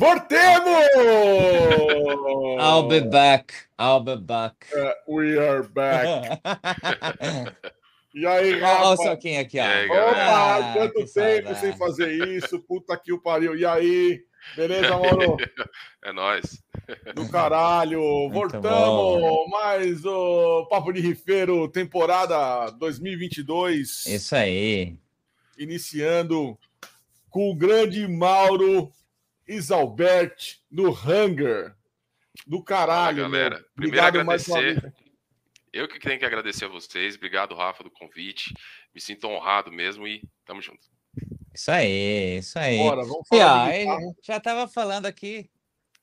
Voltemos! I'll be back. I'll be back. Uh, we are back. e aí, Rafa? Olha o Soquinho aqui, ó. Aí, Opa, ah, quanto tempo saudade. sem fazer isso. Puta que o pariu. E aí? Beleza, Mauro? É nóis. Do caralho. Muito Voltamos. Bom. Mais o Papo de Rifeiro, temporada 2022. Isso aí. Iniciando com o grande Mauro Isalbert no Hunger. Do caralho, Fala, galera. Meu. Primeiro agradecer. Eu que tenho que agradecer a vocês. Obrigado, Rafa, do convite. Me sinto honrado mesmo e tamo junto. Isso aí, isso aí. Bora, vamos falar e, ó, já tava falando aqui.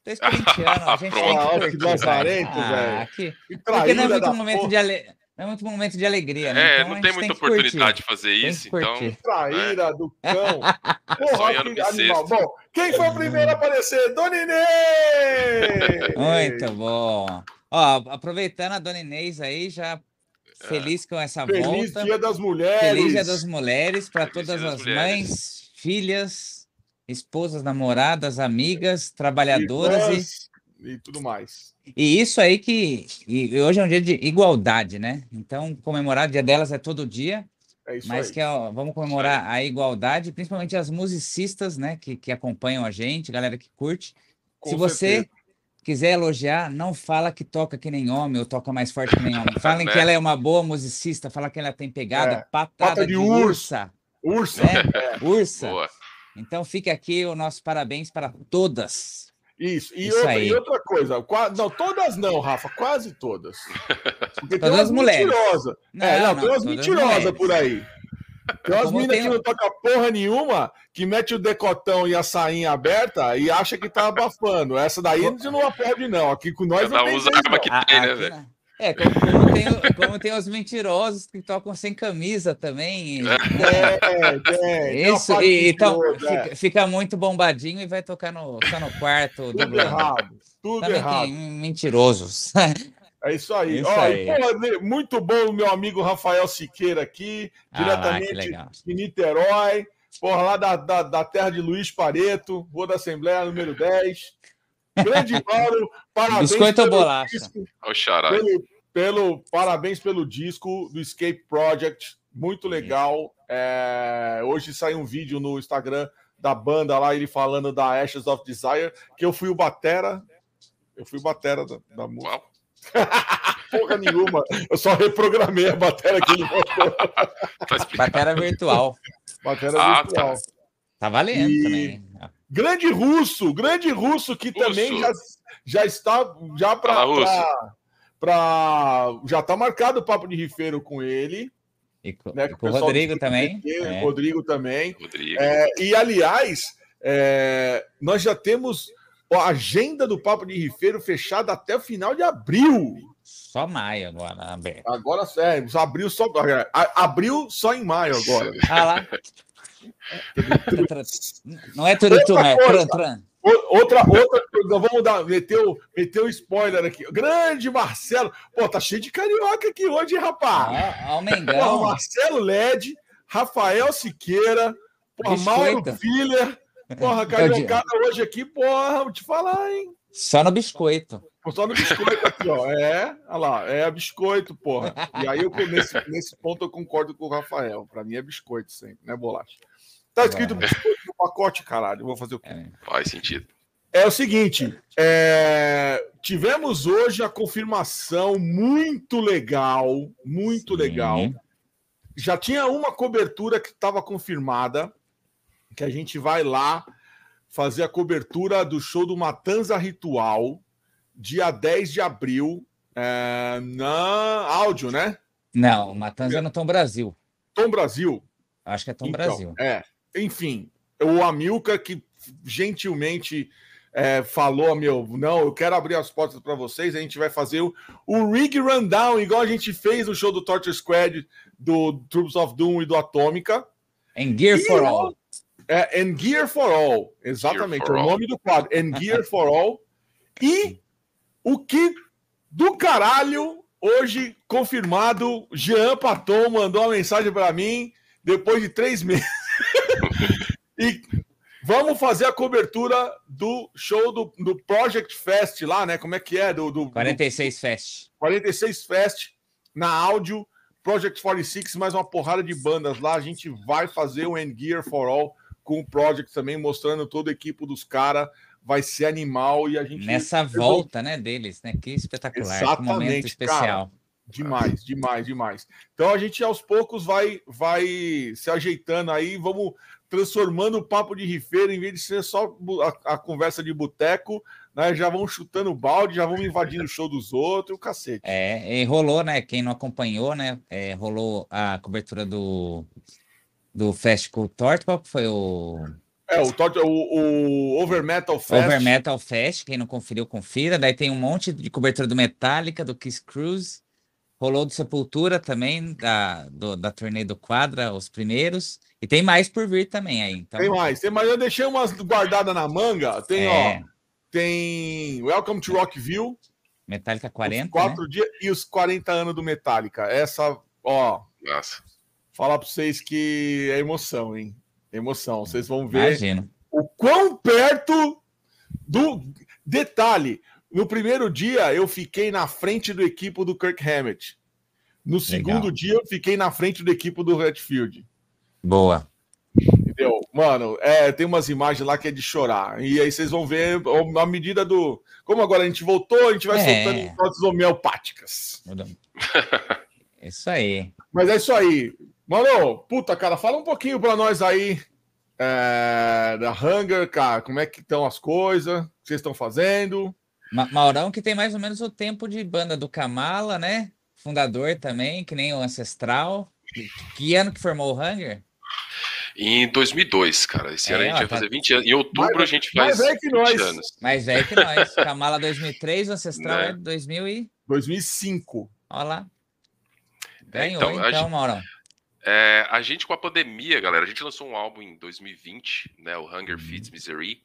Corintianos, a gente tem que curtir. Ah, aqui. Porque não é muito momento porra. de alegria. É muito momento de alegria, né? É, então, não tem muita tem oportunidade de fazer isso, então. Traíra né? do cão. Porra, que animal. Bom, quem foi o primeiro a aparecer? Dona Inês! Muito bom. Ó, aproveitando a Dona Inês aí, já é. feliz com essa Feliz volta. Feliz Dia das Mulheres. Feliz Dia das Mulheres para todas as mulheres. mães, filhas, esposas, namoradas, amigas, trabalhadoras e, e tudo mais. E isso aí que. Hoje é um dia de igualdade, né? Então, comemorar o dia delas é todo dia. É mas aí. que ó, vamos comemorar a igualdade, principalmente as musicistas, né? Que, que acompanham a gente, galera que curte. Com Se certeza. você quiser elogiar, não fala que toca que nem homem ou toca mais forte que nem homem. Falem né? que ela é uma boa musicista, fala que ela tem pegada, é. patada Pata de, de ursa. Ursa. Né? É. Ursa. Boa. Então fica aqui o nosso parabéns para todas. Isso. E, Isso outra, e outra, coisa, não, todas não, Rafa, quase todas. Porque todas tem umas mulheres. mentirosas. é, não, não, tem umas mentirosas por aí. Tem umas meninas que não toca porra nenhuma, que mete o decotão e a sainha aberta e acha que tá abafando. Essa daí a gente não perde, não. Aqui com nós Cada não usa a arma que tem, né, velho? É, como, como, tem, como, tem, os mentirosos que tocam sem camisa também. É, é, Isso, e, então é. fica, fica, muito bombadinho e vai tocar no, só no quarto. Tudo dublando. errado. Tudo também errado. mentirosos. É isso aí. Isso Ó, aí. Pô, muito bom o meu amigo Rafael Siqueira aqui, ah, diretamente de Niterói. Porra, lá da, da, da, terra de Luiz Pareto, Rua da Assembleia, número 10. Grande Mauro, parabéns Biscoito pelo bolacha. disco. Pelo, pelo, parabéns pelo disco do Escape Project, muito legal. É, hoje saiu um vídeo no Instagram da banda lá, ele falando da Ashes of Desire, que eu fui o batera, eu fui o batera da, da música. Porra nenhuma, eu só reprogramei a bateria que ele botou. Batera virtual. Batera ah, virtual. Tá. tá valendo e... também. Grande russo, grande russo que russo. também já, já está já para para já está marcado o papo de rifeiro com ele. E com, né, com o Rodrigo também. é. Rodrigo também. Rodrigo. É, e aliás, é, nós já temos a agenda do papo de rifeiro fechada até o final de abril. Só maio agora, aberto. Agora, é, abril só abril só em maio agora. Ah lá. Não é turutum, é tran, tran. Outra, outra, vamos dar, meter o, meter o spoiler aqui. Grande Marcelo. Pô, tá cheio de carioca aqui hoje, rapaz. Ah, ao Mengão. Marcelo Led, Rafael Siqueira, porra, Mauro Filler. Porra, cariocada hoje aqui, porra, vou te falar, hein? Só no biscoito. Só no biscoito aqui, ó. É, olha lá, é biscoito, porra. E aí, eu, nesse, nesse ponto, eu concordo com o Rafael. Pra mim é biscoito sempre, né, bolacha? Tá escrito biscoito no pacote, caralho. Vou fazer o quê? É. Faz sentido. É o seguinte, é... tivemos hoje a confirmação muito legal, muito Sim. legal. Já tinha uma cobertura que estava confirmada, que a gente vai lá fazer a cobertura do show do Matanza Ritual, dia 10 de abril, é... na áudio, né? Não, Matanza é no Tom Brasil. Tom Brasil? Acho que é Tom então, Brasil. É, enfim, o Amilcar que gentilmente é, falou, meu, não, eu quero abrir as portas para vocês, a gente vai fazer o, o Rig Rundown, igual a gente fez no show do Torture Squad, do Troops of Doom e do Atômica. And Gear e, for All. É, and Gear for All, exatamente, for é o all. nome do quadro, And Gear for All. E o que do caralho, hoje confirmado, Jean Paton mandou uma mensagem para mim, depois de três meses. e Vamos fazer a cobertura do show do, do Project Fest lá, né? Como é que é? Do, do 46 do, Fest. 46 Fest na áudio. Project 46, mais uma porrada de bandas lá. A gente vai fazer o End Gear for All com o Project também, mostrando toda a equipe dos caras. Vai ser animal e a gente. Nessa volta, né, deles, né? Que espetacular. Exatamente, que momento especial. Cara, demais, demais, demais. Então a gente aos poucos vai, vai se ajeitando aí. Vamos transformando o papo de rifeiro, em vez de ser só a, a conversa de boteco, né? Já vão chutando balde, já vão invadindo o show dos outros, o cacete. É, e rolou, né? Quem não acompanhou, né? É, rolou a cobertura do, do Festival Tort, qual foi o. É, o, o, o Over Metal Fest. Over Metal Fest, quem não conferiu, confira. Daí tem um monte de cobertura do Metallica, do Kiss Cruise. Rolou do Sepultura também, da, do, da turnê do Quadra, os primeiros. E tem mais por vir também aí. Então... Tem mais, tem mais. Eu deixei umas guardadas na manga. Tem, é. ó. Tem Welcome to Rockville. Metallica 40. Os quatro né? dias e os 40 anos do Metallica. Essa, ó. Nossa. Falar para vocês que é emoção, hein? Emoção. Vocês vão ver Imagino. o quão perto do. Detalhe: no primeiro dia, eu fiquei na frente do equipo do Kirk Hammett. No segundo Legal. dia, eu fiquei na frente do equipo do Redfield. Boa. Entendeu? Mano, é, tem umas imagens lá que é de chorar. E aí vocês vão ver a medida do. Como agora a gente voltou, a gente vai é. soltando hipóteses homeopáticas. Isso aí. Mas é isso aí. Mano, puta, cara, fala um pouquinho para nós aí é, da Hunger, cara. Como é que estão as coisas? O que vocês estão fazendo? Ma Maurão, que tem mais ou menos o tempo de banda do Kamala, né? Fundador também, que nem o Ancestral. Que ano que formou o Hunger? Em 2002, cara. Esse é, ano a gente ó, vai tá... fazer 20 anos. Em outubro mais, a gente faz mais velho que nós. anos. Mais velho que nós. Kamala 2003, o Ancestral é, é 2000 e... 2005. Olha lá. Ganhou, então, então gente, Maurão. É, a gente com a pandemia, galera, a gente lançou um álbum em 2020, né? O Hunger Feeds Misery.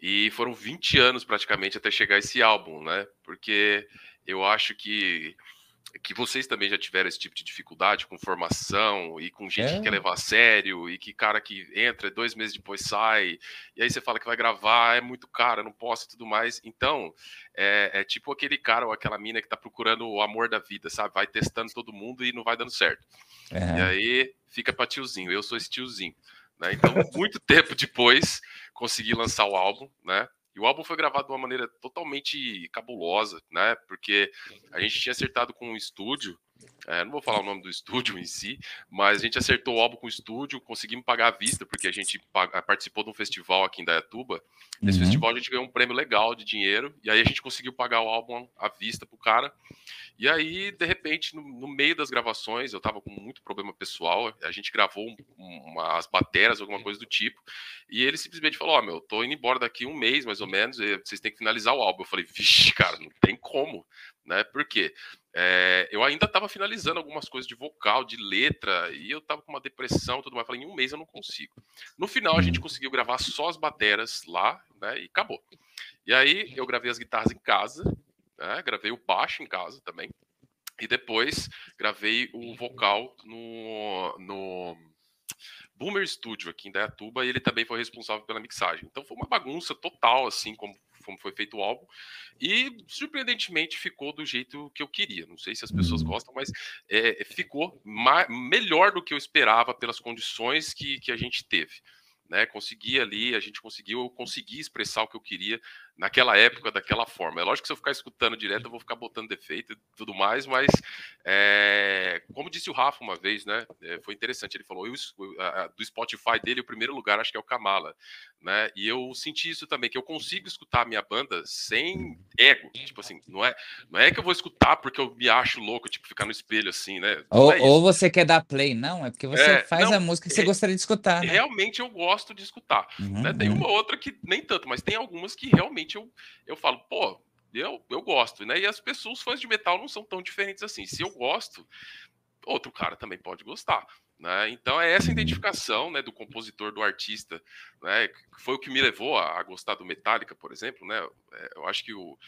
E foram 20 anos praticamente até chegar esse álbum, né? Porque eu acho que que vocês também já tiveram esse tipo de dificuldade com formação e com gente é. que quer é. levar a sério e que cara que entra dois meses depois sai e aí você fala que vai gravar é muito caro, não posso e tudo mais. Então é, é, tipo aquele cara ou aquela mina que tá procurando o amor da vida, sabe? Vai testando todo mundo e não vai dando certo. E aí fica para tiozinho. Eu sou esse tiozinho. Né? Então, muito tempo depois, consegui lançar o álbum, né? E o álbum foi gravado de uma maneira totalmente cabulosa, né? Porque a gente tinha acertado com um estúdio é, não vou falar o nome do estúdio em si, mas a gente acertou o álbum com o estúdio, conseguimos pagar à vista, porque a gente participou de um festival aqui em Dayatuba. Nesse uhum. festival a gente ganhou um prêmio legal de dinheiro, e aí a gente conseguiu pagar o álbum à vista pro cara. E aí, de repente, no, no meio das gravações, eu tava com muito problema pessoal, a gente gravou umas baterias, alguma coisa do tipo, e ele simplesmente falou: Ó, oh, meu, tô indo embora daqui um mês mais ou menos, vocês têm que finalizar o álbum. Eu falei: Vixe, cara, não tem como, né? Por quê? É, eu ainda estava finalizando algumas coisas de vocal, de letra, e eu estava com uma depressão tudo mais. Falei, em um mês eu não consigo. No final, a gente uhum. conseguiu gravar só as bateras lá, né? E acabou. E aí eu gravei as guitarras em casa, né, gravei o baixo em casa também. E depois gravei o vocal no, no Boomer Studio aqui em Dayatuba e ele também foi responsável pela mixagem. Então foi uma bagunça total, assim, como como foi feito o álbum, e surpreendentemente ficou do jeito que eu queria. Não sei se as pessoas uhum. gostam, mas é, ficou melhor do que eu esperava pelas condições que, que a gente teve. Né, consegui ali, a gente conseguiu, eu consegui expressar o que eu queria naquela época, daquela forma. É lógico que se eu ficar escutando direto, eu vou ficar botando defeito e tudo mais, mas é, como disse o Rafa uma vez, né? É, foi interessante. Ele falou eu, do Spotify dele, o primeiro lugar acho que é o Kamala, né? E eu senti isso também, que eu consigo escutar a minha banda sem ego. Tipo assim, não é, não é que eu vou escutar porque eu me acho louco, tipo, ficar no espelho assim, né? Ou, é ou você quer dar play, não, é porque você é, faz não, a música que você é, gostaria de escutar. Né? Realmente eu gosto de escutar. Uhum, né? Tem uhum. uma outra que nem tanto, mas tem algumas que realmente realmente eu, eu falo, pô, eu, eu gosto, né? E as pessoas, fãs de metal, não são tão diferentes assim. Se eu gosto, outro cara também pode gostar. Né? Então é essa identificação né, do compositor, do artista, né, que foi o que me levou a, a, gostar do Metallica, por exemplo. Né? É, eu acho que o,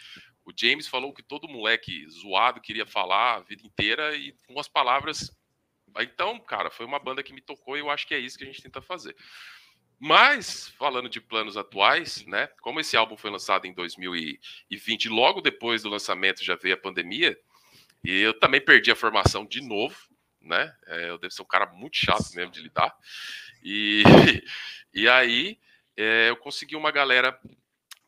o James falou que todo moleque zoado queria falar a vida inteira e com as palavras. Então, cara, foi uma banda que me tocou e eu acho que é isso que a gente tenta fazer. Mas, falando de planos atuais, né? Como esse álbum foi lançado em 2020, logo depois do lançamento já veio a pandemia, e eu também perdi a formação de novo, né? É, eu devo ser um cara muito chato mesmo de lidar. E, e aí é, eu consegui uma galera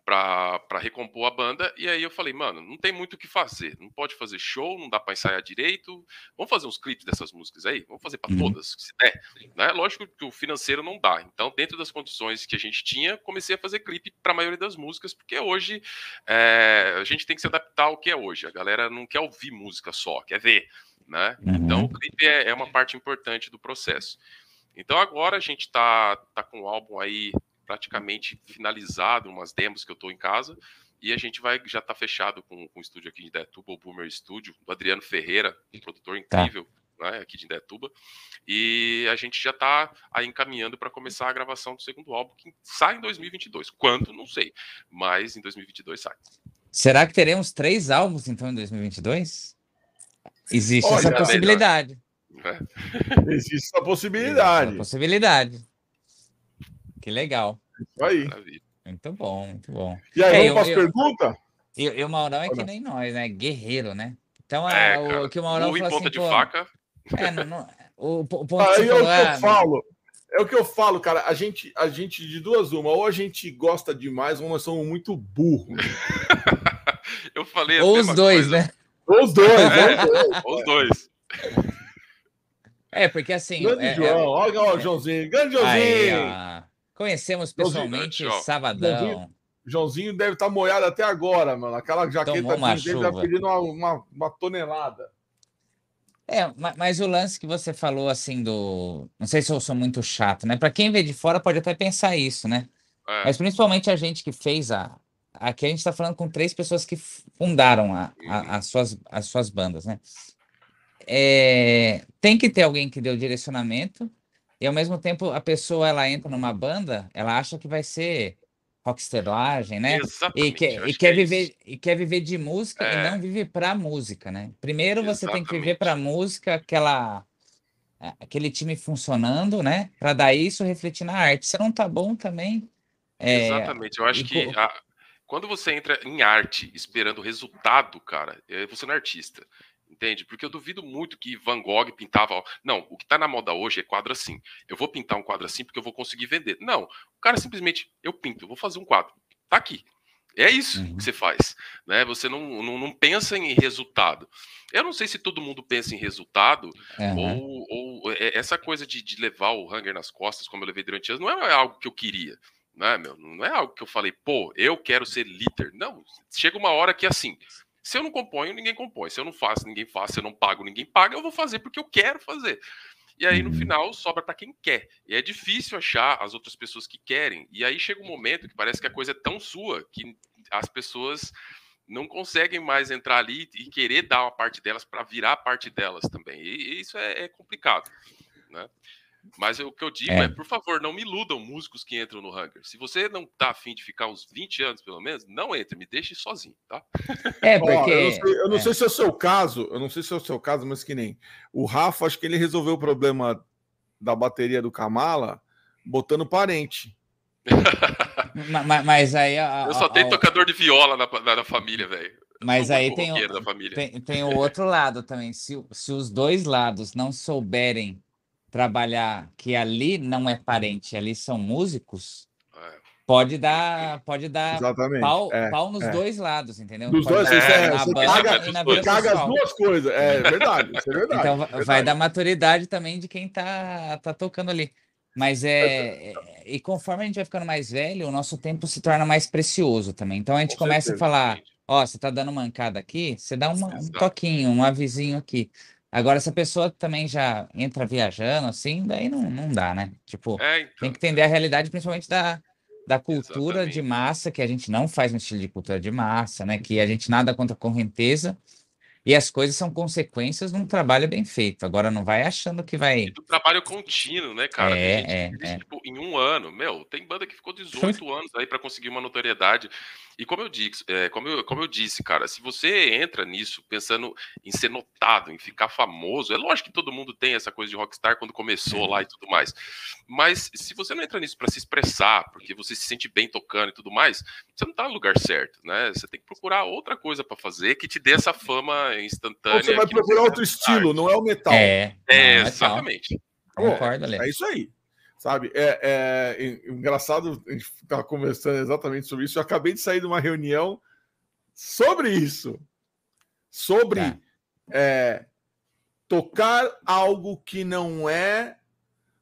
para recompor a banda. E aí eu falei, mano, não tem muito o que fazer. Não pode fazer show, não dá para ensaiar direito. Vamos fazer uns clipes dessas músicas aí? Vamos fazer para uhum. todas, se der. Né? Lógico que o financeiro não dá. Então, dentro das condições que a gente tinha, comecei a fazer clipe para a maioria das músicas, porque hoje é, a gente tem que se adaptar ao que é hoje. A galera não quer ouvir música só, quer ver. Né? Uhum. Então, o clipe é, é uma parte importante do processo. Então agora a gente está tá com o álbum aí praticamente finalizado, umas demos que eu estou em casa, e a gente vai já está fechado com, com o estúdio aqui de Detuba, o Boomer Studio, do Adriano Ferreira, um produtor tá. incrível. Tá. Né, aqui de Detuba, e a gente já está aí encaminhando para começar a gravação do segundo álbum, que sai em 2022. Quando, não sei, mas em 2022 sai. Será que teremos três álbuns, então, em 2022? Existe Olha, essa possibilidade. É. Existe essa possibilidade. Existe essa possibilidade. Que legal. Isso aí. Muito bom, muito bom. E aí, é, vamos para as perguntas? E, e o Maurão é que nem nós, né? Guerreiro, né? Então, é, é o, que o Maurão falou assim, de pô, faca. É, não, não, o, o ponto aí é o que eu ah, falo. É o que eu falo, cara. A gente, a gente de duas uma, ou a gente gosta demais, ou nós somos muito burros. eu falei Ou os dois, coisa. né? Ou os dois, é, Ou os dois. É, porque assim. Grande é, João, é... olha o Joãozinho, grande Joãozinho. Aí, Conhecemos pessoalmente Joãozinho, sabadão. Joãozinho, Joãozinho deve estar tá molhado até agora, mano. Aquela jaqueta dele tá pedindo uma, uma, uma, tonelada. É, mas o lance que você falou assim do. Não sei se eu sou muito chato, né? Para quem vê de fora pode até pensar isso, né? É. Mas principalmente a gente que fez a. Aqui a gente está falando com três pessoas que fundaram a, a, as, suas, as suas bandas, né? é, tem que ter alguém que o direcionamento e ao mesmo tempo a pessoa ela entra numa banda, ela acha que vai ser rocksterlagem, né? Exatamente, e quer, e quer é viver isso. e quer viver de música é. e não vive para música, né? Primeiro você Exatamente. tem que viver para música, aquela aquele time funcionando, né? Para daí isso refletir na arte. Se não tá bom também. É... Exatamente. Eu acho e, que a... quando você entra em arte esperando resultado, cara, é, você não é artista. Entende? Porque eu duvido muito que Van Gogh pintava. Não, o que está na moda hoje é quadro assim. Eu vou pintar um quadro assim porque eu vou conseguir vender. Não, o cara simplesmente, eu pinto, eu vou fazer um quadro. Tá aqui. É isso uhum. que você faz. Né? Você não, não, não, pensa em resultado. Eu não sei se todo mundo pensa em resultado, uhum. ou, ou é, essa coisa de, de, levar o hanger nas costas, como eu levei durante anos, não é algo que eu queria. Né, meu? Não é algo que eu falei, pô, eu quero ser líder. Não, chega uma hora que assim, se eu não componho, ninguém compõe. Se eu não faço, ninguém faz. Se eu não pago, ninguém paga. Eu vou fazer porque eu quero fazer. E aí, no uhum. final, sobra para quem quer. E é difícil achar as outras pessoas que querem. E aí chega um momento que parece que a coisa é tão sua que as pessoas não conseguem mais entrar ali e querer dar uma parte delas para virar parte delas também. E, isso é, é complicado. Né? Mas o que eu digo é. é. por favor, não me iludam músicos que entram no Hunger. Se você não tá afim de ficar uns 20 anos, pelo menos, não entre, me deixe sozinho, tá? É, porque. Ó, eu não, sei, eu não é. sei, se é o seu caso, eu não sei se é o seu caso, mas que nem. O Rafa, acho que ele resolveu o problema da bateria do Kamala botando parente. mas, mas, aí. A, eu só tenho a, tocador de viola na, na, na família, velho. Mas aí tem o, tem, tem o outro lado também. Se, se os dois lados não souberem trabalhar que ali não é parente, ali são músicos, é. pode dar, pode dar pau, é, pau nos é. dois lados, entendeu? Dos pode dois, dar, é, você caga, você caga as duas coisas, é verdade, isso é verdade. Então verdade. vai dar maturidade também de quem tá, tá tocando ali. Mas é, é, E conforme a gente vai ficando mais velho, o nosso tempo se torna mais precioso também. Então a gente Com começa certeza. a falar: ó, você tá dando mancada aqui, você dá uma, um toquinho, um avisinho aqui. Agora, se a pessoa também já entra viajando, assim, daí não, não dá, né? Tipo, é, então. tem que entender a realidade, principalmente da, da cultura Exatamente. de massa, que a gente não faz um estilo de cultura de massa, né? Que a gente nada contra a correnteza, E as coisas são consequências de um trabalho bem feito. Agora não vai achando que vai. E do trabalho contínuo, né, cara? É, é, é. Tipo, em um ano, meu, tem banda que ficou 18 anos aí para conseguir uma notoriedade. E como eu disse, é, como, eu, como eu disse, cara, se você entra nisso pensando em ser notado, em ficar famoso, é lógico que todo mundo tem essa coisa de rockstar quando começou lá e tudo mais. Mas se você não entra nisso para se expressar, porque você se sente bem tocando e tudo mais, você não tá no lugar certo, né? Você tem que procurar outra coisa para fazer que te dê essa fama instantânea. Ou você vai procurar outro estilo, não é o metal. É, é, é exatamente. Concordo, É isso aí. Sabe, é, é, engraçado, a gente estava conversando exatamente sobre isso. Eu acabei de sair de uma reunião sobre isso. Sobre tá. é, tocar algo que não é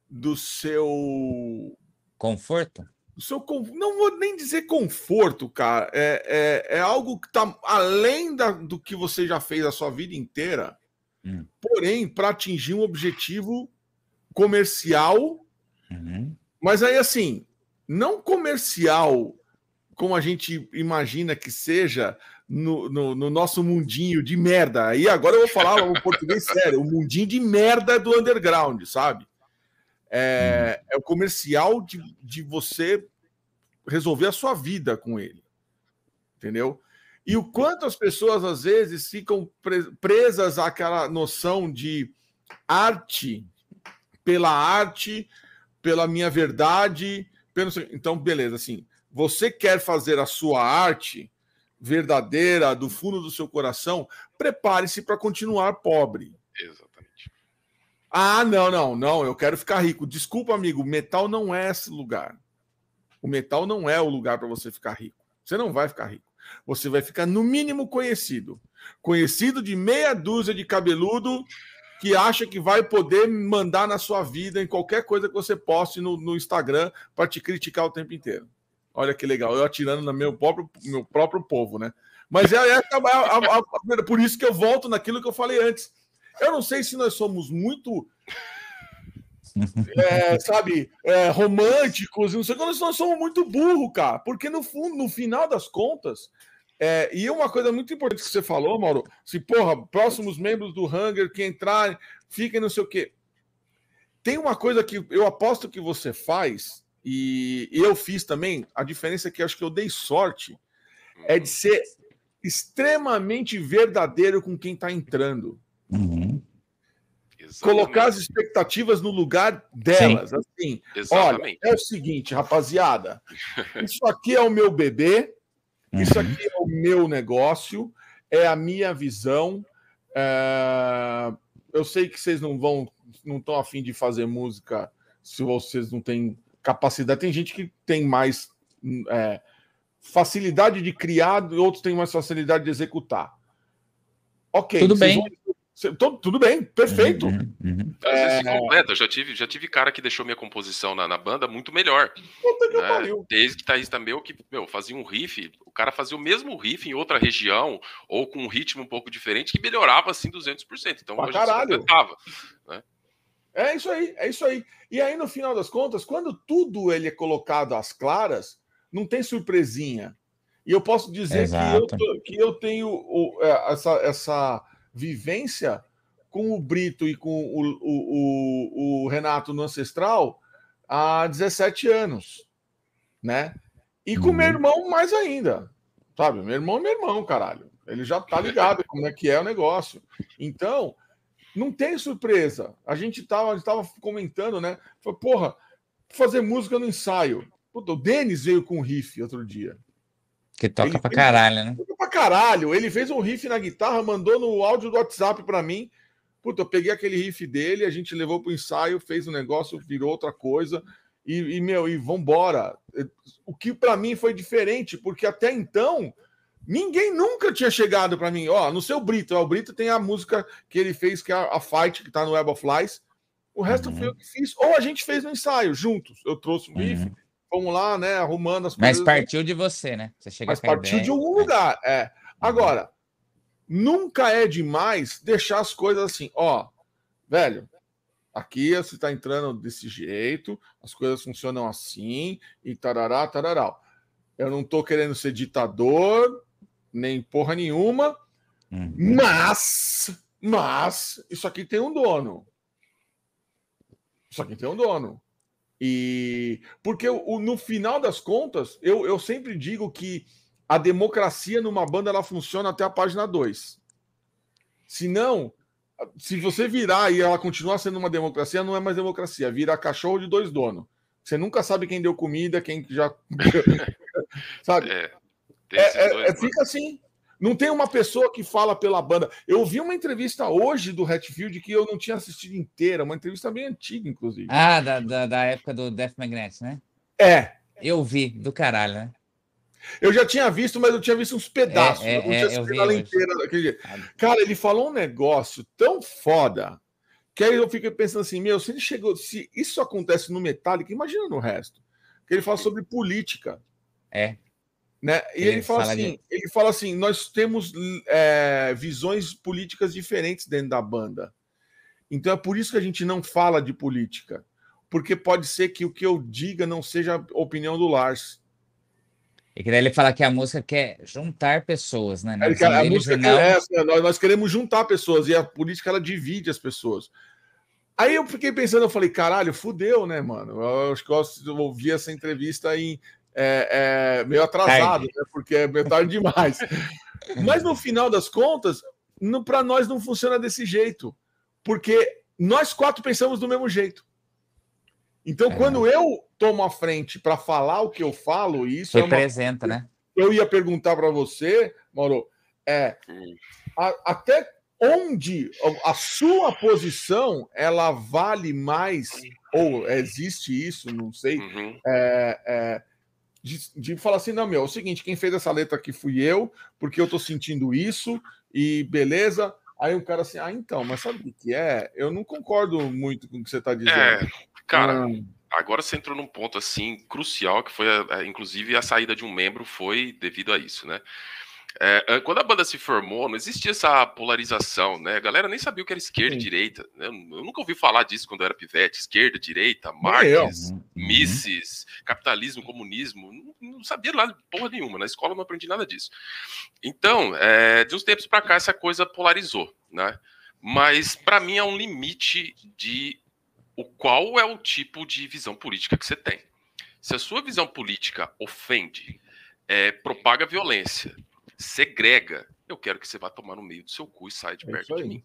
do seu conforto. Do seu, não vou nem dizer conforto, cara. É, é, é algo que está além da, do que você já fez a sua vida inteira. Hum. Porém, para atingir um objetivo comercial Uhum. Mas aí, assim, não comercial como a gente imagina que seja no, no, no, nosso mundinho de merda. Aí agora eu vou falar o português sério, o mundinho de merda do underground, sabe? É, uhum. é o comercial de, de você resolver a sua vida com ele. Entendeu? E o quanto as pessoas às vezes ficam presas àquela noção de arte pela arte pela minha verdade. Pelo... Então, beleza, assim, você quer fazer a sua arte verdadeira, do fundo do seu coração, prepare-se para continuar pobre. Exatamente. Ah, não, não, não, eu quero ficar rico. Desculpa, amigo, metal não é esse lugar. O metal não é o lugar para você ficar rico. Você não vai ficar rico. Você vai ficar, no mínimo, conhecido. Conhecido de meia dúzia de cabeludo que acha que vai poder mandar na sua vida em qualquer coisa que você poste no, no Instagram para te criticar o tempo inteiro. Olha que legal, eu atirando no meu próprio, meu próprio povo, né? Mas é, é, a, a, a, por isso que eu volto naquilo que eu falei antes. Eu não sei se nós somos muito, é, sabe, é, românticos, não sei quando nós somos muito burro, cara. Porque no fundo, no final das contas, é, e uma coisa muito importante que você falou, Mauro, se, porra, próximos membros do Hunger que entrarem, fiquem não sei o quê. Tem uma coisa que eu aposto que você faz, e, eu fiz também, a diferença é que acho que eu dei sorte, é de ser extremamente verdadeiro com quem está entrando. Uhum. Colocar as expectativas no lugar delas. Sim. Assim, Exatamente. olha, é o seguinte, rapaziada. Isso aqui é o meu bebê, isso uhum. aqui é o meu negócio, é a minha visão. É... Eu sei que vocês não vão, não estão afim de fazer música se vocês não têm capacidade. Tem gente que tem mais é, facilidade de criar, e outros têm mais facilidade de executar. Ok. Tudo bem. Vão, tudo, tudo bem, perfeito. Uhum, uhum. Às vezes é... completa. Eu já tive, já tive cara que deixou minha composição na, na banda muito melhor. Né? Desde guitarrista meu que meu, fazia um riff, o cara fazia o mesmo riff em outra região, ou com um ritmo um pouco diferente, que melhorava assim 200%. Então pra a caralho. né? É isso aí, é isso aí. E aí, no final das contas, quando tudo ele é colocado às claras, não tem surpresinha. E eu posso dizer que eu, que eu, tenho o, é, essa, essa vivência com o Brito e com o, o, o, o Renato no Ancestral há 17 anos, né? E com uhum. meu irmão mais ainda, sabe? Meu irmão é meu irmão, caralho. Ele já tá ligado como é que é o negócio. Então, não tem surpresa. A gente tava, a gente tava comentando, né? Falei, porra, fazer música no ensaio. Puta, o Denis veio com um riff outro dia. Que toca ele pra fez, caralho, né? Toca pra caralho. Ele fez um riff na guitarra, mandou no áudio do WhatsApp pra mim. Puta, eu peguei aquele riff dele, a gente levou pro ensaio, fez o um negócio, virou outra coisa. E, e, meu, e vambora. O que para mim foi diferente, porque até então ninguém nunca tinha chegado para mim. Ó, no seu Brito, ó, o Brito tem a música que ele fez, que é a Fight, que tá no Web of Flies. O resto uhum. foi eu que fiz. Ou a gente fez no ensaio, juntos. Eu trouxe o riff, uhum vamos lá, né? Arrumando as Mas coisas. Mas partiu de você, né? Você chega Mas partiu ideia. de algum lugar. É. Agora, nunca é demais deixar as coisas assim, ó, velho. Aqui você está entrando desse jeito, as coisas funcionam assim, e tarará, tarará. Eu não estou querendo ser ditador, nem porra nenhuma, Uhum. Mas, mas, isso aqui tem um dono. Isso aqui tem um dono. E porque o, no final das contas, eu, eu sempre digo que a democracia numa banda ela funciona até a página 2. Se não, se você virar e ela continuar sendo uma democracia, não é mais democracia, vira cachorro de dois donos. Você nunca sabe quem deu comida, quem já. sabe? É, é, é, é fica assim. Não tem uma pessoa que fala pela banda. Eu vi uma entrevista hoje do Hatfield que eu não tinha assistido inteira, uma entrevista bem antiga, inclusive. Ah, da, da, da época do Death Magnet, né? É. Eu vi, do caralho, né? Eu já tinha visto, mas eu tinha visto uns pedaços. É, é, eu não tinha é, ela inteira daquele Cara, ele falou um negócio tão foda que aí eu fiquei pensando assim, meu, se ele chegou, se isso acontece no Metallica, imagina no resto. Que ele fala sobre política. É. Né? E ele, ele fala, fala assim, de... ele fala assim, nós temos é, visões políticas diferentes dentro da banda. Então é por isso que a gente não fala de política, porque pode ser que o que eu diga não seja a opinião do Lars. E que daí ele fala que a música quer juntar pessoas, né? Quer, a música não... é essa, nós, nós queremos juntar pessoas e a política ela divide as pessoas. Aí eu fiquei pensando, eu falei, caralho, fudeu, né, mano? Eu acho que eu ouvi essa entrevista em é, é, meio atrasado, né, porque é meio tarde demais. Mas no final das contas, para nós não funciona desse jeito, porque nós quatro pensamos do mesmo jeito. Então, é. quando eu tomo a frente para falar o que eu falo, isso representa, é uma... né? Eu ia perguntar para você, Mauro, é a, até onde a sua posição ela vale mais ou existe isso, não sei, uhum. é, é, de, de falar assim, não, meu, é o seguinte, quem fez essa letra aqui fui eu, porque eu tô sentindo isso, e beleza. Aí o cara assim, ah, então, mas sabe o que é? Eu não concordo muito com o que você tá dizendo. É, cara, hum. agora você entrou num ponto assim crucial, que foi, inclusive, a saída de um membro foi devido a isso, né? É, quando a banda se formou, não existia essa polarização, né? A galera nem sabia o que era esquerda e direita. Né? Eu nunca ouvi falar disso quando eu era pivete. Esquerda, direita, Marx, uhum. Mises, capitalismo, comunismo. Não, não, sabia lá porra nenhuma. Na escola não aprendi nada disso. Então, é, de uns tempos para cá, essa coisa polarizou, né? Mas, para mim, é um limite de o qual é o tipo de visão política que você tem. Se a sua visão política ofende, é, propaga violência, segrega, eu quero que você vá tomar no meio do seu cu e saia de é perto de mim.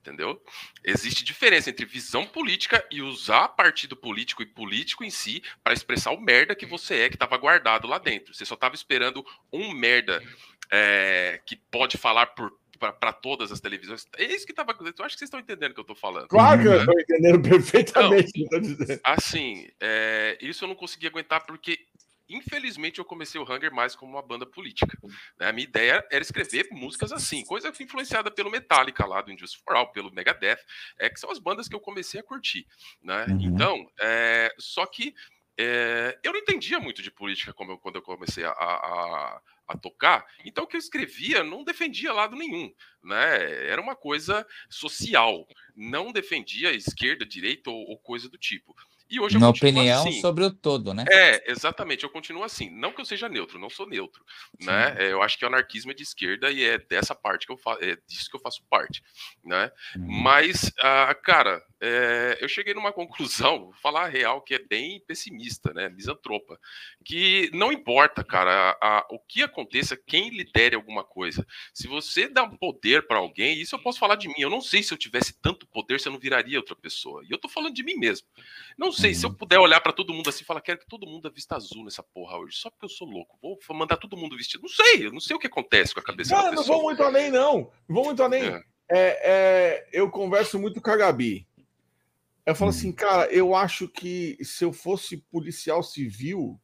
Entendeu? Existe diferença entre visão política e usar partido político e político em si para expressar o merda que você é, que estava guardado lá dentro. Você só estava esperando um merda é, que pode falar por para todas as televisões. É isso que estava. Eu acho que vocês estão entendendo o que eu estou falando. Claro que eu estou entendendo perfeitamente. Então, assim, é, isso eu não consegui aguentar porque Infelizmente, eu comecei o Hunger mais como uma banda política. Né? A minha ideia era escrever músicas assim, coisa influenciada pelo Metallica lá do Injustice for All, pelo Megadeth, é, que são as bandas que eu comecei a curtir. Né? Uhum. Então, é, só que é, eu não entendia muito de política como eu, quando eu comecei a, a, a, tocar, então o que eu escrevia não defendia lado nenhum, né? Era uma coisa social, não defendia esquerda, direita ou, ou coisa do tipo. E hoje Na opinião assim. sobre o todo, né? É, exatamente. Eu continuo assim. Não que eu seja neutro, não sou neutro. Né? É, eu acho que o anarquismo é de esquerda e é dessa parte que eu faço, é disso que eu faço parte. Né? Uhum. Mas, ah, cara, é, eu cheguei numa conclusão, vou falar a real, que é bem pessimista, né? Misantropa. Que não importa, cara, a, a, o que aconteça, quem lidere alguma coisa. Se você dá um poder para alguém, isso eu posso falar de mim. Eu não sei se eu tivesse tanto poder, se eu não viraria outra pessoa. E eu tô falando de mim mesmo. Não sei, se eu uhum. puder olhar para todo mundo assim e falar, quero que todo mundo vista azul nessa porra hoje, só porque eu sou louco. Vou mandar todo mundo vestido. Não sei, eu não sei o que acontece com a cabeça não, da pessoa. Não vou muito além, não. Não vou muito além. É, é, eu converso muito com a Gabi. Eu falo assim, hum. cara, eu acho que se eu fosse policial civil,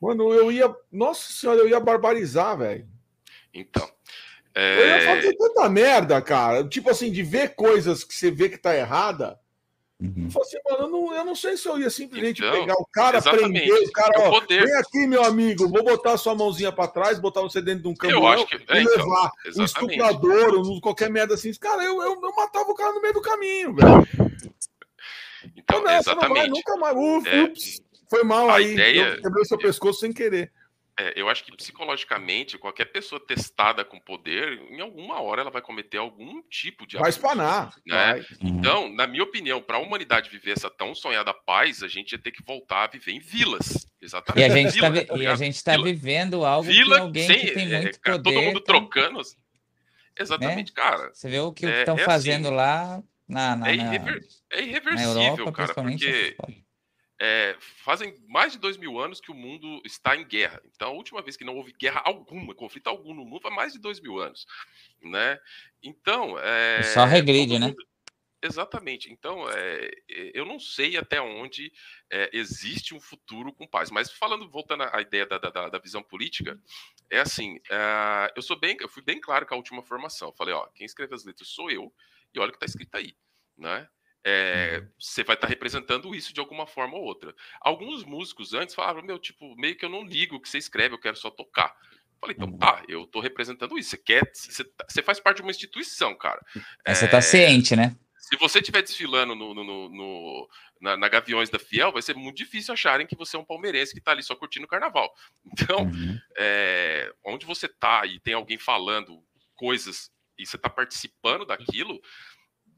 mano, eu ia. Nossa senhora, eu ia barbarizar, velho. Então. É... Eu ia fazer tanta merda, cara. Tipo assim, de ver coisas que você vê que tá errada. Uhum. Eu falo assim, mano, eu não, eu não sei se eu ia simplesmente então, pegar o cara, exatamente. prender o cara, ó, vem aqui, meu amigo, vou botar sua mãozinha para trás, botar você dentro de um caminhão que, é, e então, levar um estuprador, um, qualquer merda assim. Cara, eu, eu, eu, matava o cara no meio do caminho, velho. Então, não, exatamente. Não vai, nunca mais. Uf, é, ups, foi mal aí. Ideia... Quebrou seu pescoço sem querer. É, eu acho que psicologicamente, qualquer pessoa testada com poder, em alguma hora ela vai cometer algum tipo de. Vai espanar. Né? Vai. Uhum. Então, na minha opinião, para a humanidade viver essa tão sonhada paz, a gente ia ter que voltar a viver em vilas. Exatamente. E a gente está e a gente está vivendo algo Vila, que alguém sem, que tem é, muito é, poder. Todo mundo tá... trocando. Exatamente, né? cara. Você vê o que é, estão é fazendo assim, lá na, na, é, irrever, é irreversível, na Europa, cara, porque é, fazem mais de dois mil anos que o mundo está em guerra. Então, a última vez que não houve guerra alguma, conflito algum no mundo, foi mais de dois mil anos, né? Então, é, só regride, né? Exatamente. Então, é, eu não sei até onde é, existe um futuro com paz. Mas falando, voltando à ideia da, da, da visão política, é assim: é, eu sou bem, eu fui bem claro com a última formação. Eu falei, ó, quem escreve as letras sou eu, e olha o que está escrito aí, né? É, você vai estar tá representando isso de alguma forma ou outra. Alguns músicos antes falavam, meu, tipo, meio que eu não ligo o que você escreve, eu quero só tocar. Falei, então tá, eu tô representando isso. Você quer, você, tá, você faz parte de uma instituição, cara. É, você tá ciente, né? Se você estiver desfilando no, no, no, no na, na, Gaviões da Fiel, vai ser muito difícil acharem que você é um palmeirense que tá ali só curtindo o carnaval. Então, uhum. é, onde você tá e tem alguém falando coisas e você tá participando daquilo,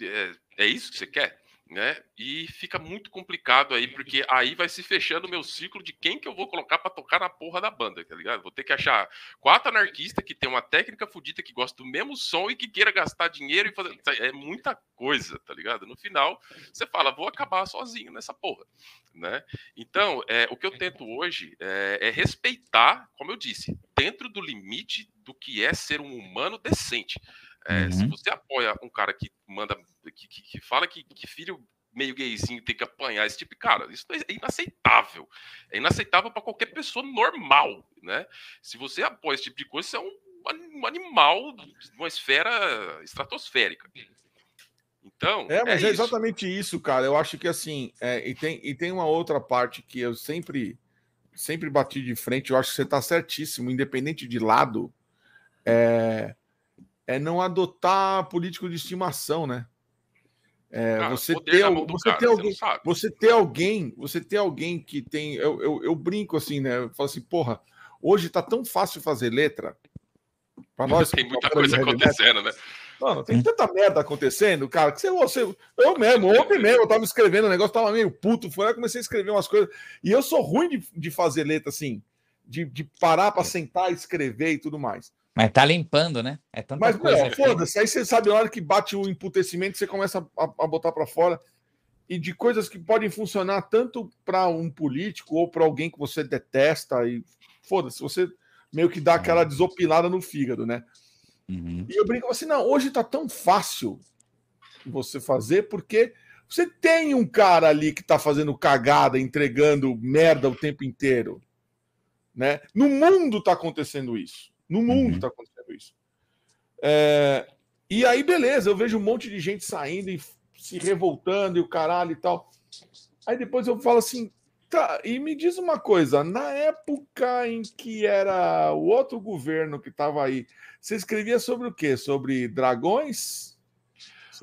é, é isso que você quer? Né? E fica muito complicado aí, porque aí vai se fechando o meu ciclo de quem que eu vou colocar para tocar na porra da banda, tá ligado? Vou ter que achar quatro anarquistas que tem uma técnica fodida, que gosta do mesmo som e que queira gastar dinheiro e fazer. É muita coisa, tá ligado? No final, você fala, vou acabar sozinho nessa porra, né? Então, é, o que eu tento hoje é, é respeitar, como eu disse, dentro do limite do que é ser um humano decente. É, uhum. Se você apoia um cara que manda, que, que, que fala que, que, filho meio gayzinho tem que apanhar esse tipo de cara, isso é inaceitável. É inaceitável para qualquer pessoa normal, né? Se você apoia esse tipo de coisa, você é um, um animal de uma esfera estratosférica. Então. É, mas é, é exatamente isso. cara. Eu acho que assim, é, e, tem, e tem uma outra parte que eu sempre, sempre bati de frente, eu acho que você está certíssimo, independente de lado. É, é não adotar político de estimação, né? É, cara, você ter, você, cara, ter alguém, você, você ter alguém, você ter alguém que tem. Eu, eu, eu, brinco assim, né? Eu falo assim, porra, hoje tá tão fácil fazer letra. Para nós. Tem muita coisa acontecendo, né? Mano, tem tanta merda acontecendo, cara, que você, você eu mesmo, ontem mesmo, eu tava escrevendo um negócio, tava meio puto, foi lá comecei a escrever umas coisas. E eu sou ruim de, de fazer letra assim, de, de parar para sentar e escrever e tudo mais. Mas tá limpando, né? É tanta Mas, coisa. foda-se. Aí você sabe, na hora que bate o emputecimento, você começa a, a botar para fora. E de coisas que podem funcionar tanto para um político ou para alguém que você detesta. E foda-se, você meio que dá aquela desopilada no fígado, né? Uhum. E eu brinco assim: não, hoje tá tão fácil você fazer, porque você tem um cara ali que tá fazendo cagada, entregando merda o tempo inteiro. Né? No mundo tá acontecendo isso. No mundo está uhum. acontecendo isso. É, e aí, beleza, eu vejo um monte de gente saindo e se revoltando e o caralho e tal. Aí depois eu falo assim, tá, e me diz uma coisa, na época em que era o outro governo que estava aí, você escrevia sobre o quê? Sobre dragões?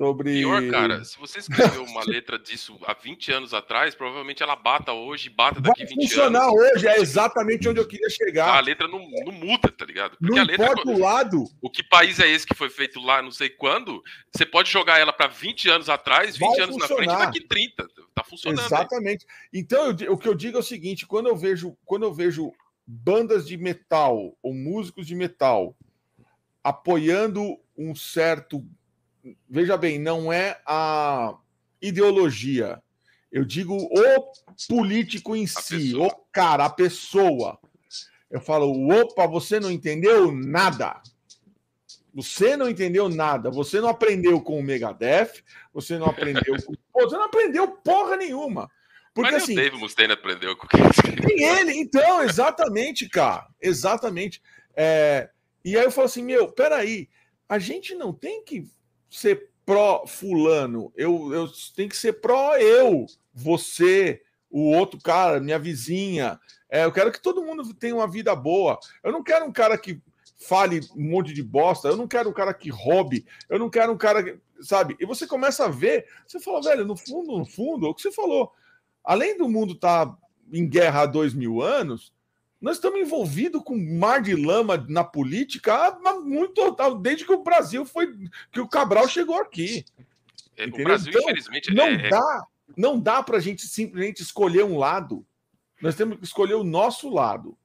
Sobre. Pior, cara, se você escreveu uma letra disso há 20 anos atrás, provavelmente ela bata hoje, bata daqui Vai 20 funcionar anos. hoje, é exatamente onde eu queria chegar. A letra não, não muda, tá ligado? Porque não a letra. Importa o lado. O que país é esse que foi feito lá, não sei quando? Você pode jogar ela para 20 anos atrás, 20 Vai anos funcionar. na frente, daqui 30. Tá funcionando. Exatamente. Aí. Então, eu, o que eu digo é o seguinte: quando eu vejo, quando eu vejo bandas de metal ou músicos de metal apoiando um certo veja bem, não é a ideologia. Eu digo o político em a si, pessoa. o cara, a pessoa. Eu falo, opa, você não entendeu nada. Você não entendeu nada. Você não aprendeu com o Megadeth. Você não aprendeu com. Você não aprendeu porra nenhuma. Porque Mas assim. O Dave Mustaine aprendeu com quem ele. Então, exatamente, cara. Exatamente. É... E aí eu falo assim: meu, peraí. A gente não tem que ser pró fulano, eu, eu tenho que ser pró eu, você, o outro cara, minha vizinha. É, eu quero que todo mundo tenha uma vida boa. Eu não quero um cara que fale um monte de bosta, eu não quero um cara que roube, eu não quero um cara que, sabe? E você começa a ver, você fala, velho, no fundo, no fundo, é o que você falou. Além do mundo estar tá em guerra há dois mil anos, Nós estamos envolvidos com mar de lama na política há muito desde que o Brasil foi que o Cabral chegou aqui. É, o Brasil, então, infelizmente, não é... dá, não dá para a gente simplesmente escolher um lado. Nós temos que escolher o nosso lado.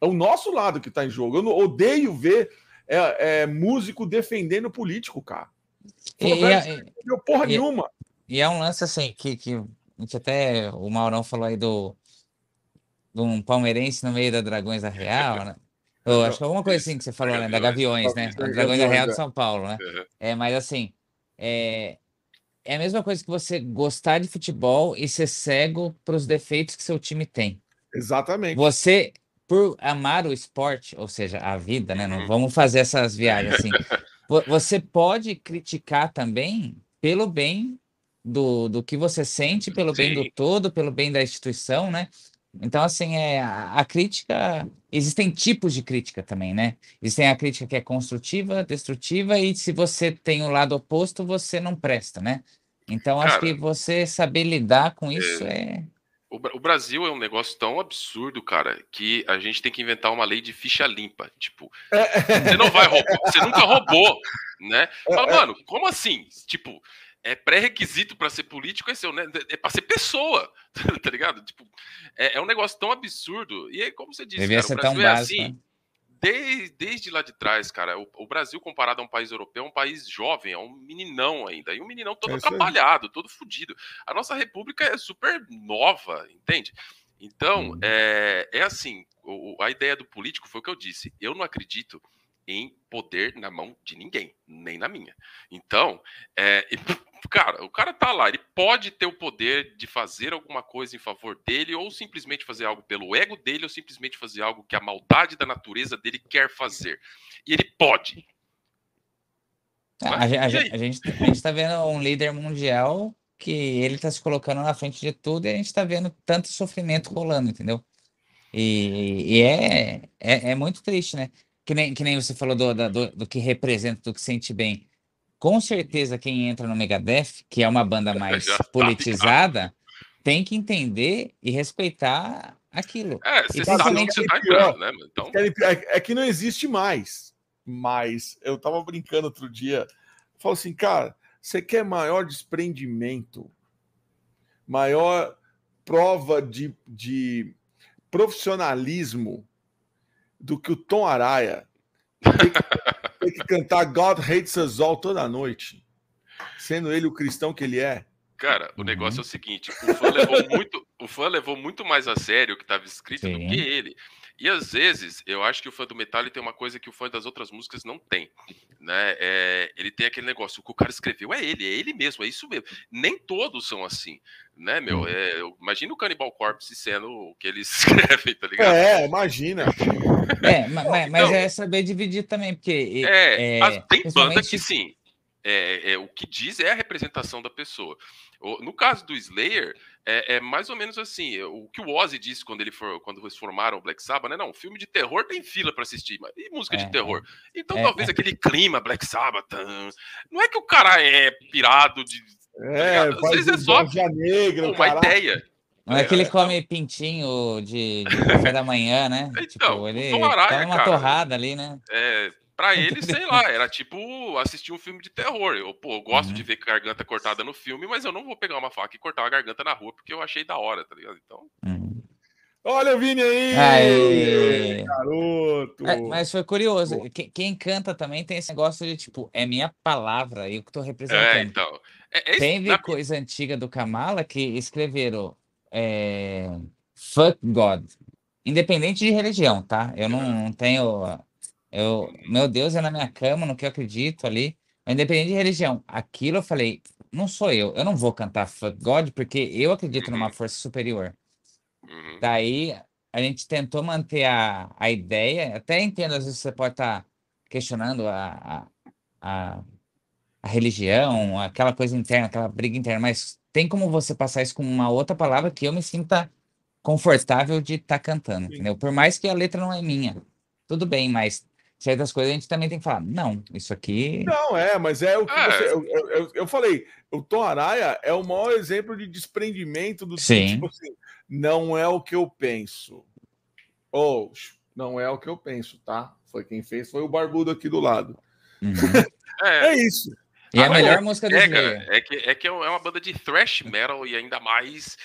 É o nosso lado que está em jogo. Eu odeio ver é, é, músico defendendo político, cara. E, e, não porra e, nenhuma. E é um lance assim que, que a gente até o Maurão falou aí do de um palmeirense no meio da Dragões da Real, né? Ou, acho que alguma coisa assim que você falou, né? Da Gaviões, né? Da Dragões da Real de São Paulo, né? É, mas assim, é, é a mesma coisa que você gostar de futebol e ser cego para os defeitos que seu time tem. Exatamente. Você, por amar o esporte, ou seja, a vida, né? Não uhum. vamos fazer essas viagens assim. Você pode criticar também pelo bem do, do que você sente, pelo Sim. bem do todo, pelo bem da instituição, né? Então, assim, é, a, a, crítica. Existem tipos de crítica também, né? Existem a crítica que é construtiva, destrutiva, e se você tem o lado oposto, você não presta, né? Então, Cara, acho que você saber lidar com isso é. é... O, Brasil é um negócio tão absurdo, cara, que a gente tem que inventar uma lei de ficha limpa. Tipo, é. você não vai roubar, você nunca roubou, né? Fala, é, mano, como assim? Tipo, é pré-requisito para ser político é ser né? é para ser pessoa, tá ligado? Tipo, é, é, um negócio tão absurdo. E aí, como você disse, cara, o Brasil é básico, assim. Né? Desde, desde lá de trás, cara, o, o, Brasil, comparado a um país europeu, é um país jovem, é um meninão ainda. E um meninão todo é atrapalhado, todo fodido. A nossa república é super nova, entende? Então, hum. é, é assim: o, a ideia do político foi o que eu disse. Eu não acredito em poder na mão de ninguém, nem na minha. Então, é, cara, o cara tá lá, ele pode ter o poder de fazer alguma coisa em favor dele, ou simplesmente fazer algo pelo ego dele, ou simplesmente fazer algo que a maldade da natureza dele quer fazer. E ele pode. A, a, a, a, gente, a gente tá vendo um líder mundial que ele tá se colocando na frente de tudo e a gente tá vendo tanto sofrimento rolando, entendeu? E, e é, é, é muito triste, né? Que nem, que nem você falou do, do, do que representa, do que sente bem. Com certeza, quem entra no Megadeth, que é uma banda mais tá politizada, tem que entender e respeitar aquilo. É, você sabe que você tá entrando, né? Então... É, é que não existe mais. Mas eu tava brincando outro dia. Falou assim, cara, você quer maior desprendimento, maior prova de, de profissionalismo do que o Tom Araya tem que, tem que cantar God Hates Us All toda noite, sendo ele o cristão que ele é. Cara, o negócio uhum. é o seguinte: o fã levou muito, o fã levou muito mais a sério o que estava escrito Sim. do que ele. E às vezes, eu acho que o fã do Metallica tem uma coisa que o fã das outras músicas não tem. Né? É, ele tem aquele negócio, o que o cara escreveu é ele, é ele mesmo, é isso mesmo. Nem todos são assim, né, meu? Hum. É, imagina o Cannibal Corpse sendo o que eles escrevem, tá ligado? É, imagina. É, mas, mas então, é saber dividir também, porque. É, é tem banda que sim. É, é, o que diz é a representação da pessoa. No caso do Slayer, é, é, mais ou menos assim. O que o Ozzy disse quando ele for, quando eles formaram o Black Sabbath, né? Não, filme de terror tem fila para assistir, mas e música é, de terror? É. Então é, talvez é. aquele clima Black Sabbath, não é que o cara é pirado de. Tá é, às vezes é só negra, uma ideia. Não é que ele come pintinho de, de café da manhã, né? Então, tipo, ele toma uma cara, torrada ali, né? É, Pra ele, sei lá, era tipo assistir um filme de terror. Eu, pô, eu gosto uhum. de ver garganta cortada no filme, mas eu não vou pegar uma faca e cortar uma garganta na rua porque eu achei da hora, tá ligado? Então. Uhum. Olha o Vini aí! Aê. Garoto! É, mas foi curioso. Quem, quem, canta também tem esse negócio de tipo, é minha palavra, eu que tô representando. É, então. É, é Teve na... coisa antiga do Kamala que escreveram é, Fuck God. Independente de religião, tá? Eu não, não tenho eu, meu Deus é na minha cama, no que eu acredito ali. Independente de religião. Aquilo eu falei, não sou eu. Eu não vou cantar Fuck God porque eu acredito numa uhum. força superior. Uhum. Daí a gente tentou manter a, a ideia. Até entendo, às vezes você pode estar tá questionando a, a, a, a religião, aquela coisa interna, aquela briga interna, mas tem como você passar isso com uma outra palavra que eu me sinta confortável de estar tá cantando, entendeu? Por mais que a letra não é minha. Tudo bem, mas certas coisas a gente também tem que falar, não, isso aqui. Não, é, mas é o que é. você. Eu, eu, eu, falei, o Tom Araya é o maior exemplo de desprendimento do Sim. tipo assim, não é o que eu penso. Oh, não é o que eu penso, tá? Foi quem fez, foi o barbudo aqui do lado. Uhum. é. é isso. E é a melhor música do é. É que, é que é uma banda de thrash metal e ainda mais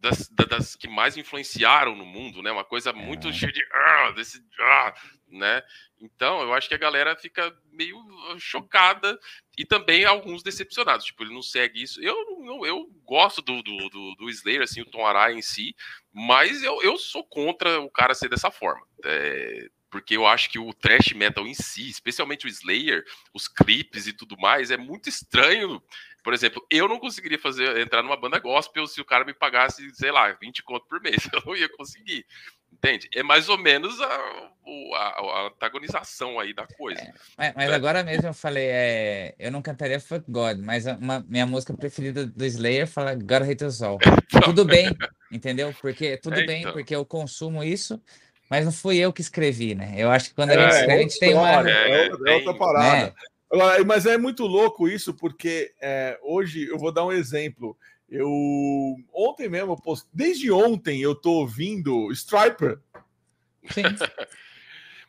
das, das que mais influenciaram no mundo, né? Uma coisa muito é. cheia de ah, desse ah, né? Então, eu acho que a galera fica meio chocada e também alguns decepcionados. Tipo, ele não segue isso. Eu, eu, eu gosto do, do, do, do Slayer, assim, o Tom Araya em si, mas eu, eu sou contra o cara ser dessa forma. É, porque eu acho que o thrash metal em si, especialmente o Slayer, os clipes e tudo mais, é muito estranho. Por exemplo, eu não conseguiria fazer entrar numa banda gospel se o cara me pagasse, sei lá, 20 conto por mês. Eu não ia conseguir. Entende? É mais ou menos a, a, a antagonização aí da coisa. É, mas, é. agora mesmo eu falei, é, eu não cantaria Fuck God, mas uma, minha música preferida do Slayer fala God Hate Us All. Então... Tudo bem, entendeu? Porque tudo é, bem, então. porque eu consumo isso, mas não fui eu que escrevi, né? Eu acho que quando a gente é, escreve, a gente tem uma. É, é outra parada. Né? Mas é muito louco isso, porque é, hoje eu vou dar um exemplo. Eu ontem mesmo, post... desde ontem eu tô ouvindo Striper. Sim.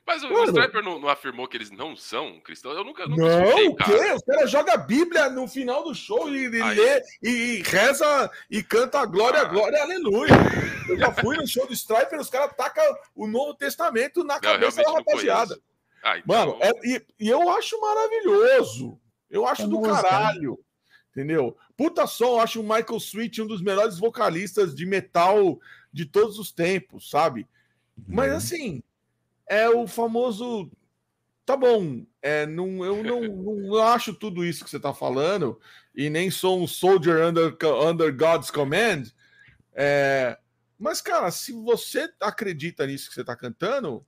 Mas o, Mano, Striper não, não, afirmou que eles não são cristãos? Eu nunca, nunca Não, escutei, o quê? O cara joga a Bíblia no final do show e, e lê e, reza e canta glória, ah. glória, aleluia. Eu já fui no show do Striper, os caras tacam o Novo Testamento na cabeça da rapaziada. Ah, então... Mano, é, e, e, eu acho maravilhoso. Eu acho é do música, caralho. Né? Entendeu? Puta som, eu acho o Michael Sweet um dos melhores vocalistas de metal de todos os tempos, sabe? Mas uhum. assim, é o famoso. Tá bom, é, não, eu não, não acho tudo isso que você está falando, e nem sou um soldier under, under God's command. É, mas, cara, se você acredita nisso que você está cantando,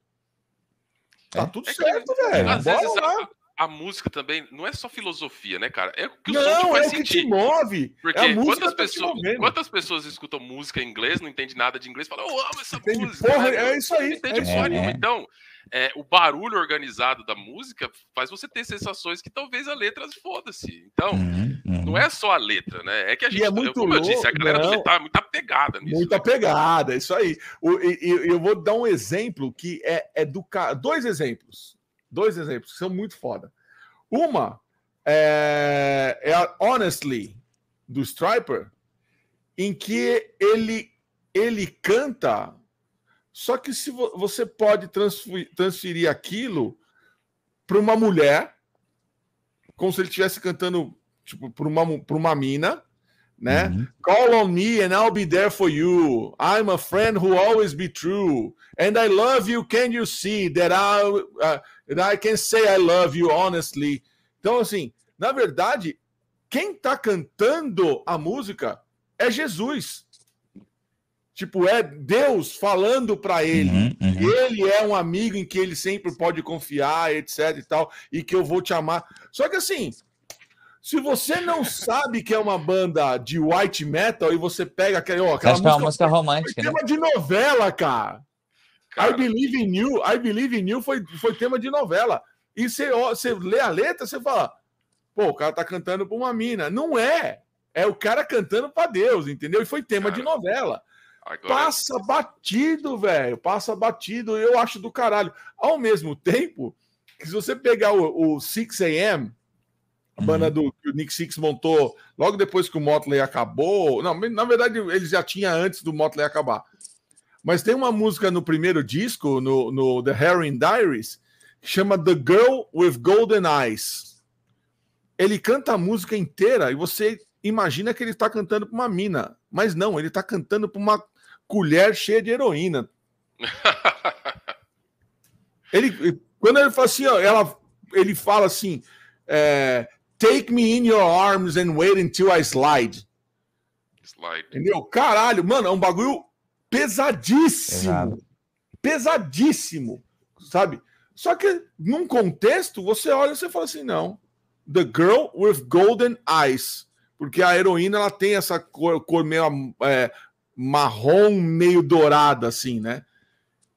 tá é. tudo é certo, que, velho. Às Bora vezes, lá a música também não é só filosofia, né, cara? É o que o não, som te faz é sentir. que te move. Porque é quantas, tá pessoas, quantas pessoas escutam música em inglês, não entende nada de inglês, falam, eu amo essa entende música. Porra, né? é isso aí. Não entende é porra nenhuma. Então, é, o barulho organizado da música faz você ter sensações que talvez a letra foda-se. Então, uhum, uhum. não é só a letra, né? É que a gente, é muito como louco, eu disse, a galera não, do metal é muito apegada nisso. Muito né? apegada, isso aí. Eu, eu vou dar um exemplo que é, é do Dois exemplos. Dois exemplos que são muito foda. Uma é, é a Honestly, do Striper, em que ele, ele canta, só que se vo, você pode transferir, transferir aquilo para uma mulher, como se ele estivesse cantando tipo, para uma, uma mina, né? Uhum. Call on me and I'll be there for you. I'm a friend who always be true. And I love you. Can you see that I, uh, that I can say I love you honestly? Então, assim, na verdade, quem tá cantando a música é Jesus. Tipo, é Deus falando para ele. Uhum, uhum. Ele é um amigo em que ele sempre pode confiar, etc e tal, e que eu vou te amar. Só que assim, se você não sabe que é uma banda de white metal e você pega aquela, ó, aquela Acho música, que é uma música romântica, foi né? tema de novela, cara. cara. I Believe in You, I Believe in You foi, foi tema de novela. E você, ó, você lê a letra, você fala, pô, o cara tá cantando pra uma mina. Não é. É o cara cantando para Deus, entendeu? E foi tema cara, de novela. Agora... Passa batido, velho. Passa batido. Eu acho do caralho. Ao mesmo tempo, que se você pegar o, o 6 AM, a banda uhum. do que o Nick Six montou logo depois que o Motley acabou. Não, na verdade, ele já tinha antes do Motley acabar. Mas tem uma música no primeiro disco, no, no The Herring Diaries, que chama The Girl with Golden Eyes. Ele canta a música inteira e você imagina que ele está cantando para uma mina. Mas não, ele está cantando para uma colher cheia de heroína. ele, quando ele fala assim, ó, ela, ele fala assim. É, Take me in your arms and wait until I slide. Slide. Entendeu? Caralho, mano, é um bagulho pesadíssimo. Pesadíssimo, sabe? Só que num contexto, você olha e você fala assim, não. The Girl with Golden Eyes. Porque a heroína ela tem essa cor, cor meio é, marrom, meio dourada, assim, né?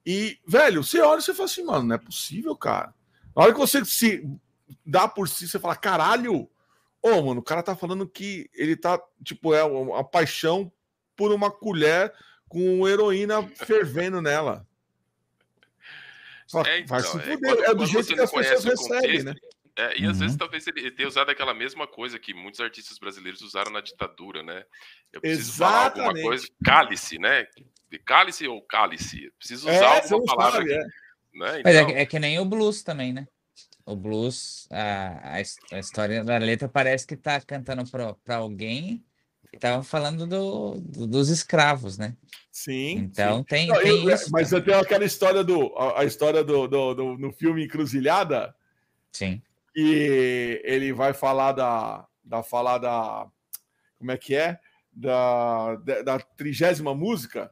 E, velho, você olha e você fala assim, mano, não é possível, cara. Na hora que você se dá por si, você fala, caralho, ô, oh, mano, o cara tá falando que ele tá, tipo, é uma paixão por uma colher com heroína fervendo nela. É, então, vai se fuder. É, quando, é do jeito que as pessoas recebem, né? É, e às uhum. vezes talvez ele tenha usado aquela mesma coisa que muitos artistas brasileiros usaram na ditadura, né? Eu preciso Exatamente. falar alguma coisa. Cálice, né? De cálice ou cálice? Preciso usar é, alguma palavra. Sabe, é. Né? Então... Mas é, é, que nem o blues também, né? O blues, a, a, história da letra parece que tá cantando para alguém e tava falando do, do, dos escravos, né? Sim. Então sim. tem, Não, tem eu, isso. Mas eu tenho aquela história do a, a história do, do, do, no filme Encruzilhada. Sim e ele vai falar da, da falar da como é que é da, da, trigésima música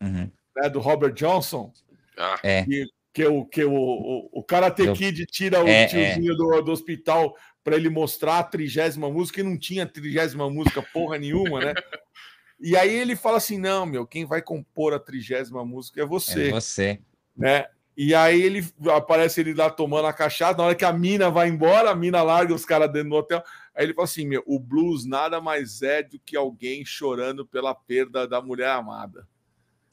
uhum. né, do Robert Johnson ah. é. que, que, o, que o, o, o Karate Eu... Kid tira o é, é. tiozinho é. Do, do hospital para ele mostrar a trigésima música e não tinha trigésima música porra nenhuma, né? E aí ele fala assim: não, meu, quem vai compor a trigésima música é você. É você. Né? E aí ele aparece ele lá tomando a cachaça, na hora que a mina vai embora, a mina larga os caras dentro do hotel. Aí ele fala assim: meu, o blues nada mais é do que alguém chorando pela perda da mulher amada.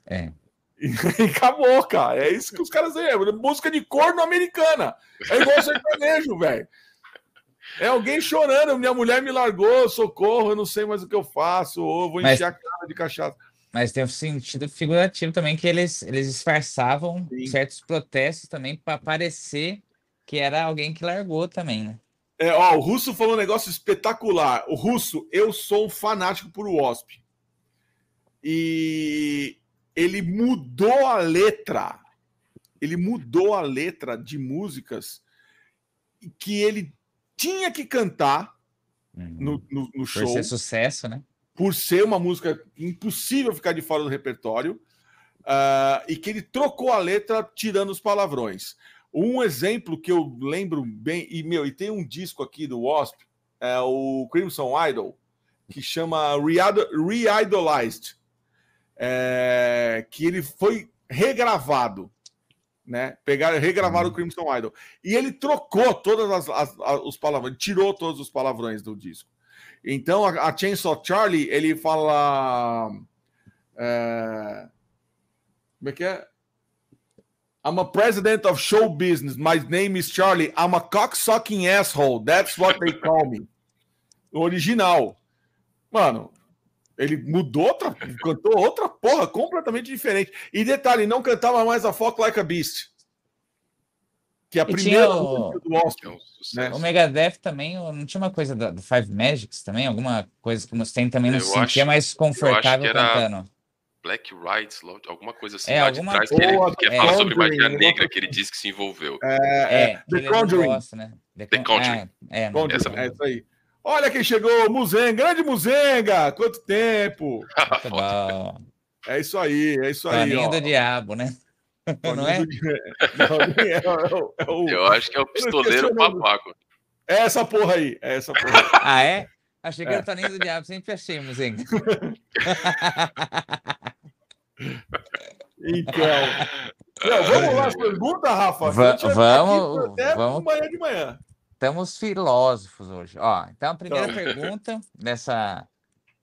É. E, e acabou, cara. É isso que os caras é música de corno americana. É igual sertanejo, velho. É alguém chorando, minha mulher me largou, socorro, eu não sei mais o que eu faço, ou vou encher Mas... a cara de cachaça. Mas tem um sentido figurativo também que eles, eles disfarçavam Sim. certos protestos também para parecer que era alguém que largou também, né? É, ó, o Russo falou um negócio espetacular. O Russo, eu sou um fanático por Wasp. E ele mudou a letra. Ele mudou a letra de músicas que ele tinha que cantar uhum. no, no, no show. Por ser sucesso, né? por ser uma música impossível ficar de fora do repertório, uh, e que ele trocou a letra tirando os palavrões. Um exemplo que eu lembro bem, e meu, e tem um disco aqui do Wasp, é o Crimson Idol, que chama Re-Idolized, é, que ele foi regravado, né? Pegaram, regravaram o uhum. Crimson Idol. E ele trocou todas as, as, as os palavrões, tirou todos os palavrões do disco. Então, a, a Chainsaw Charlie, ele fala. É, como é que é? I'm a president of show business. My name is Charlie. I'm a cocksucking asshole. That's what they call me. O original. Mano, ele mudou outra, cantou outra porra completamente diferente. E detalhe, não cantava mais a Fuck Like a Beast. Que é a e primeira o... do Oscar. Né? O Megadeth também, não tinha uma coisa do Five Magics também? Alguma coisa que você tem também não se sentia mais confortável cantando? Black Rights, alguma coisa assim, é, lá alguma... de trás, que ele que é, fala sobre magia negra, que ele disse que se envolveu. É, é, é The Conjuring. Gosta, né? The, The Conjuring. É, é, Conjuring. Essa é isso aí. Olha quem chegou, Muzenga, grande Muzenga, quanto tempo. é isso aí, é isso aí. Paninho do diabo, né? Não é? Não, é, é, é o... Eu acho que é o pistoleiro papaco. É essa porra aí. É essa porra. Aí. Ah, é? Achei que é. era o Toninho do Diabo, sempre achemos, hein? então. Não, vamos lá, as perguntas, Rafa. Va vamos. Até vamos. Amanhã de manhã. Estamos filósofos hoje. Ó, então, a primeira então. pergunta dessa,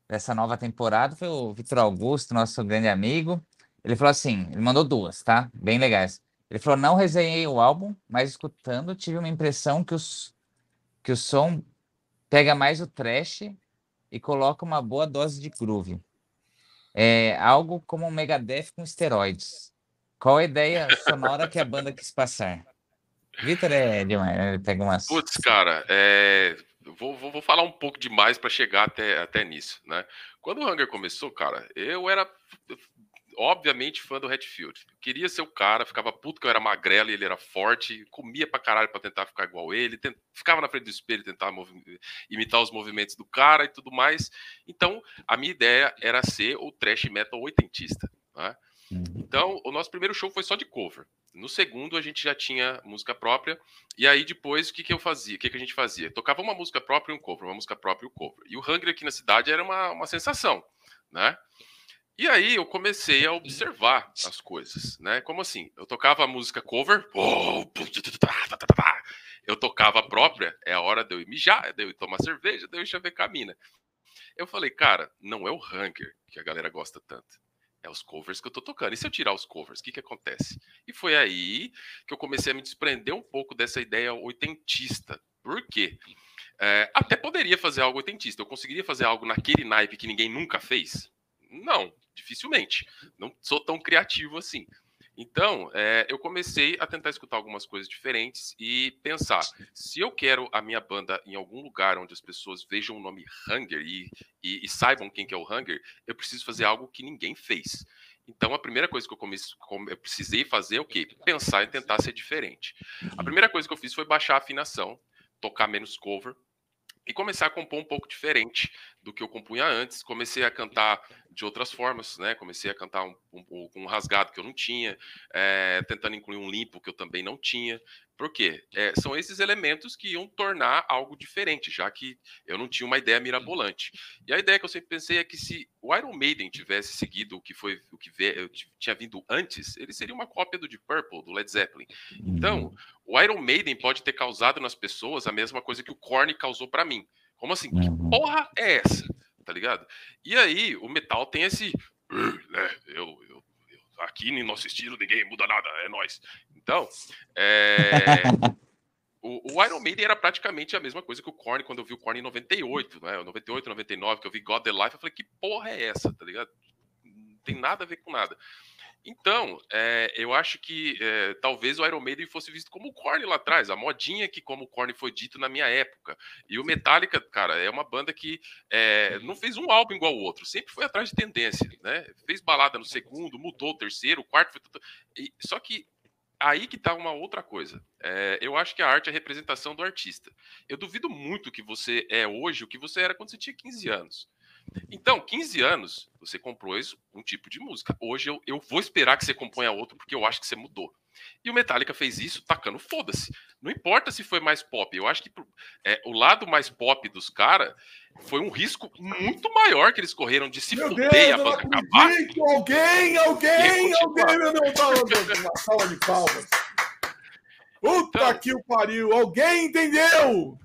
dessa nova temporada foi o Vitor Augusto, nosso grande amigo. Ele falou assim, ele mandou duas, tá? Bem legais. Ele falou, não resenhei o álbum, mas escutando tive uma impressão que, os, que o som pega mais o trash e coloca uma boa dose de groove. É algo como um Megadeth com esteroides. Qual a ideia sonora que a banda quis passar? Vitor é demais, né? Ele pega umas... Putz, cara, é... Vou, vou, vou, falar um pouco demais para chegar até, até nisso, né? Quando o Hunger começou, cara, eu era obviamente, fã do Hatfield. queria ser o cara, ficava puto que eu era magrelo e ele era forte, comia pra caralho pra tentar ficar igual ele, tent... ficava na frente do espelho tentar imitar os movimentos do cara e tudo mais. Então, a minha ideia era ser o trash metal oitentista. Né? Então, o nosso primeiro show foi só de cover. No segundo, a gente já tinha música própria. E aí, depois, o que, que eu fazia? O que, que a gente fazia? Tocava uma música própria e um cover, uma música própria e um cover. E o Hungry aqui na cidade era uma, uma sensação, né? E aí eu comecei a observar as coisas, né? Como assim? Eu tocava a música cover, eu tocava a própria, é a hora de eu ir mijar, de eu ir tomar cerveja, de eu chavecar a mina. Eu falei, cara, não é o Hunger que a galera gosta tanto. É os covers que eu tô tocando. E se eu tirar os covers, o que que acontece? E foi aí que eu comecei a me desprender um pouco dessa ideia oitentista. Por quê? É, até poderia fazer algo oitentista. Eu conseguiria fazer algo naquele naipe que ninguém nunca fez? Não, dificilmente. Não sou tão criativo assim. Então, é, eu comecei a tentar escutar algumas coisas diferentes e pensar: se eu quero a minha banda em algum lugar onde as pessoas vejam o nome Hunger e, e, e saibam quem que é o Hunger, eu preciso fazer algo que ninguém fez. Então, a primeira coisa que eu, comecei, eu precisei fazer é o quê? Pensar e tentar ser diferente. A primeira coisa que eu fiz foi baixar a afinação, tocar menos cover, e começar a compor um pouco diferente do que eu compunha antes. Comecei a cantar de outras formas, né? Comecei a cantar um, um, um rasgado que eu não tinha, é, tentando incluir um limpo que eu também não tinha. Por quê? É, são esses elementos que iam tornar algo diferente, já que eu não tinha uma ideia mirabolante. E a ideia que eu sempre pensei é que se o Iron Maiden tivesse seguido o que foi o que tinha vindo antes, ele seria uma cópia do Deep Purple, do Led Zeppelin. Então, uhum. O Iron Maiden pode ter causado nas pessoas a mesma coisa que o Korn causou para mim. Como assim? Que uhum. porra é essa? Tá ligado? E aí, o metal tem esse. Né, eu, eu, eu, aqui no nosso estilo ninguém muda nada, é nós. Então, é... o, o, Iron Maiden era praticamente a mesma coisa que o Korn quando eu vi o Korn em 98, né? 98, 99, que eu vi God the Life, eu falei, que porra é essa, tá ligado? Não tem nada a ver com nada. Então, é, eu acho que é, talvez o Iron Maiden fosse visto como o Korn lá atrás, a modinha que como o Korn foi dito na minha época. E o Metallica, cara, é uma banda que é, não fez um álbum igual ao outro, sempre foi atrás de tendência, né? Fez balada no segundo, mudou o terceiro, o quarto foi... E, só que aí que tá uma outra coisa. Eu acho que a arte é a representação do artista. Eu duvido muito que você é hoje o que você era quando você tinha 15 anos. Então, 15 anos, você compôs um tipo de música. Hoje eu, eu vou esperar que você componha outro, porque eu acho que você mudou. E o Metallica fez isso tacando foda-se. Não importa se foi mais pop. Eu acho que é, o lado mais pop dos caras foi um risco muito maior que eles correram de se Meu fuder Deus, a banda acabar. Alguém, alguém, alguém, meu Deus, uma sala de palmas. Puta então, que o pariu! Alguém entendeu?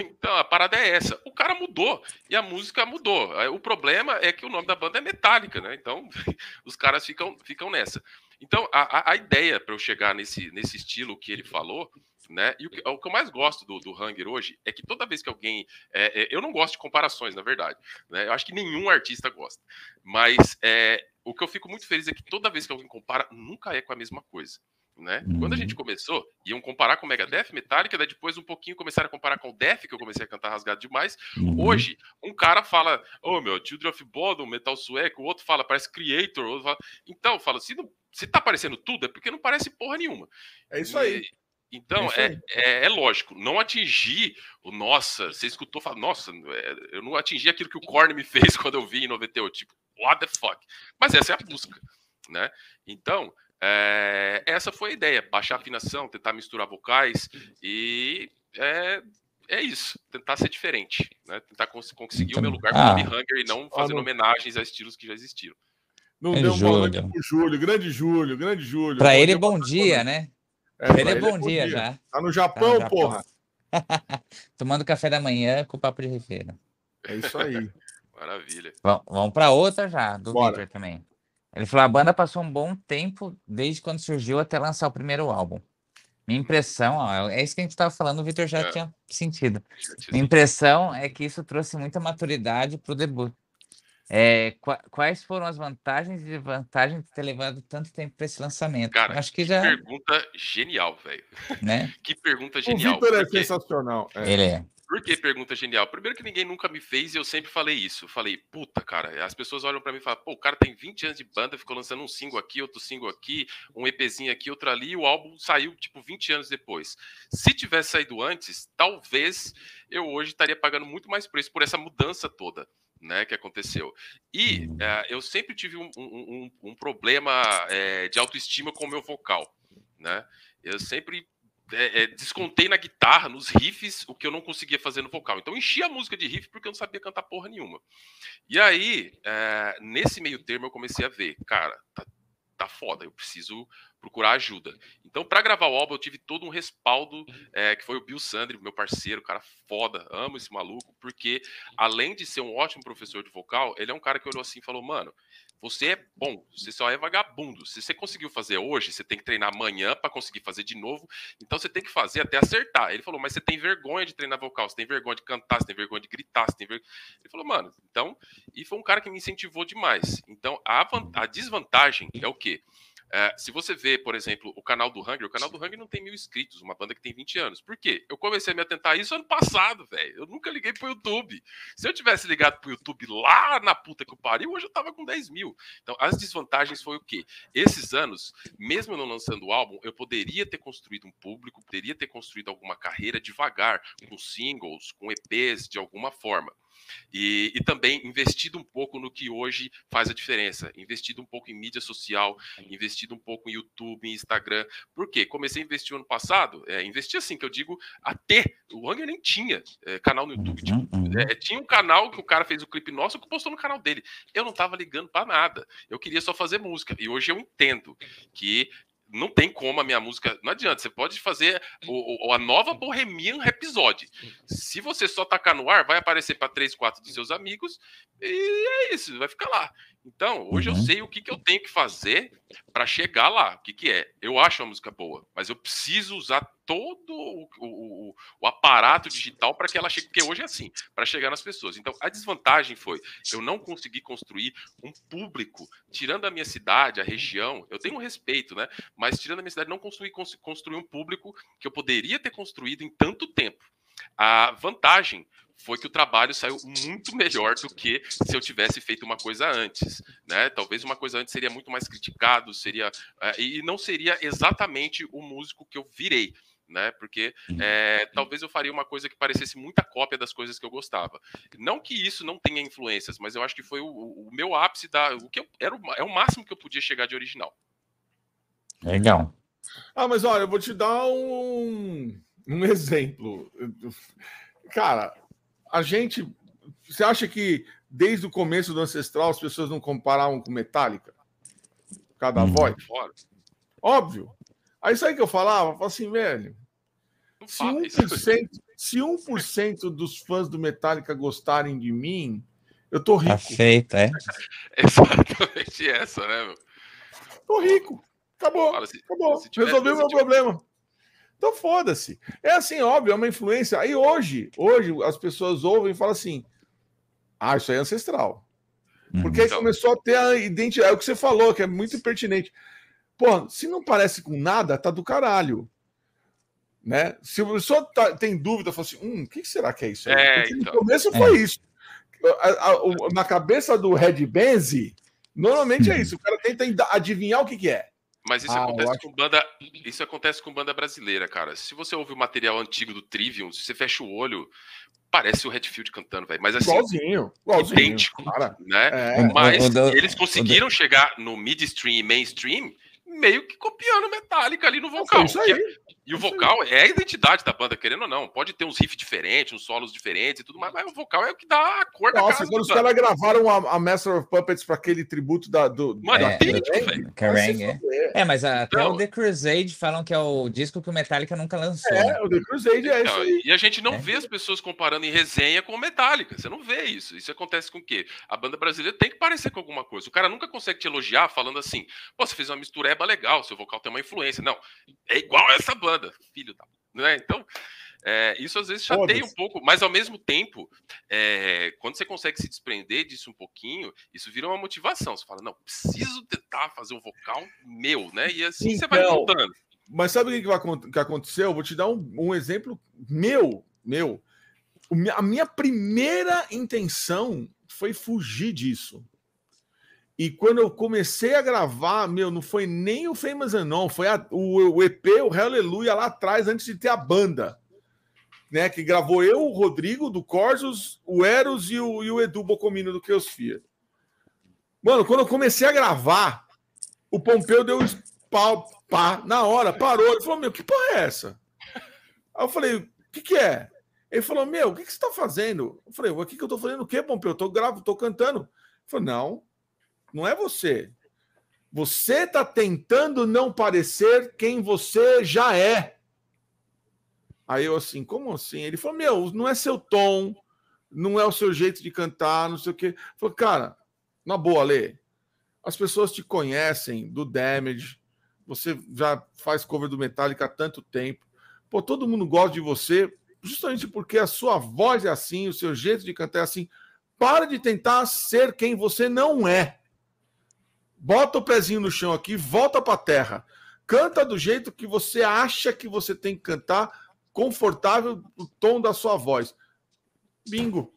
Então, a parada é essa. O cara mudou e a música mudou. O problema é que o nome da banda é Metallica, né? Então, os caras ficam, ficam nessa. Então, a, a ideia para eu chegar nesse, nesse estilo que ele falou, né? E o que, o que eu mais gosto do, do Hunger hoje é que toda vez que alguém. É, é, eu não gosto de comparações, na verdade. Né? Eu acho que nenhum artista gosta. Mas é, o que eu fico muito feliz é que toda vez que alguém compara, nunca é com a mesma coisa né? Uhum. Quando a gente uhum. começou, iam comparar com o Megadeth, Metallica, daí depois um pouquinho começaram a comparar com o Def, que eu comecei a cantar rasgado demais. Uhum. Hoje, um cara fala, ô oh, meu, Children of Bodom, metal sueco, o outro fala, parece Creator, o outro fala... Então, eu falo, se, não, se tá parecendo tudo, é porque não parece porra nenhuma. É isso aí. E, então, é, é, é, é, lógico, não atingir o nossa, você escutou, fala, nossa, é, eu não atingi aquilo que o Korn me fez quando eu vi em 98, tipo, what the fuck? Mas essa é a busca, né? Então, é, essa foi a ideia: baixar a afinação, tentar misturar vocais e é, é isso, tentar ser diferente, né? tentar cons conseguir o meu lugar ah. Hunger e não fazendo ah, homenagens a estilos que já existiram. Não é deu Júlio. um Júlio, grande Júlio, grande Júlio. Para ele, bom dia, né? É, pra ele é bom, dia, dia, já. Tá no Japão, tá no Japão. porra. Tomando café da manhã com papo de refeiro. É isso aí. Maravilha. vamos para outra já, do Victor também. Ele falou: a banda passou um bom tempo desde quando surgiu até lançar o primeiro álbum. Minha impressão, ó, é isso que a gente estava falando, o Victor já é. tinha sentido. Minha impressão é que isso trouxe muita maturidade para o debut. É, quais foram as vantagens e desvantagens de ter levado tanto tempo para esse lançamento? Cara, acho que, que já. pergunta genial, velho. Né? que pergunta genial. O Victor é sensacional. É. Ele é. Por que pergunta genial? Primeiro que ninguém nunca me fez e eu sempre falei isso. Eu falei, puta, cara, as pessoas olham para mim e falam, pô, o cara tem 20 anos de banda, ficou lançando um single aqui, outro single aqui, um EPzinho aqui, outro ali, e o álbum saiu, tipo, 20 anos depois. Se tivesse saído antes, talvez eu hoje estaria pagando muito mais preço por essa mudança toda. Né, que aconteceu. E é, eu sempre tive um, um, um, um problema é, de autoestima com o meu vocal. Né? Eu sempre é, é, descontei na guitarra, nos riffs, o que eu não conseguia fazer no vocal. Então enchi a música de riff porque eu não sabia cantar porra nenhuma. E aí, é, nesse meio termo, eu comecei a ver, cara, tá, tá foda, eu preciso procurar ajuda. Então, para gravar o álbum, eu tive todo um respaldo, é, que foi o Bill Sandri, meu parceiro, cara foda, amo esse maluco, porque além de ser um ótimo professor de vocal, ele é um cara que olhou assim e falou, mano, você é bom, você só é vagabundo. Se você conseguiu fazer hoje, você tem que treinar amanhã para conseguir fazer de novo. Então você tem que fazer até acertar. Ele falou, mas você tem vergonha de treinar vocal, você tem vergonha de cantar, você tem vergonha de gritar, você tem vergonha. Ele falou, mano, então. E foi um cara que me incentivou demais. Então a, a desvantagem é o quê? É, se você vê, por exemplo, o canal do Hunger, o canal do Hunger não tem mil inscritos, uma banda que tem 20 anos. Por quê? Eu comecei a me atentar a isso ano passado, velho. Eu nunca liguei pro YouTube. Se eu tivesse ligado pro YouTube lá na puta que eu pariu, hoje eu tava com 10 mil. Então, as desvantagens foi o quê? Esses anos, mesmo não lançando o álbum, eu poderia ter construído um público, poderia ter construído alguma carreira devagar, com singles, com EPs, de alguma forma. E, e, também investido um pouco no que hoje faz a diferença, investido um pouco em mídia social, investido um pouco em YouTube, em Instagram. Por quê? Comecei a investir ano passado, é, investi assim, que eu digo, até. O Hunger nem tinha é, canal no YouTube. Tipo, é, tinha um canal que o cara fez o clipe nosso que postou no canal dele. Eu não tava ligando para nada. Eu queria só fazer música. E hoje eu entendo que não tem como a minha música. Não adianta, você pode fazer o, o, a nova Bohemian Rhapsody. Se você só tacar no ar, vai aparecer para três, quatro dos seus amigos e é isso, vai ficar lá. Então, hoje uhum. eu sei o que, que eu tenho que fazer para chegar lá. O que, que é? Eu acho a música boa, mas eu preciso usar todo o, o, o aparato digital para que ela chegue. Porque hoje é assim, para chegar nas pessoas. Então, a desvantagem foi eu não consegui construir um público, tirando a minha cidade, a região. Eu tenho um respeito, né? Mas tirando a minha cidade, não consegui construir um público que eu poderia ter construído em tanto tempo. A vantagem foi que o trabalho saiu muito melhor do que se eu tivesse feito uma coisa antes, né? Talvez uma coisa antes seria muito mais criticado, seria uh, e não seria exatamente o músico que eu virei, né? Porque é, talvez eu faria uma coisa que parecesse muita cópia das coisas que eu gostava. Não que isso não tenha influências, mas eu acho que foi o, o meu ápice da o que eu, era o, é o máximo que eu podia chegar de original. Legal. Ah, mas olha, eu vou te dar um, um exemplo. Cara, a gente. Você acha que desde o começo do Ancestral as pessoas não comparavam com Metallica? Cada hum. voz? Óbvio. Aí sabe o que eu falava? Eu falava assim, velho. Se 1%, se 1% dos fãs do Metallica gostarem de mim, eu tô rico. Tá feito, é? Exatamente essa, né, meu? Tô rico. Acabou. Se, acabou. Se Resolveu o meu problema. Então foda-se. É assim, óbvio, é uma influência. Aí hoje, hoje as pessoas ouvem e falam assim: ah, isso aí é ancestral. Uhum. Porque aí então... começou a ter a identidade. É o que você falou, que é muito pertinente. Pô, se não parece com nada, tá do caralho. Né? Se o pessoa tá, tem dúvida, fala assim: hum, o que será que é isso aí? É, então... No começo foi é. isso. A, a, a, na cabeça do Red Benzi, normalmente é uhum. isso. O cara tenta adivinhar o que, que é. Mas isso ah, acontece com banda. Isso acontece com banda brasileira, cara. Se você ouve o material antigo do Trivium, se você fecha o olho, parece o Redfield cantando, velho. Mas assim. Igualzinho, igualzinho idêntico, cara. né? É. Mas o, o, eles conseguiram chegar no midstream e mainstream meio que copiando Metallica ali no vocal. Isso aí. E o vocal é a identidade da banda, querendo ou não. Pode ter uns riffs diferentes, uns solos diferentes e tudo mais, mas o vocal é o que dá a cor Nossa, da casa. quando os caras gravaram a, a, Master of Puppets para aquele tributo da, do. Mano. É, velho. Kerrang, é. é, mas até então, o The Crusade falam que é o disco que o Metallica nunca lançou. É, né? o The Crusade é então, isso aí. E a gente não é. vê as pessoas comparando em resenha com o Metallica. Você não vê isso. Isso acontece com o quê? A banda brasileira tem que parecer com alguma coisa. O cara nunca consegue te elogiar falando assim, pô, você fez uma mistureba legal, seu vocal tem uma influência. Não, é igual essa banda, filho da né? Então, é, isso às vezes chateia um pouco, mas ao mesmo tempo, é, quando você consegue se desprender disso um pouquinho, isso vira uma motivação. Você fala, não, preciso tentar fazer um vocal meu, né? E assim então, você vai então, montando. Mas sabe o que, vai, que aconteceu? Eu vou te dar um, um exemplo meu, meu. A minha primeira intenção foi fugir disso. E quando eu comecei a gravar, meu, não foi nem o Famous não, foi a, o, o, EP, o Hallelujah lá atrás, antes de ter a banda. Né, que gravou eu, o Rodrigo do Corsos, o Eros e o, e o Edu Bocomino do Keosfia. Mano, quando eu comecei a gravar, o Pompeu deu pau, pá, na hora, parou. Ele falou: Meu, que porra é essa? Aí eu falei: O que, que é? Ele falou: Meu, o que, que você tá fazendo? Eu falei: O que, que eu tô fazendo o quê, Pompeu? Eu tô gravo, tô cantando. Ele falou: Não, não é você. Você está tentando não parecer quem você já é. Aí eu assim, como assim? Ele falou: Meu, não é seu tom, não é o seu jeito de cantar, não sei o quê. Falei, cara, na boa, Lê, as pessoas te conhecem do Damage, você já faz cover do Metallica há tanto tempo. Pô, todo mundo gosta de você justamente porque a sua voz é assim, o seu jeito de cantar é assim. Para de tentar ser quem você não é. Bota o pezinho no chão aqui, volta para a terra. Canta do jeito que você acha que você tem que cantar, confortável o tom da sua voz. Bingo.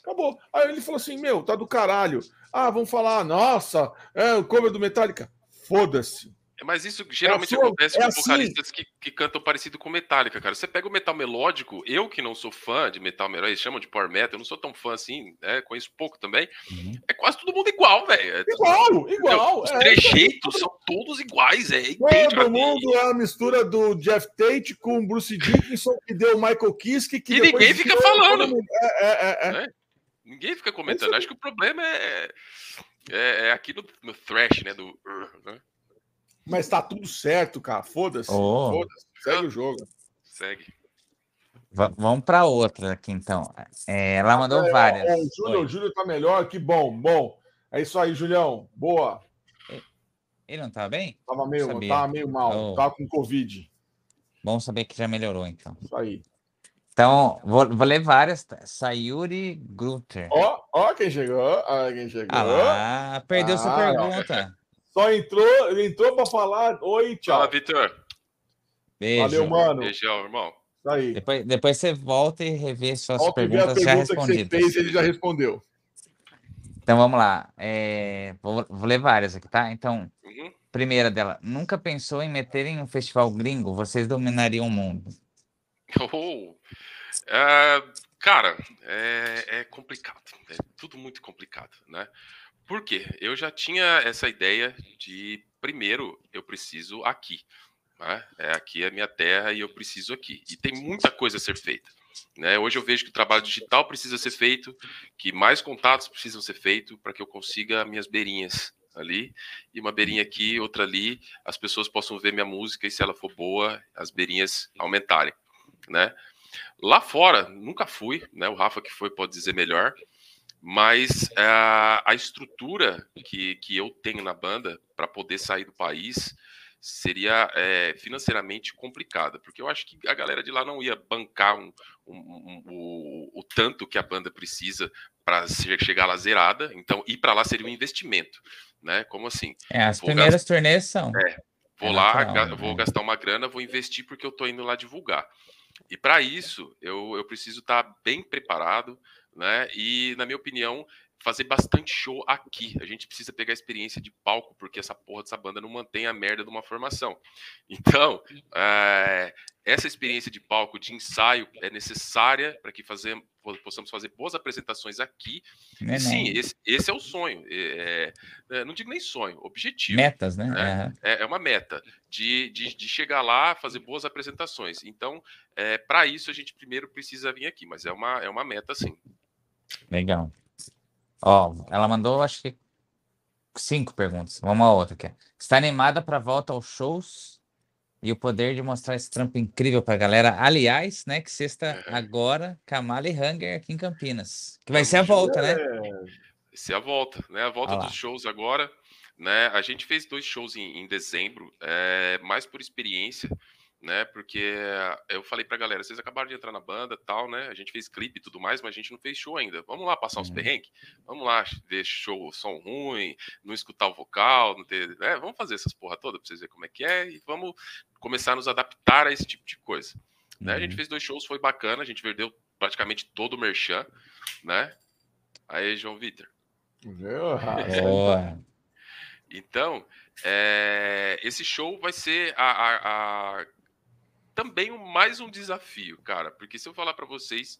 Acabou. Aí ele falou assim: Meu, tá do caralho. Ah, vamos falar, nossa, é o cover do Metallica. Foda-se. Mas isso geralmente é acontece é com assim. vocalistas que, que cantam parecido com Metallica, cara. Você pega o metal melódico, eu que não sou fã de metal melódico, eles chamam de power metal, eu não sou tão fã assim, né? Conheço pouco também. Uhum. É quase todo mundo igual, velho. É igual, igual. Os é, trejeitos é, são todos iguais, é Todo mundo é a mistura do Jeff Tate com o Bruce Dickinson, que deu o Michael Kiske, que E ninguém fica falando. É, é, é, Ninguém fica comentando. Acho que o problema é, é, aqui no, no thrash, né? Do, né? Mas tá tudo certo, cara. Foda-se. Oh. Foda-se. Segue o jogo. Segue. V vamos para outra aqui, então. É, ela mandou é, várias. Ó, o, Júlio, o Júlio tá melhor, que bom. Bom, é isso aí, Julião. Boa. Ele não tava bem? Tava meio, tava meio mal. Oh. Tava com Covid. Bom saber que já melhorou, então. Isso aí. Então, vou, vou ler várias. Tá? Sayuri Grutter. Ó, ó quem chegou. Ó, quem chegou. Ah lá, perdeu ah, sua pergunta. Só entrou, ele entrou para falar oi, tchau. Fala, Vitor. Beijo. Valeu, mano. Beijão, irmão. Isso aí. Depois, depois você volta e revê suas volta perguntas pergunta já respondidas. Que você fez, ele já respondeu. Então vamos lá. É, vou, vou, ler várias aqui, tá? Então, uhum. primeira dela. Nunca pensou em meter em um festival gringo? Vocês dominariam o mundo. Oh. Uh, cara, é, é complicado. É tudo muito complicado, né? Por quê? Eu já tinha essa ideia de, primeiro, eu preciso aqui. Né? É aqui a minha terra e eu preciso aqui. E tem muita coisa a ser feita. Né? Hoje eu vejo que o trabalho digital precisa ser feito, que mais contatos precisam ser feitos para que eu consiga minhas beirinhas ali, e uma beirinha aqui, outra ali, as pessoas possam ver minha música e se ela for boa, as beirinhas aumentarem, né? Lá fora, nunca fui, né? O Rafa que foi pode dizer melhor, mas a, a estrutura que, que eu tenho na banda para poder sair do país seria é, financeiramente complicada, porque eu acho que a galera de lá não ia bancar um, um, um, o, o, tanto que a banda precisa para chegar lá zerada, então ir para lá seria um investimento, né? Como assim? É, as vou primeiras gastar, turnês são. É, vou é lá, natural, vou né? gastar uma grana, vou investir porque eu estou indo lá divulgar. E para isso, eu, eu preciso estar tá bem preparado, né? E, na minha opinião, fazer bastante show aqui. A gente precisa pegar a experiência de palco, porque essa porra dessa banda não mantém a merda de uma formação. Então, é, essa experiência de palco, de ensaio, é necessária para que fazer, possamos fazer boas apresentações aqui. É sim, esse, esse, é o sonho. É, é, não digo nem sonho, objetivo. Metas, né? né? É, é uma meta de, de, de, chegar lá, fazer boas apresentações. Então, para isso, a gente primeiro precisa vir aqui, mas é uma, é uma meta, sim. Legal. Ó, ela mandou, acho que cinco perguntas. Vamos a outra aqui. Está animada para volta aos shows e o poder de mostrar esse trampo incrível para a galera. Aliás, né, que sexta agora, Kamala e Hunger aqui em Campinas. Que vai ser a volta, né? Vai ser a volta, né? A volta dos shows agora, né? A gente fez dois shows em, em dezembro, é, mais por experiência né? Porque eu falei pra galera, vocês acabaram de entrar na banda tal, né? A gente fez clipe e tudo mais, mas a gente não fez show ainda. Vamos lá passar os uhum. perrengues? Vamos lá ver show, som ruim, não escutar o vocal, não ter. Né? Vamos fazer essas porra toda pra vocês verem como é que é e vamos começar a nos adaptar a esse tipo de coisa. Uhum. Né? A gente uhum. fez dois shows, foi bacana, a gente perdeu praticamente todo o merchan, né? Aí, João Vitor. Então, é, esse show vai ser a, a, a também mais um desafio, cara, porque se eu falar para vocês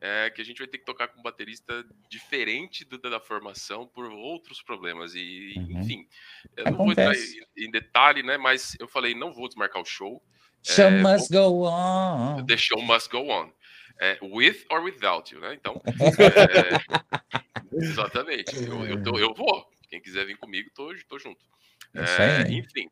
é que a gente vai ter que tocar com um baterista diferente do, da formação por outros problemas e uhum. enfim, eu não vou entrar em, em, detalhe, né? Mas eu falei não vou desmarcar o show. Show é, must vou, go on. The show must go on. É, with or without you, né? Então, é, exatamente. Eu, eu, tô, eu, vou. Quem quiser vir comigo, tô, tô junto. É, enfim,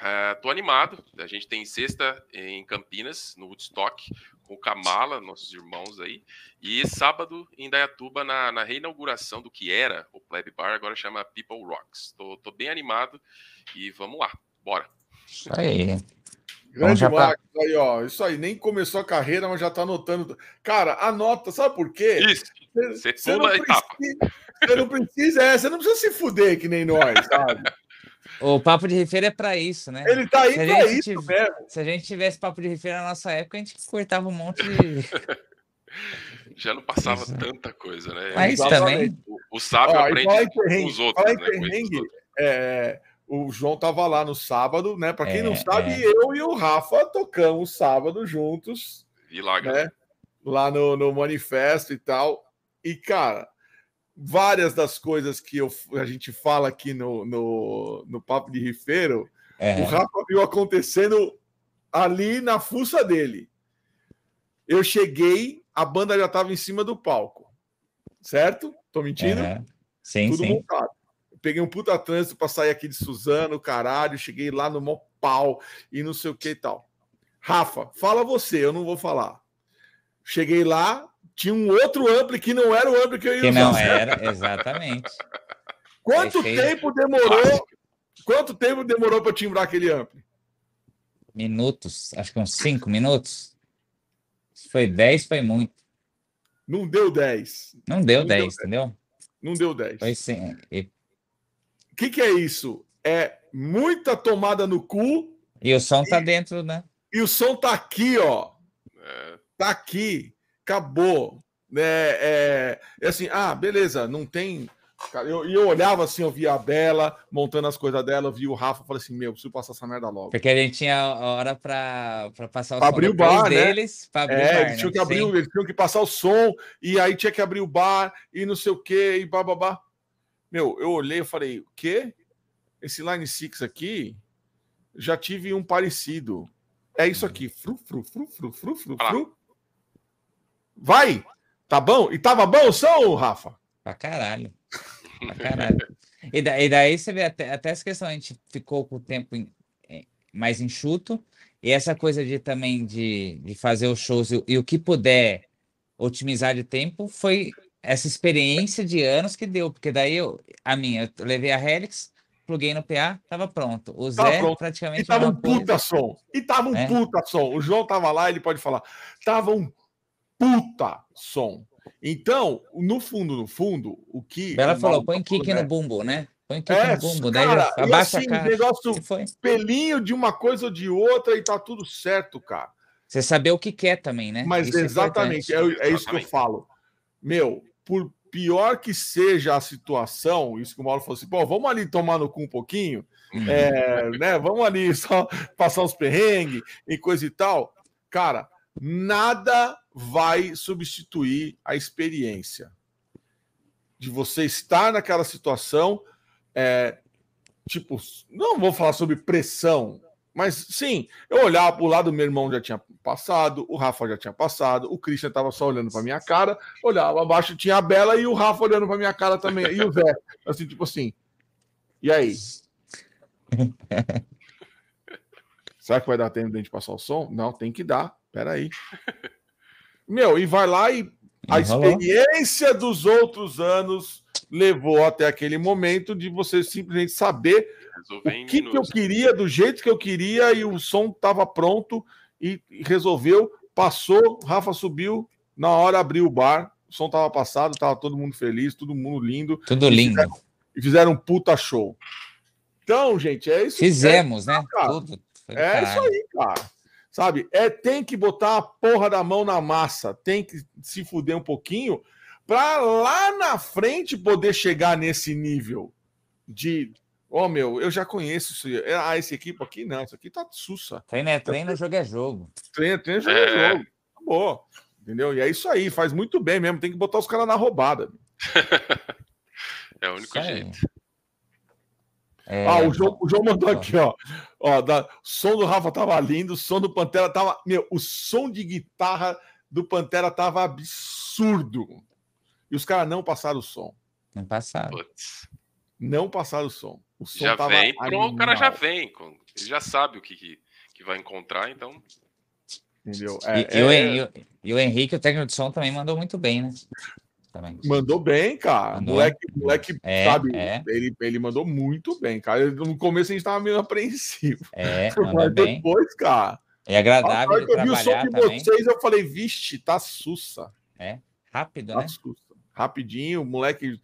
uh, tô animado. A gente tem sexta em Campinas, no Woodstock, com o Kamala, nossos irmãos aí. E sábado em Dayatuba, na, na reinauguração do que era o Pleb Bar, agora chama People Rocks. Tô, tô bem animado e vamos lá, bora. Isso aí. Grande Marcos, pra... aí, ó. Isso aí, nem começou a carreira, mas já tá anotando. Cara, anota, sabe por quê? Isso. Você, você pula a etapa. Você não precisa, é, você não precisa se fuder que nem nós, sabe? O papo de rifeira é para isso, né? Ele tá aí para isso tivesse, mesmo. Se a gente tivesse papo de rifeira na nossa época, a gente cortava um monte de. Já não passava tanta coisa, né? Mas também. O, o sábio Ó, aprende com os outros. Fala né? perrengue, é, o João tava lá no sábado, né? Para quem é, não sabe, é. eu e o Rafa tocamos sábado juntos. Milagre. Né? Lá no, no manifesto e tal. E, cara, várias das coisas que eu, a gente fala aqui no, no, no Papo de Rifeiro, é. o Rafa viu acontecendo ali na fuça dele. Eu cheguei, a banda já estava em cima do palco. Certo? Tô mentindo? É. Sim, Tudo sim. montado. peguei um puta trânsito para sair aqui de Suzano, caralho, cheguei lá no mó pau e não sei o que e tal. Rafa, fala você, eu não vou falar. Cheguei lá, tinha um outro ampli que não era o ampli que eu ia que usar. Que não era, exatamente. Quanto tempo demorou? Quanto tempo demorou para timbrar aquele ampli? Minutos, acho que uns 5 minutos. Se foi 10, foi muito. Não deu 10. Não deu 10, entendeu? Não deu 10. Foi sim. E... O que, que é isso? É muita tomada no cu. E o som tá e... tá dentro, né? E o som tá aqui, ó. É. Tá aqui acabou. Né? É, é assim, ah, beleza, não tem. Cara, eu, eu olhava assim, eu via a Bela montando as coisas dela, eu via o Rafa, falei assim, meu, preciso passar essa merda logo. Porque a gente tinha hora para passar o pra som abrir o bar, né? deles, abrir é, o bar, eles, tinham né? que abrir, eles tinham que passar o som, e aí tinha que abrir o bar, e não sei o que, e bababá. Meu, eu olhei e falei, o quê? Esse Line 6 aqui, já tive um parecido. É isso aqui, fru, fru, fru, fru, fru, fru, fru. Vai! Tá bom? E tava bom o som, Rafa? Pra caralho. Pra caralho. e, da, e daí você vê até, até essa questão, a gente ficou com o tempo em, mais enxuto. E essa coisa de também de, de fazer os shows e, e, o que puder otimizar de tempo foi essa experiência de anos que deu, porque daí eu, a minha, eu levei a Helix, pluguei no PA, tava pronto. O Zé pronto. praticamente. E tava um puta som. E tava um é. puta som. O João tava lá, ele pode falar. Tava um puta som. Então, no fundo, no fundo, o que. Ela falou: põe kick no bumbo, né? Põe kick é, no bumbo, daí cara, abaixa assim, a cara. negócio pelinho de uma coisa ou de outra e tá tudo certo, cara. Você saber o que quer também, né? Mas isso é exatamente, é, é, isso que eu falo. Meu, por pior que seja a situação, isso que o Mauro falou assim, pô, vamos ali tomar no cu um pouquinho, uhum. é, né? Vamos ali só passar os perrengues e coisa e tal. Cara, nada vai substituir a experiência de você estar naquela situação. É, tipo, não vou falar sobre pressão, mas sim, eu olhava para o lado, meu irmão já tinha passado, o Rafa já tinha passado, o Christian estava só olhando para minha cara, olhava abaixo, tinha a Bela e o Rafa olhando para minha cara também, e o Zé, assim, tipo assim. E aí? Será que vai dar tempo de a gente passar o som? Não, tem que dar. Peraí. Meu, e vai lá e a experiência dos outros anos levou até aquele momento de você simplesmente saber o que, que eu queria, do jeito que eu queria, e o som estava pronto e resolveu, passou, Rafa subiu, na hora abriu o bar, o som estava passado, estava todo mundo feliz, todo mundo lindo. Tudo lindo. E fizeram, e fizeram um puta show. Então, gente, é isso. Fizemos, é, né? Tudo. É isso aí, cara. Sabe? É, tem que botar a porra da mão na massa, tem que se fuder um pouquinho para lá na frente poder chegar nesse nível de Ó, oh, meu, eu já conheço isso. Ah, esse equipe aqui não, isso aqui tá sussa. Treina é treino, jogo é jogo. Treina, treina, jogo é, é jogo. Acabou. Entendeu? E é isso aí, faz muito bem mesmo. Tem que botar os caras na roubada. é o único jeito. É... Ah, o João, o João mandou aqui, ó. ó da, som do Rafa tava lindo, o som do Pantera tava. Meu, o som de guitarra do Pantera tava absurdo. E os caras não passaram o som. Não passaram. Não passaram o som. O som já vem, pronto, o cara já vem. Ele já sabe o que, que, que vai encontrar, então. Entendeu? É, e, é... O, e, o, e, o, Henrique, o técnico de som, também mandou muito bem, né? Também. Mandou bem, cara. Mandou. Moleque, moleque é, sabe? É. Ele, ele mandou muito bem, cara. No começo a gente tava meio apreensivo. É, mas depois, cara. É agradável. eu vi o som de vocês, eu falei, vixe, tá sussa. É, rápido, tá né? Sussa. Rapidinho, moleque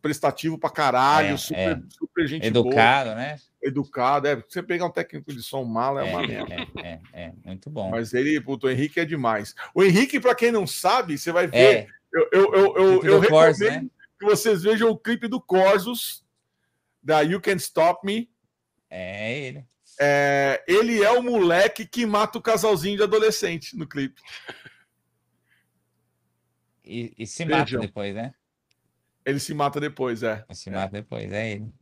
prestativo pra caralho, é, super, é. super gente Educado, boa. né? Educado, é. Você pegar um técnico de som mala é, é uma merda. É, é, é, muito bom. Mas ele, puto, o Henrique é demais. O Henrique, pra quem não sabe, você vai ver. É. Eu, eu, eu, eu, eu recomendo né? que vocês vejam o clipe do Corsos, da You Can Stop Me. É ele. É, ele é o moleque que mata o casalzinho de adolescente no clipe. E, e se Vejam. mata depois, né? Ele se mata depois, é. Ele se mata depois, é ele.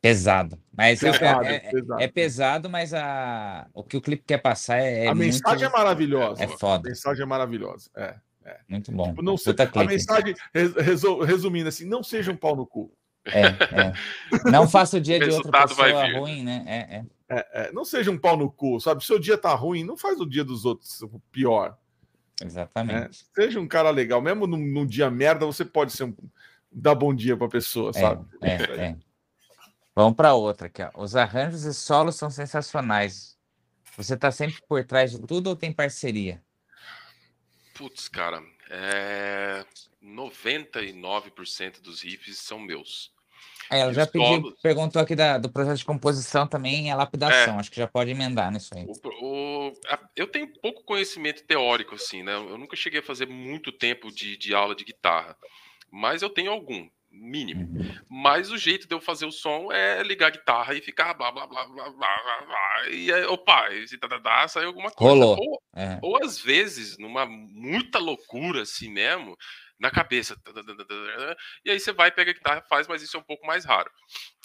Pesado. Mas é pesado, é, é, pesado. é, pesado, mas a, o que o clipe quer passar é. a mensagem muito... é maravilhosa. É foda. A mensagem é maravilhosa. É. É. Muito bom. Tipo, não se... A mensagem, resumindo assim, não seja um pau no cu. É, é. Não faça o dia de outra pessoa ruim, né? É, é. É, é. Não seja um pau no cu, sabe? Se o dia tá ruim, não faz o dia dos outros pior. Exatamente. É. Seja um cara legal. Mesmo num, num, dia merda, você pode ser um, dar bom dia pra pessoa, é, sabe? É, é. Vamos para outra aqui. Ó. Os arranjos e solos são sensacionais. Você tá sempre por trás de tudo ou tem parceria? Putz, cara, é... 99% dos riffs são meus. É, ela já pediu, perguntou aqui da, do processo de composição também a lapidação. É, Acho que já pode emendar nisso aí. O, o, a, eu tenho pouco conhecimento teórico, assim, né? Eu nunca cheguei a fazer muito tempo de, de aula de guitarra, mas eu tenho algum mínimo. Uhum. Mas o jeito de eu fazer o som é ligar a guitarra e ficar blá blá blá blá blá blá, blá e aí, opa, e tá, tá, tá, sai alguma coisa. Rolou. Ou, é. ou às vezes, numa muita loucura assim mesmo, na cabeça. E aí você vai, pega a guitarra faz, mas isso é um pouco mais raro.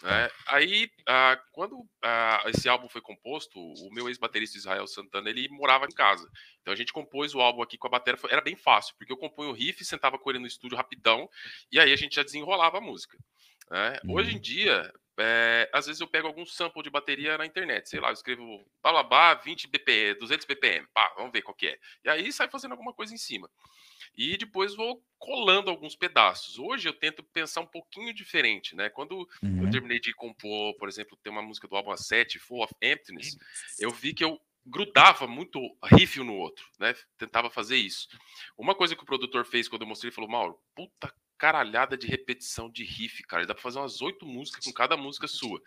Né? Aí, ah, quando ah, esse álbum foi composto, o meu ex-baterista Israel Santana, ele morava em casa. Então a gente compôs o álbum aqui com a bateria, era bem fácil, porque eu compunha o riff, sentava com ele no estúdio rapidão, e aí a gente já desenrolava a música. Né? Uhum. Hoje em dia, é, às vezes eu pego algum sample de bateria na internet, sei lá, eu escrevo blá 20 BPM, 200 BPM, pá, vamos ver qual que é. E aí sai fazendo alguma coisa em cima e depois vou colando alguns pedaços. Hoje eu tento pensar um pouquinho diferente, né? Quando uhum. eu terminei de compor, por exemplo, tem uma música do álbum 7, Full of Emptiness, eu vi que eu grudava muito riff um no outro, né? Tentava fazer isso. Uma coisa que o produtor fez quando eu mostrei, ele falou: Mauro, puta caralhada de repetição de riff, cara. Dá pra fazer umas oito músicas com cada música sua.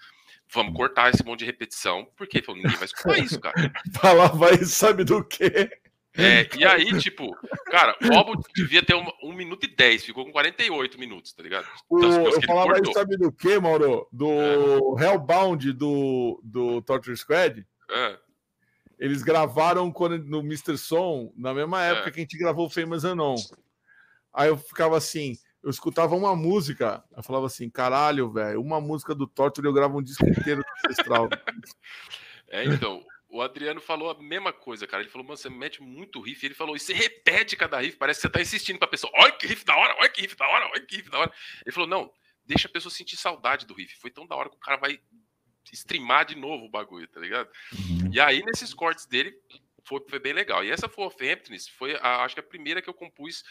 Vamos cortar esse monte de repetição, porque falou, ninguém vai escutar isso, cara. Falar vai sabe do quê? É, e aí, tipo, cara, o álbum devia ter um, 1 minuto e 10, ficou com 48 minutos, tá ligado? O, eu falava isso, sabe do que, Mauro? Do é. Hellbound do, do Torture Squad. É. Eles gravaram quando, no Mr. Som, na mesma é. época é. que a gente gravou o Famous Anon. Aí eu ficava assim, eu escutava uma música, eu falava assim, caralho, velho, uma música do Torture eu gravo um disco inteiro do Ancestral. É, então, o Adriano falou a mesma coisa, cara. Ele falou, mano, você mete muito riff. Ele falou, e você repete cada riff, parece que você tá insistindo pra pessoa. Olha que riff da hora, olha que riff da hora, olha que riff da hora. Ele falou, não, deixa a pessoa sentir saudade do riff. Foi tão da hora que o cara vai streamar de novo o bagulho, tá ligado? Uhum. E aí, nesses cortes dele, foi, foi bem legal. E essa For of Emptiness foi, a, acho que a primeira que eu compus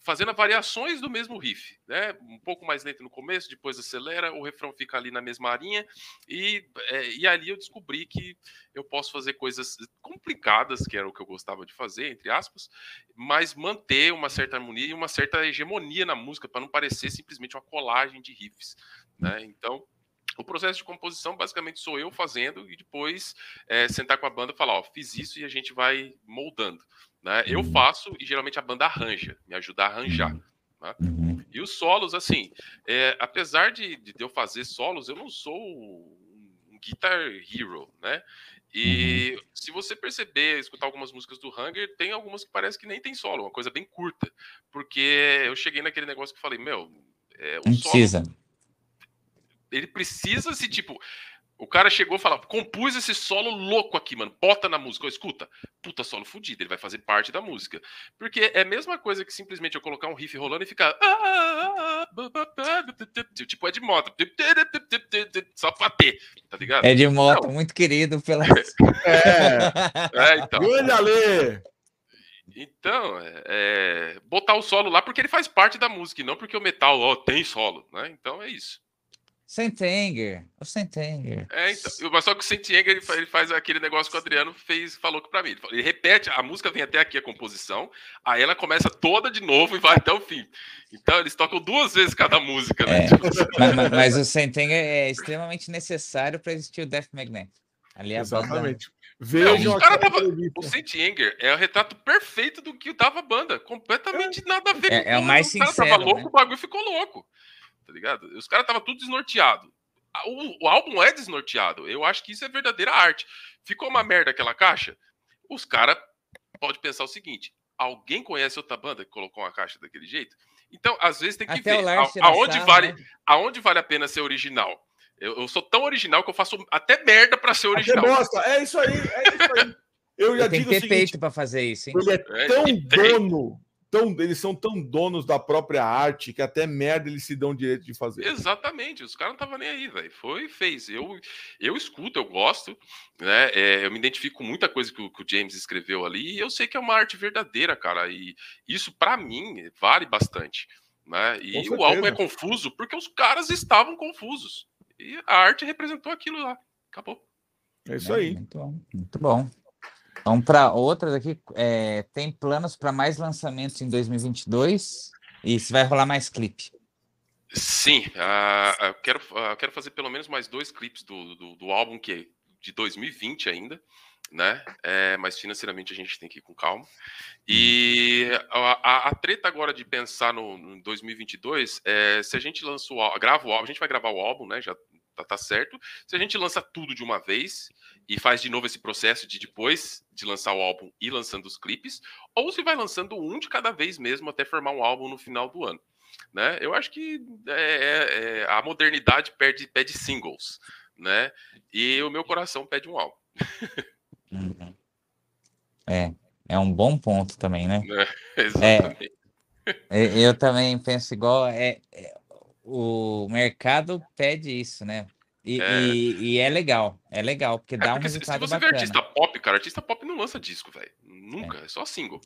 fazendo variações do mesmo riff, né? Um pouco mais lento no começo, depois acelera, o refrão fica ali na mesma linha e, é, e ali eu descobri que eu posso fazer coisas complicadas, que era o que eu gostava de fazer, entre aspas, mas manter uma certa harmonia e uma certa hegemonia na música para não parecer simplesmente uma colagem de riffs, né? Então o processo de composição basicamente sou eu fazendo e depois é, sentar com a banda e falar, ó, fiz isso e a gente vai moldando. Né? Eu uhum. faço e geralmente a banda arranja, me ajuda a arranjar. Uhum. Né? Uhum. E os solos, assim, é, apesar de, de, eu fazer solos, eu não sou um guitar hero, né? E se você perceber, escutar algumas músicas do Hunger, tem algumas que parece que nem tem solo, uma coisa bem curta. Porque eu cheguei naquele negócio que falei, meu, é, o solo, precisa ele precisa se, tipo, O cara chegou e falou: compus esse solo louco aqui, mano. Bota na música. escuta. Puta solo fudido. Ele vai fazer parte da música. Porque é a mesma coisa que simplesmente eu colocar um riff rolando e ficar. Tipo, é de moto. Só pra ter, tá ligado? É de moto, Não. muito querido pela. É. é então. Olha, Então, é, é, botar o solo lá porque ele faz parte da música, e não porque o metal ó, tem solo, né? Então é isso. Sentenger, o Sentenger. É, então. Mas só que o Sentenger ele, ele faz aquele negócio que o Adriano fez, falou para mim. Ele, ele, repete, a música vem até aqui a composição, aí ela começa toda de novo e vai até o fim. Então eles tocam duas vezes cada música, né? É, tipo mas, mas, mas, o Sentenger é extremamente necessário para existir o Death Magnet. Ali é Exatamente. Vejam é, o, cara tava, o Saint Anger é o retrato perfeito do que tava a banda. Completamente é. nada a ver é, é o mais sincero. O cara tava louco, né? o bagulho ficou louco tá ligado? Os caras estavam tudo desnorteado. O, o, álbum é desnorteado. Eu acho que isso é verdadeira arte. Ficou uma merda aquela caixa. Os caras pode pensar o seguinte: alguém conhece outra banda que colocou uma caixa daquele jeito? Então, às vezes tem que Até ver a, aonde, vale, né? aonde vale a pena ser original. Eu, eu, sou tão original que eu faço até merda para ser original. Bosta. É isso aí, é isso aí. Eu já Tem digo que ter peito para fazer isso, hein? Ele é, é tão dono tão, eles são tão donos da própria arte que até merda eles se dão direito de fazer. Exatamente, os caras não estavam nem aí, velho. Foi e fez. Eu, eu escuto, eu gosto, né? É, eu me identifico com muita coisa que o, que o, James escreveu ali e eu sei que é uma arte verdadeira, cara. E isso, para mim, vale bastante. Né? E o álbum é confuso porque os caras estavam confusos. E a arte representou aquilo lá. Acabou. É isso aí. Muito bom. Muito bom. Vamos para outras aqui. É, tem planos para mais lançamentos em 2022? E se vai rolar mais clipe? Sim, uh, eu, quero, uh, quero fazer pelo menos mais dois clipes do, do, do álbum, que é de 2020 ainda, né? É, mas financeiramente a gente tem que ir com calma. E a, a, a treta agora de pensar no, no 2022 é se a gente lança o grava o álbum, a gente vai gravar o álbum, né? Já tá, tá certo. Se a gente lança tudo de uma vez e faz de novo esse processo de depois de lançar o álbum e lançando os clipes, ou se vai lançando um de cada vez mesmo até formar um álbum no final do ano. Né? Eu acho que é, é, é, a modernidade pede, pede singles, né? E o meu coração pede um álbum. Uhum. É, é um bom ponto também, né? É, exatamente. É, eu também penso igual. É, é, o mercado pede isso, né? E é. E, e é, legal, é legal, porque é dá um resultado se, se você bacana. artista pop, cara, artista pop não lança disco, velho. Nunca, é. é. só single.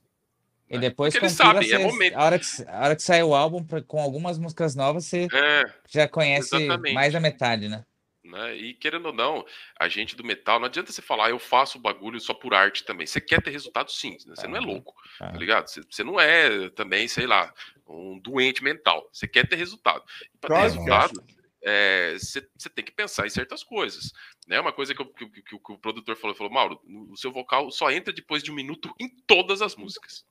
E né? depois, porque eles sabem, você, é momento. A hora, que, a hora que sai o álbum pra, com algumas músicas novas, você é, já conhece exatamente. mais da metade, né? Né? E querendo ou não, a gente do metal, não adianta você falar, ah, eu faço o bagulho só por arte também. Você quer ter resultado sim, né? você não é louco, tá ligado? Você, você, não é também, sei lá, um doente mental. Você quer ter resultado. Para ter resultado, é, você, tem que pensar em certas coisas. Né? Uma coisa que, eu, que, que, que, o produtor falou, falou, Mauro, o seu vocal só entra depois de um minuto em todas as músicas.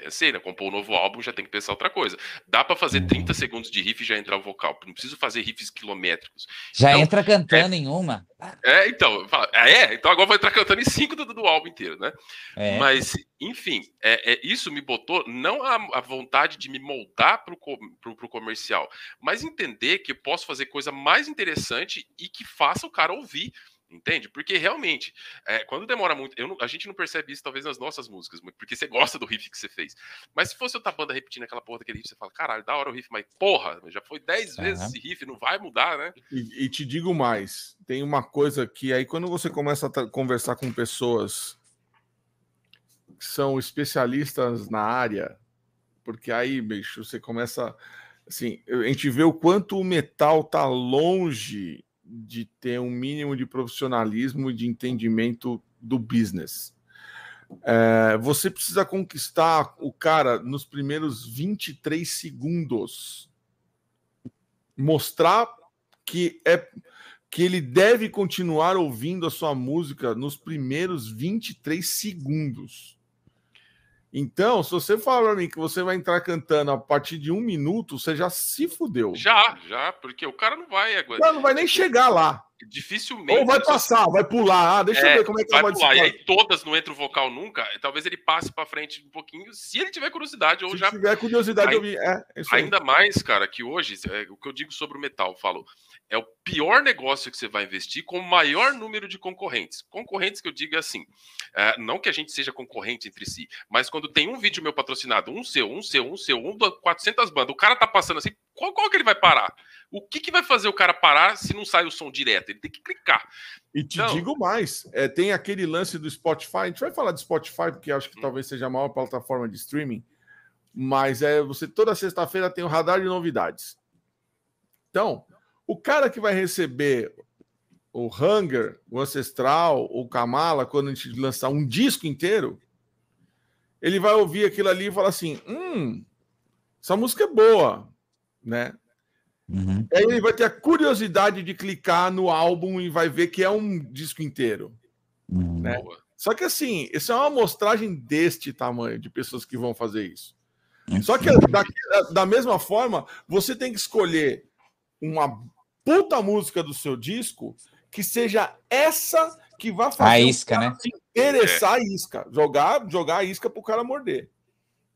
Pensei, né? Compor um novo álbum, já tem que pensar outra coisa. Dá para fazer 30 segundos de riff e já entrar o vocal. Não preciso fazer riffs quilométricos. Já então, entra cantando é, em uma. É, então. Ah, é, então agora vou entrar cantando em cinco do, do álbum inteiro, né? É. Mas, enfim, é, é, isso me botou não a, a vontade de me moldar para o comercial, mas entender que eu posso fazer coisa mais interessante e que faça o cara ouvir. Entende? Porque realmente, é, quando demora muito, não, a gente não percebe isso talvez nas nossas músicas, porque você gosta do riff que você fez. Mas se fosse outra banda repetindo aquela porra daquele riff, você fala, caralho, da hora o riff, mas porra, já foi 10 uhum. vezes esse riff, não vai mudar, né? E, e, te digo mais, tem uma coisa que aí quando você começa a conversar com pessoas que são especialistas na área, porque aí, bicho, você começa assim, a gente vê o quanto o metal tá longe de ter um mínimo de profissionalismo e de entendimento do business. É, você precisa conquistar o cara nos primeiros 23 segundos. Mostrar que é que ele deve continuar ouvindo a sua música nos primeiros 23 segundos. Então, se você falar para mim que você vai entrar cantando a partir de um minuto, você já se fudeu. Já, já, porque o cara não vai aguentar. Não, não vai nem chegar lá. Dificilmente. Ou vai passar, vai pular. Ah, deixa é, eu ver como é que vai vai pular. E aí todas não entra o vocal nunca. Talvez ele passe para frente um pouquinho, se ele tiver curiosidade ou se já. Se tiver curiosidade, aí, eu é, é Ainda mais, cara, que hoje, é, o que eu digo sobre o metal, falo, é o pior negócio que você vai investir com o maior número de concorrentes. Concorrentes que eu digo é assim, é, não que a gente seja concorrente entre si, mas quando tem um vídeo meu patrocinado, um seu, um seu, um seu, um da 400 bandas, o cara tá passando assim, qual, qual que ele vai parar? O que, que vai fazer o cara parar se não sai o som direto? Ele tem que clicar. E te então... digo mais, é, tem aquele lance do Spotify, a gente vai falar de Spotify, porque acho que hum. talvez seja a maior plataforma de streaming, mas é você toda sexta-feira tem o um radar de novidades. Então, o cara que vai receber o Hunger, o Ancestral, o Kamala, quando a gente lançar um disco inteiro, ele vai ouvir aquilo ali e falar assim: hum, essa música é boa, né? Uhum. Aí ele vai ter a curiosidade de clicar no álbum e vai ver que é um disco inteiro. Uhum. Né? Só que assim, isso é uma amostragem deste tamanho de pessoas que vão fazer isso. Uhum. Só que da, da mesma forma, você tem que escolher uma puta música do seu disco que seja essa que vai fazer a isca, né? se interessar a isca, jogar, jogar a isca pro cara morder.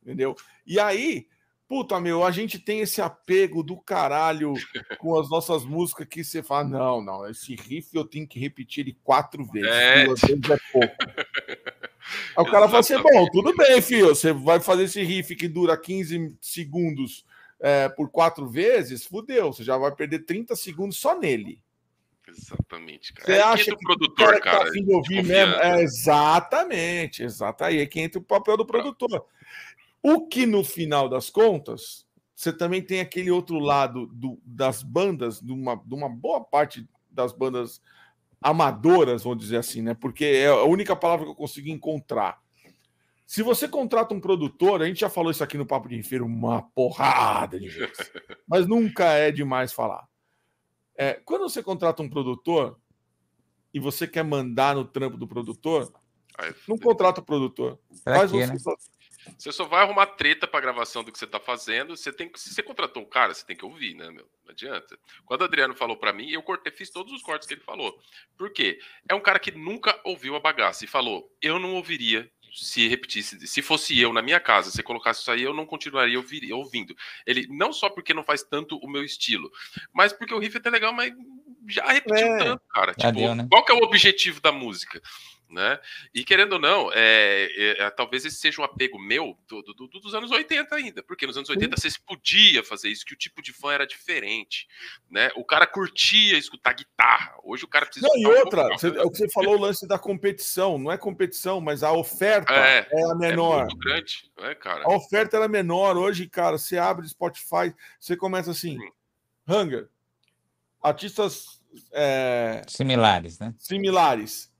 Entendeu? E aí, puta meu, a gente tem esse apego do caralho com as nossas músicas que você fala, não, não, esse riff eu tenho que repetir ele quatro vezes, é. duas vezes é pouco. Aí o cara fala assim: bom, tudo bem, filho, você vai fazer esse riff que dura 15 segundos é, por quatro vezes, fudeu, você já vai perder 30 segundos só nele. Exatamente, cara. Você é acha que o produtor, cara, cara tá de ouvir mesmo? É, exatamente, exato. Aí é que entra o papel do produtor. O que no final das contas, você também tem aquele outro lado do, das bandas, de uma, de uma boa parte das bandas amadoras, vamos dizer assim, né? Porque é a única palavra que eu consigo encontrar. Se você contrata um produtor, a gente já falou isso aqui no Papo de Rifeiro uma porrada de vezes, mas nunca é demais falar. É, quando você contrata um produtor e você quer mandar no trampo do produtor, não contrata o produtor. Faz você, né? Você só vai arrumar treta para gravação do que você está fazendo. Você tem que, se você contratou um cara, você tem que ouvir, né, meu? Não adianta. Quando o Adriano falou para mim, eu cortei, fiz todos os cortes que ele falou. Por quê? É um cara que nunca ouviu a bagaça e falou: eu não ouviria se repetisse, se fosse eu na minha casa, se colocasse isso aí, eu não continuaria ouvir, ouvindo. Ele não só porque não faz tanto o meu estilo, mas porque o riff é até legal, mas já repetiu é, tanto, cara. Tipo, deu, né? qual que é o objetivo da música? Né? E querendo ou não, é, é, é, talvez esse seja um apego meu do, do, do, dos anos 80 ainda, porque nos anos 80 você podia fazer isso, que o tipo de fã era diferente, né? O cara curtia escutar guitarra, hoje o cara precisa. Não, e outra, um você, é o que você falou, o lance da competição, não é competição, mas a oferta é, é a é menor. É muito grande, né, cara? A oferta era menor. Hoje, cara, você abre Spotify, você começa assim, hum. Hunger, artistas é, similares, né? Similares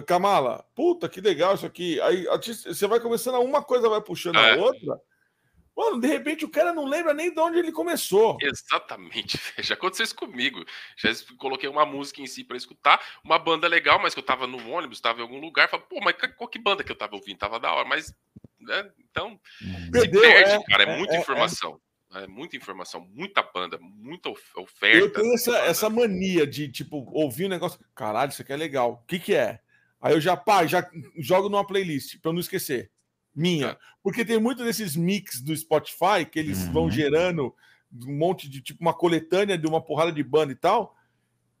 Kamala, puta que legal isso aqui. Aí você vai começando a uma coisa, vai puxando é. a outra. Mano, de repente o cara não lembra nem de onde ele começou. Exatamente. Já aconteceu isso comigo. Já coloquei uma música em si para escutar, uma banda legal, mas que eu tava no ônibus, tava em algum lugar, falei, pô, mas qual que banda que eu tava ouvindo? Tava da hora, mas. Né? Então, Perdeu, se perde, é, cara, é, é muita é, é. informação. É. muita informação, muita banda, muita oferta. Eu tenho essa, essa mania de, tipo, ouvir um negócio. Caralho, isso aqui é legal. O que, que é? Aí eu já, pá, já jogo numa playlist para eu não esquecer. Minha. Porque tem muito desses mix do Spotify que eles uhum. vão gerando um monte de tipo uma coletânea de uma porrada de banda e tal,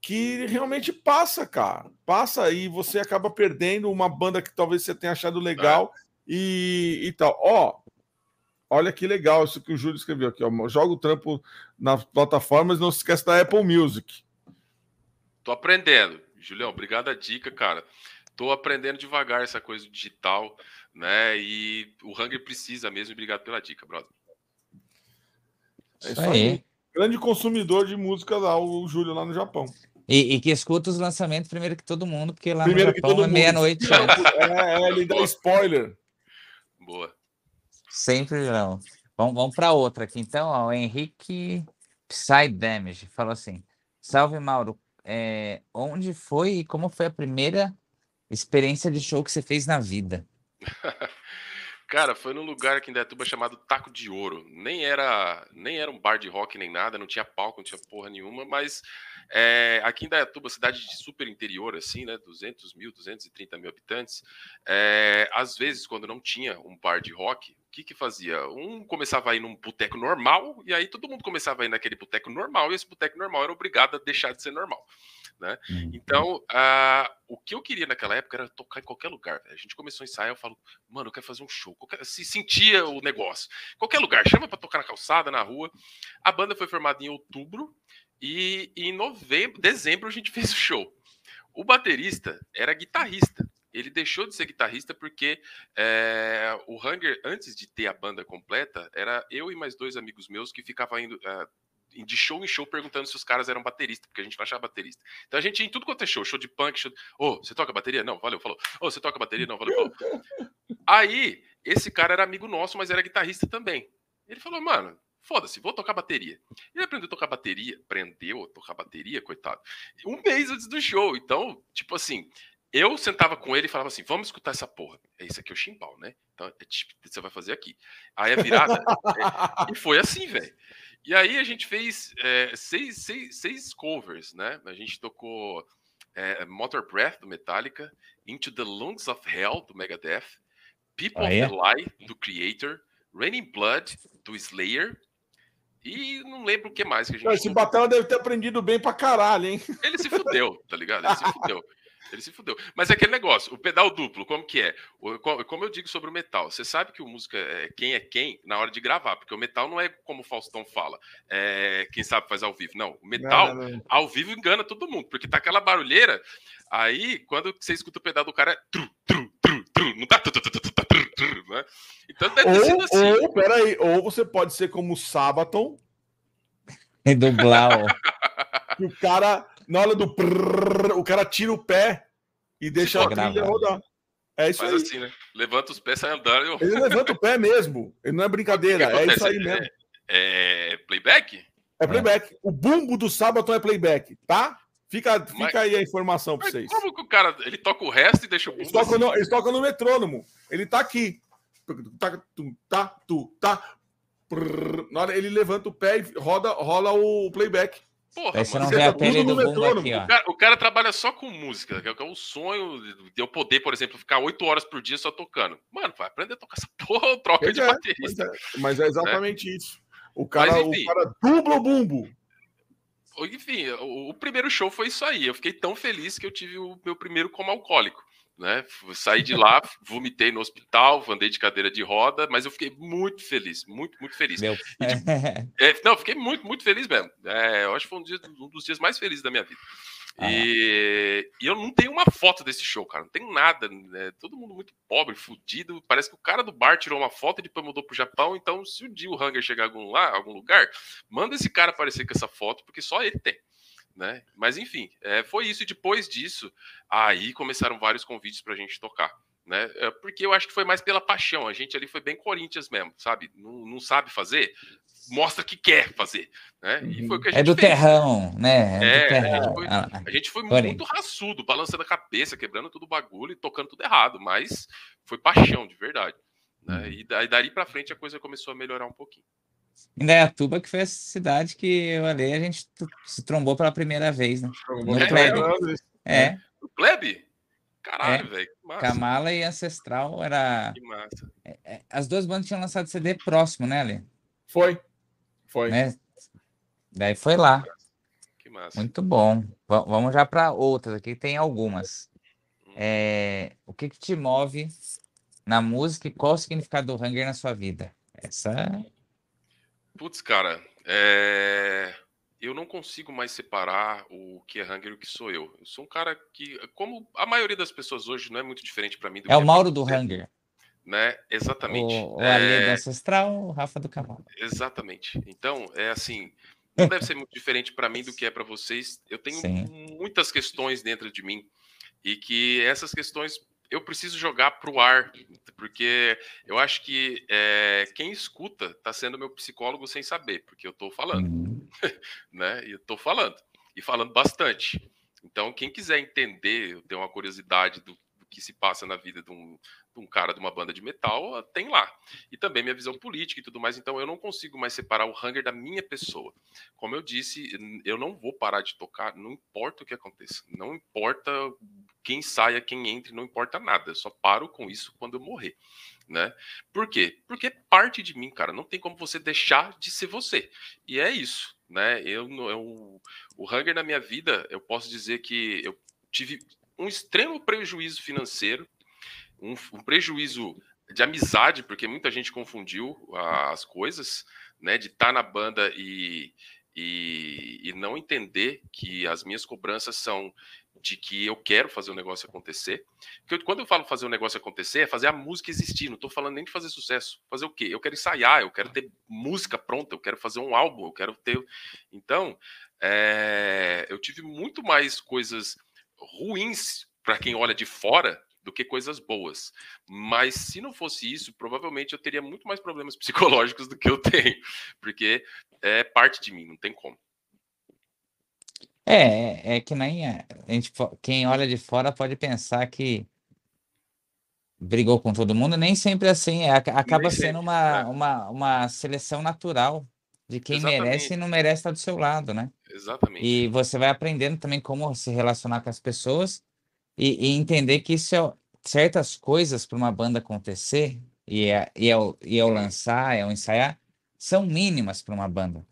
que realmente passa, cara. Passa e você acaba perdendo uma banda que talvez você tenha achado legal é. e, e tal. Ó, olha que legal isso que o Júlio escreveu aqui, ó. Joga o trampo nas plataformas, não se esquece da Apple Music. Tô aprendendo. Julião, obrigado a dica, cara. Tô aprendendo devagar essa coisa digital, né? E o Hunger precisa mesmo. Obrigado pela dica, brother. É isso aí. Grande consumidor de música lá, o Júlio, lá no Japão. E, e, que escuta os lançamentos primeiro que todo mundo, porque lá primeiro no Japão é meia-noite. é, é, ele dá spoiler. Boa. Sempre não. Vamos, vamos para outra aqui, então. Ó, o Henrique Psy Damage falou assim: Salve, Mauro. É, onde foi e como foi a primeira experiência de show que você fez na vida? Cara, foi num lugar aqui em Dayatuba chamado Taco de Ouro. Nem era, nem era um bar de rock nem nada, não tinha palco, não tinha porra nenhuma, mas é, aqui em Dayatuba, cidade de super interior, assim, né, 200 mil, 230 mil habitantes, é, às vezes, quando não tinha um bar de rock, o que que fazia? Um começava a ir num boteco normal, e aí todo mundo começava a ir naquele boteco normal, e esse boteco normal era obrigado a deixar de ser normal. Né? Uhum. Então, uh, o que eu queria naquela época era tocar em qualquer lugar. A gente começou a ensaiar, eu falo, mano, eu quero fazer um show. Qualquer... se sentia o negócio. Qualquer lugar, chama para tocar na calçada, na rua. A banda foi formada em outubro e, e em novembro, dezembro a gente fez o show. O baterista era guitarrista. Ele deixou de ser guitarrista porque é, o Hunger, antes de ter a banda completa, era eu e mais dois amigos meus que ficavam indo, uh, de show em show perguntando se os caras eram bateristas, porque a gente não achava baterista. Então a gente ia em tudo quanto é show, show de punk, show. Ô, oh, você toca bateria? Não, valeu, falou. Ô, oh, você toca bateria? Não, valeu, falou. Aí, esse cara era amigo nosso, mas era guitarrista também. Ele falou, mano, foda-se, vou tocar bateria. Ele aprendeu a tocar bateria, aprendeu a tocar bateria, coitado, um mês antes do show. Então, tipo assim, eu sentava com ele e falava assim: vamos escutar essa porra. É isso aqui é o chimbal, né? Então, é tipo, você vai fazer aqui. Aí a virada. é, e foi assim, velho. E aí a gente fez é, seis, seis, seis covers, né? A gente tocou é, Motor Breath, do Metallica, Into the Lungs of Hell, do Megadeth, People ah, é? of the Lie, do Creator, Raining Blood, do Slayer, e não lembro o que mais que a gente. Esse Batão deve ter aprendido bem pra caralho, hein? Ele se fudeu, tá ligado? Ele se fudeu. Ele se fudeu. Mas é aquele negócio, o pedal duplo, como que é? Como eu digo sobre o metal, você sabe que o música é quem é quem na hora de gravar, porque o metal não é como o Faustão fala, é quem sabe faz ao vivo. Não, o metal não, não. ao vivo engana todo mundo, porque tá aquela barulheira, aí quando você escuta o pedal do cara, é tru, tru, tru, tru, não tá tru, tru, tru, tru, tru, né? Então deve ou, ter assim. Ou, peraí, ou você pode ser como o Sabaton. E dublar, o cara na hora do prrr, o cara tira o pé e deixa a trilha rodar. É isso Faz aí. assim, né? Levanta os pés, sai andando. Eu... Ele levanta o pé mesmo. Ele não é brincadeira. É isso aí mesmo. É, é playback? É playback. O bumbo do sábado é playback, tá? Fica, fica mas, aí a informação para vocês. Como que o cara ele toca o resto e deixa o bumbo? Eles tocam, assim? no, eles tocam no metrônomo. Ele tá aqui. Tá, tu, tá, tu, tá. Na hora ele levanta o pé e roda, rola o playback. Porra, Aí você não vê a tele do mundo aqui, ó. O cara, o cara, trabalha só com música, que é o sonho de eu poder, por exemplo, ficar oito horas por dia só tocando. Mano, vai aprender a tocar essa porra, troca pois de é, baterista. Mas é, mas é exatamente né? isso. O cara, mas, enfim, o cara dubla o bumbo. Enfim, o, o, primeiro show foi isso aí. Eu fiquei tão feliz que eu tive o meu primeiro como alcoólico né? Saí de lá, vomitei no hospital, andei de cadeira de roda, mas eu fiquei muito feliz, muito, muito feliz. Meu... E, tipo, é, não, fiquei muito, muito feliz mesmo. É, eu acho que foi um, dia, um, dos dias mais felizes da minha vida. Ah. E, e, eu não tenho uma foto desse show, cara. Não tenho nada. Né? Todo mundo muito pobre, fudido. Parece que o cara do bar tirou uma foto e depois mudou pro Japão. Então, se um dia o Hunger chegar algum, lá, algum lugar, manda esse cara aparecer com essa foto, porque só ele tem né? Mas enfim, é, foi isso. E depois disso, aí começaram vários convites para a gente tocar. Né? É, porque eu acho que foi mais pela paixão. A gente ali foi bem Corinthians mesmo, sabe? Não, não sabe fazer, mostra que quer fazer. Né? E foi o que a uhum. gente é do fez. terrão, né? É, é terrão. A gente foi, ah, a gente foi muito raçudo, balançando a cabeça, quebrando todo o bagulho e tocando tudo errado, mas foi paixão de verdade. Né? Uhum. E daí, dali para frente a coisa começou a melhorar um pouquinho. Indaiatuba, que foi a cidade que eu ali a gente se trombou pela primeira vez, né? No é, Plebe. É. é. O Plebe? Caralho, é. velho. Kamala e Ancestral era. Que massa. É, é, as duas bandas tinham lançado CD próximo, né, Ali? Foi. Foi. Né? Daí foi lá. Que massa. Muito bom. V vamos já para outras aqui, tem algumas. Hum. É, o que, que te move na música e qual o significado do Hunger na sua vida? Essa Putz, cara, é... eu não consigo mais separar o que é Hunger e o que sou eu. Eu sou um cara que, como a maioria das pessoas hoje, não é muito diferente para mim. é o Mauro do Hunger. Né? Exatamente. O, o é... do Ancestral, o Rafa do Cavalo. Exatamente. Então, é assim, não deve ser muito diferente para mim do que é para vocês. Eu tenho Sim. muitas questões dentro de mim e que essas questões eu preciso jogar para o ar, porque eu acho que é, quem escuta está sendo meu psicólogo sem saber, porque eu estou falando, uhum. né? E eu estou falando, e falando bastante. Então, quem quiser entender, ter uma curiosidade do, do que se passa na vida de um, um, cara de uma banda de metal, tem lá. E também minha visão política e tudo mais. Então eu não consigo mais separar o Hunger da minha pessoa. Como eu disse, eu não vou parar de tocar, não importa o que aconteça. Não importa quem saia, quem entre, não importa nada. Eu só paro com isso quando eu morrer. Né? Por quê? Porque parte de mim, cara. Não tem como você deixar de ser você. E é isso. Né? Eu, eu, o Hunger na minha vida, eu posso dizer que eu tive um extremo prejuízo financeiro, um, um prejuízo de amizade, porque muita gente confundiu as coisas, né? De estar tá na banda e, e, e, não entender que as minhas cobranças são de que eu quero fazer o negócio acontecer. Porque quando eu falo fazer o negócio acontecer, é fazer a música existir. Não estou falando nem de fazer sucesso. Fazer o quê? Eu quero ensaiar, eu quero ter música pronta, eu quero fazer um álbum, eu quero ter. Então, é... eu tive muito mais coisas ruins para quem olha de fora do que coisas boas. Mas se não fosse isso, provavelmente eu teria muito mais problemas psicológicos do que eu tenho, porque é parte de mim, não tem como. É, é, é que nem a gente, quem olha de fora pode pensar que brigou com todo mundo, nem sempre assim, é, acaba sendo uma, né? uma, uma seleção natural de quem Exatamente. merece e não merece estar do seu lado, né? Exatamente. E você vai aprendendo também como se relacionar com as pessoas e, e entender que isso é certas coisas para uma banda acontecer e é, e, é, e é o lançar, é o ensaiar, são mínimas para uma banda.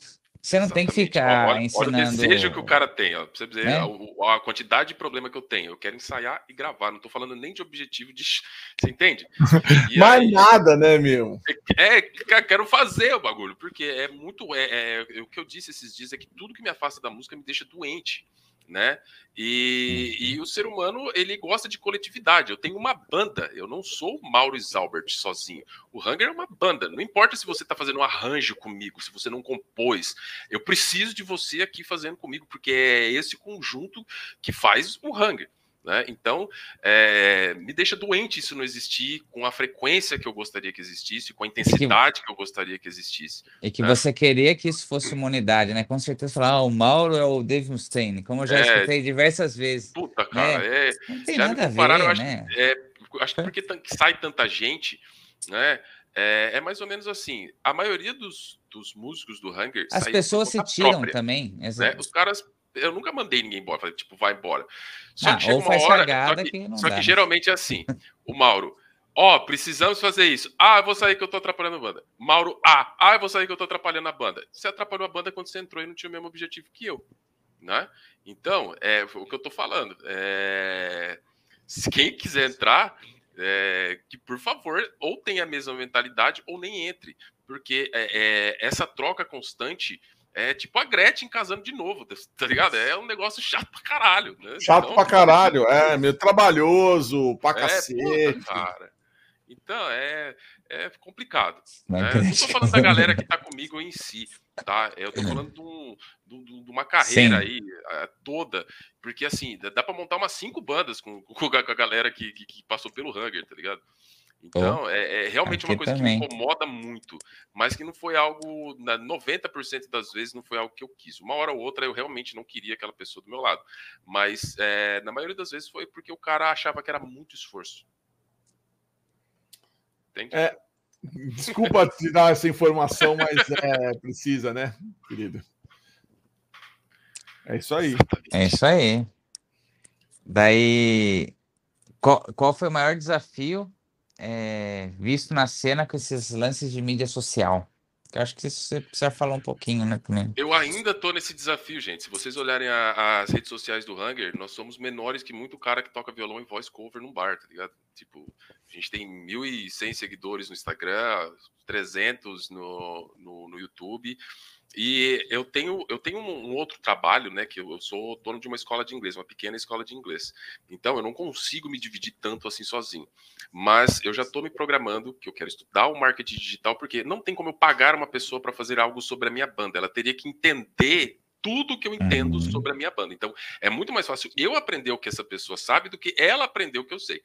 Você não Exatamente. tem que ficar olha, ensinando. Olha o desejo que o cara tem, ó, pra você ver é? a, a, quantidade de problema que eu tenho. Eu quero ensaiar e gravar, não tô falando nem de objetivo de. Você entende? Mais aí, nada, né, meu? É, é, quero fazer o bagulho, porque é muito. É, é, o que eu disse esses dias é que tudo que me afasta da música me deixa doente né? E, e, uhum. o ser humano ele gosta de coletividade. Eu tenho uma banda, eu não sou o Mauro Albert sozinho. O Hunger é uma banda. Não importa se você está fazendo um arranjo comigo, se você não compôs, eu preciso de você aqui fazendo comigo, porque é esse conjunto que faz o Hunger. Né? Então, é, me deixa doente isso não existir com a frequência que eu gostaria que existisse, com a intensidade que, que eu gostaria que existisse. E que né? você queria que isso fosse uma unidade, né? Com certeza falar, ah, o Mauro é o Dave Mustaine, como eu já é, escutei diversas vezes. Puta, cara, né? é, não tem nada a ver, acho, né? É, acho que porque sai tanta gente, né? É, é, mais ou menos assim. A maioria dos, dos músicos do Hunger. As pessoas se tiram própria, também. Né? Os caras eu nunca mandei ninguém embora, falei, tipo, vai embora. Só ah, que chega uma hora. Só que, que só que geralmente é assim. O Mauro, ó, oh, precisamos fazer isso. Ah, eu vou sair que eu tô atrapalhando a banda. Mauro, ah, ah, eu vou sair que eu tô atrapalhando a banda. Você atrapalhou a banda quando você entrou e não tinha o mesmo objetivo que eu. Né? Então, é o que eu tô falando. É... Se quem quiser entrar, é... que por favor, ou tenha a mesma mentalidade ou nem entre. Porque é, é essa troca constante é tipo a Gretchen casando de novo, tá ligado? É um negócio chato pra caralho, né? Chato então, pra caralho, é, meio trabalhoso, pra é, cacete. Puta, cara. Então, é, é complicado. Né? Não tô falando da galera que tá comigo em si, tá? Eu tô falando de, um, de, de uma carreira Sim. aí é, toda, porque assim, dá pra montar umas cinco bandas com, com a galera que, que, que passou pelo Hunger, tá ligado? Então, oh, é, é, realmente uma coisa também. que me incomoda muito, mas que não foi algo, na 90% das vezes, não foi algo que eu quis. Uma hora ou outra eu realmente não queria aquela pessoa do meu lado, mas é, na maioria das vezes foi porque o cara achava que era muito esforço. Entende? É, desculpa te dar essa informação, mas é precisa, né, querido? É isso aí. É isso aí. Daí, qual, qual foi o maior desafio é, visto na cena com esses lances de mídia social? Eu acho que você precisa falar um pouquinho, né, também. Eu ainda tô nesse desafio, gente. Se vocês olharem a, as redes sociais do Hunger, nós somos menores que muito cara que toca violão em voice cover num bar, tá ligado? Tipo, a gente tem 1.100 seguidores no Instagram, 300 no, no, no YouTube. E eu tenho, eu tenho um, outro trabalho, né? Que eu, sou dono de uma escola de inglês, uma pequena escola de inglês. Então eu não consigo me dividir tanto assim sozinho. Mas eu já estou me programando que eu quero estudar o marketing digital, porque não tem como eu pagar uma pessoa para fazer algo sobre a minha banda. Ela teria que entender tudo que eu entendo uhum. sobre a minha banda. Então, é muito mais fácil eu aprender o que essa pessoa sabe do que ela aprender o que eu sei.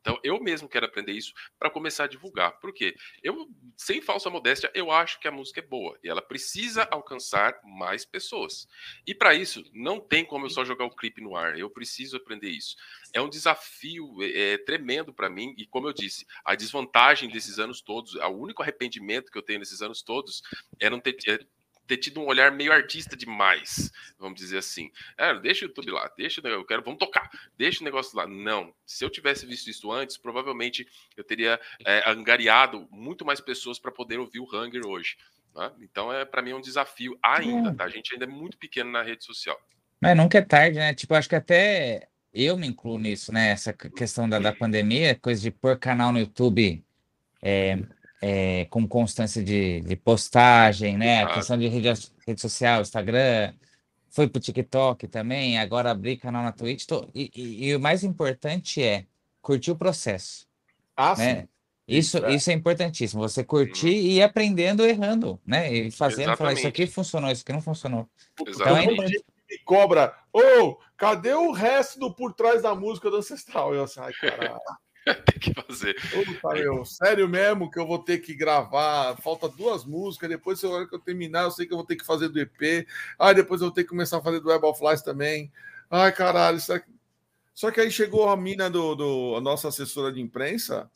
Então, eu mesmo quero aprender isso para começar a divulgar. Por quê? Eu, sem falsa modéstia, eu acho que a música é boa e ela precisa alcançar mais pessoas. E para isso, não tem como eu só jogar o clipe no ar. Eu preciso aprender isso. É um desafio é, é tremendo para mim e, como eu disse, a desvantagem desses anos todos, o único arrependimento que eu tenho nesses anos todos é não ter, é ter tido um olhar meio artista demais, vamos dizer assim. É, deixa o YouTube lá, deixa, eu quero, vamos tocar, deixa o negócio lá. Não, se eu tivesse visto isso antes, provavelmente eu teria é, angariado muito mais pessoas para poder ouvir o Hunger hoje. Né? Então, é para mim é um desafio ainda, tá? A gente ainda é muito pequeno na rede social. Mas nunca é tarde, né? Tipo, acho que até eu me incluo nisso, né? Essa questão da, da pandemia, coisa de pôr canal no YouTube é, é, com constância de, de postagem, né? A questão de rede, rede social, Instagram, foi para o TikTok também, agora abri canal na Twitch. Tô, e, e, e, o mais importante é curtir o processo. Ah, né? sim. Isso, é. isso é importantíssimo. Você curtir uhum. e ir aprendendo, errando, né? E fazendo, Exatamente. falar, isso aqui funcionou, isso aqui não funcionou. Exatamente. Então, é me cobra, ô, oh, cadê o resto do por trás da música do Ancestral? Eu assim, ai, caralho. tem que fazer. Puta, meu, sério mesmo que eu vou ter que gravar. Falta duas músicas. Depois, na hora que eu terminar, eu sei que eu vou ter que fazer do EP. Aí depois eu vou ter que começar a fazer do Web of Lies também. Ai, caralho. Isso aqui... Só que aí chegou a mina do, do a nossa assessora de imprensa,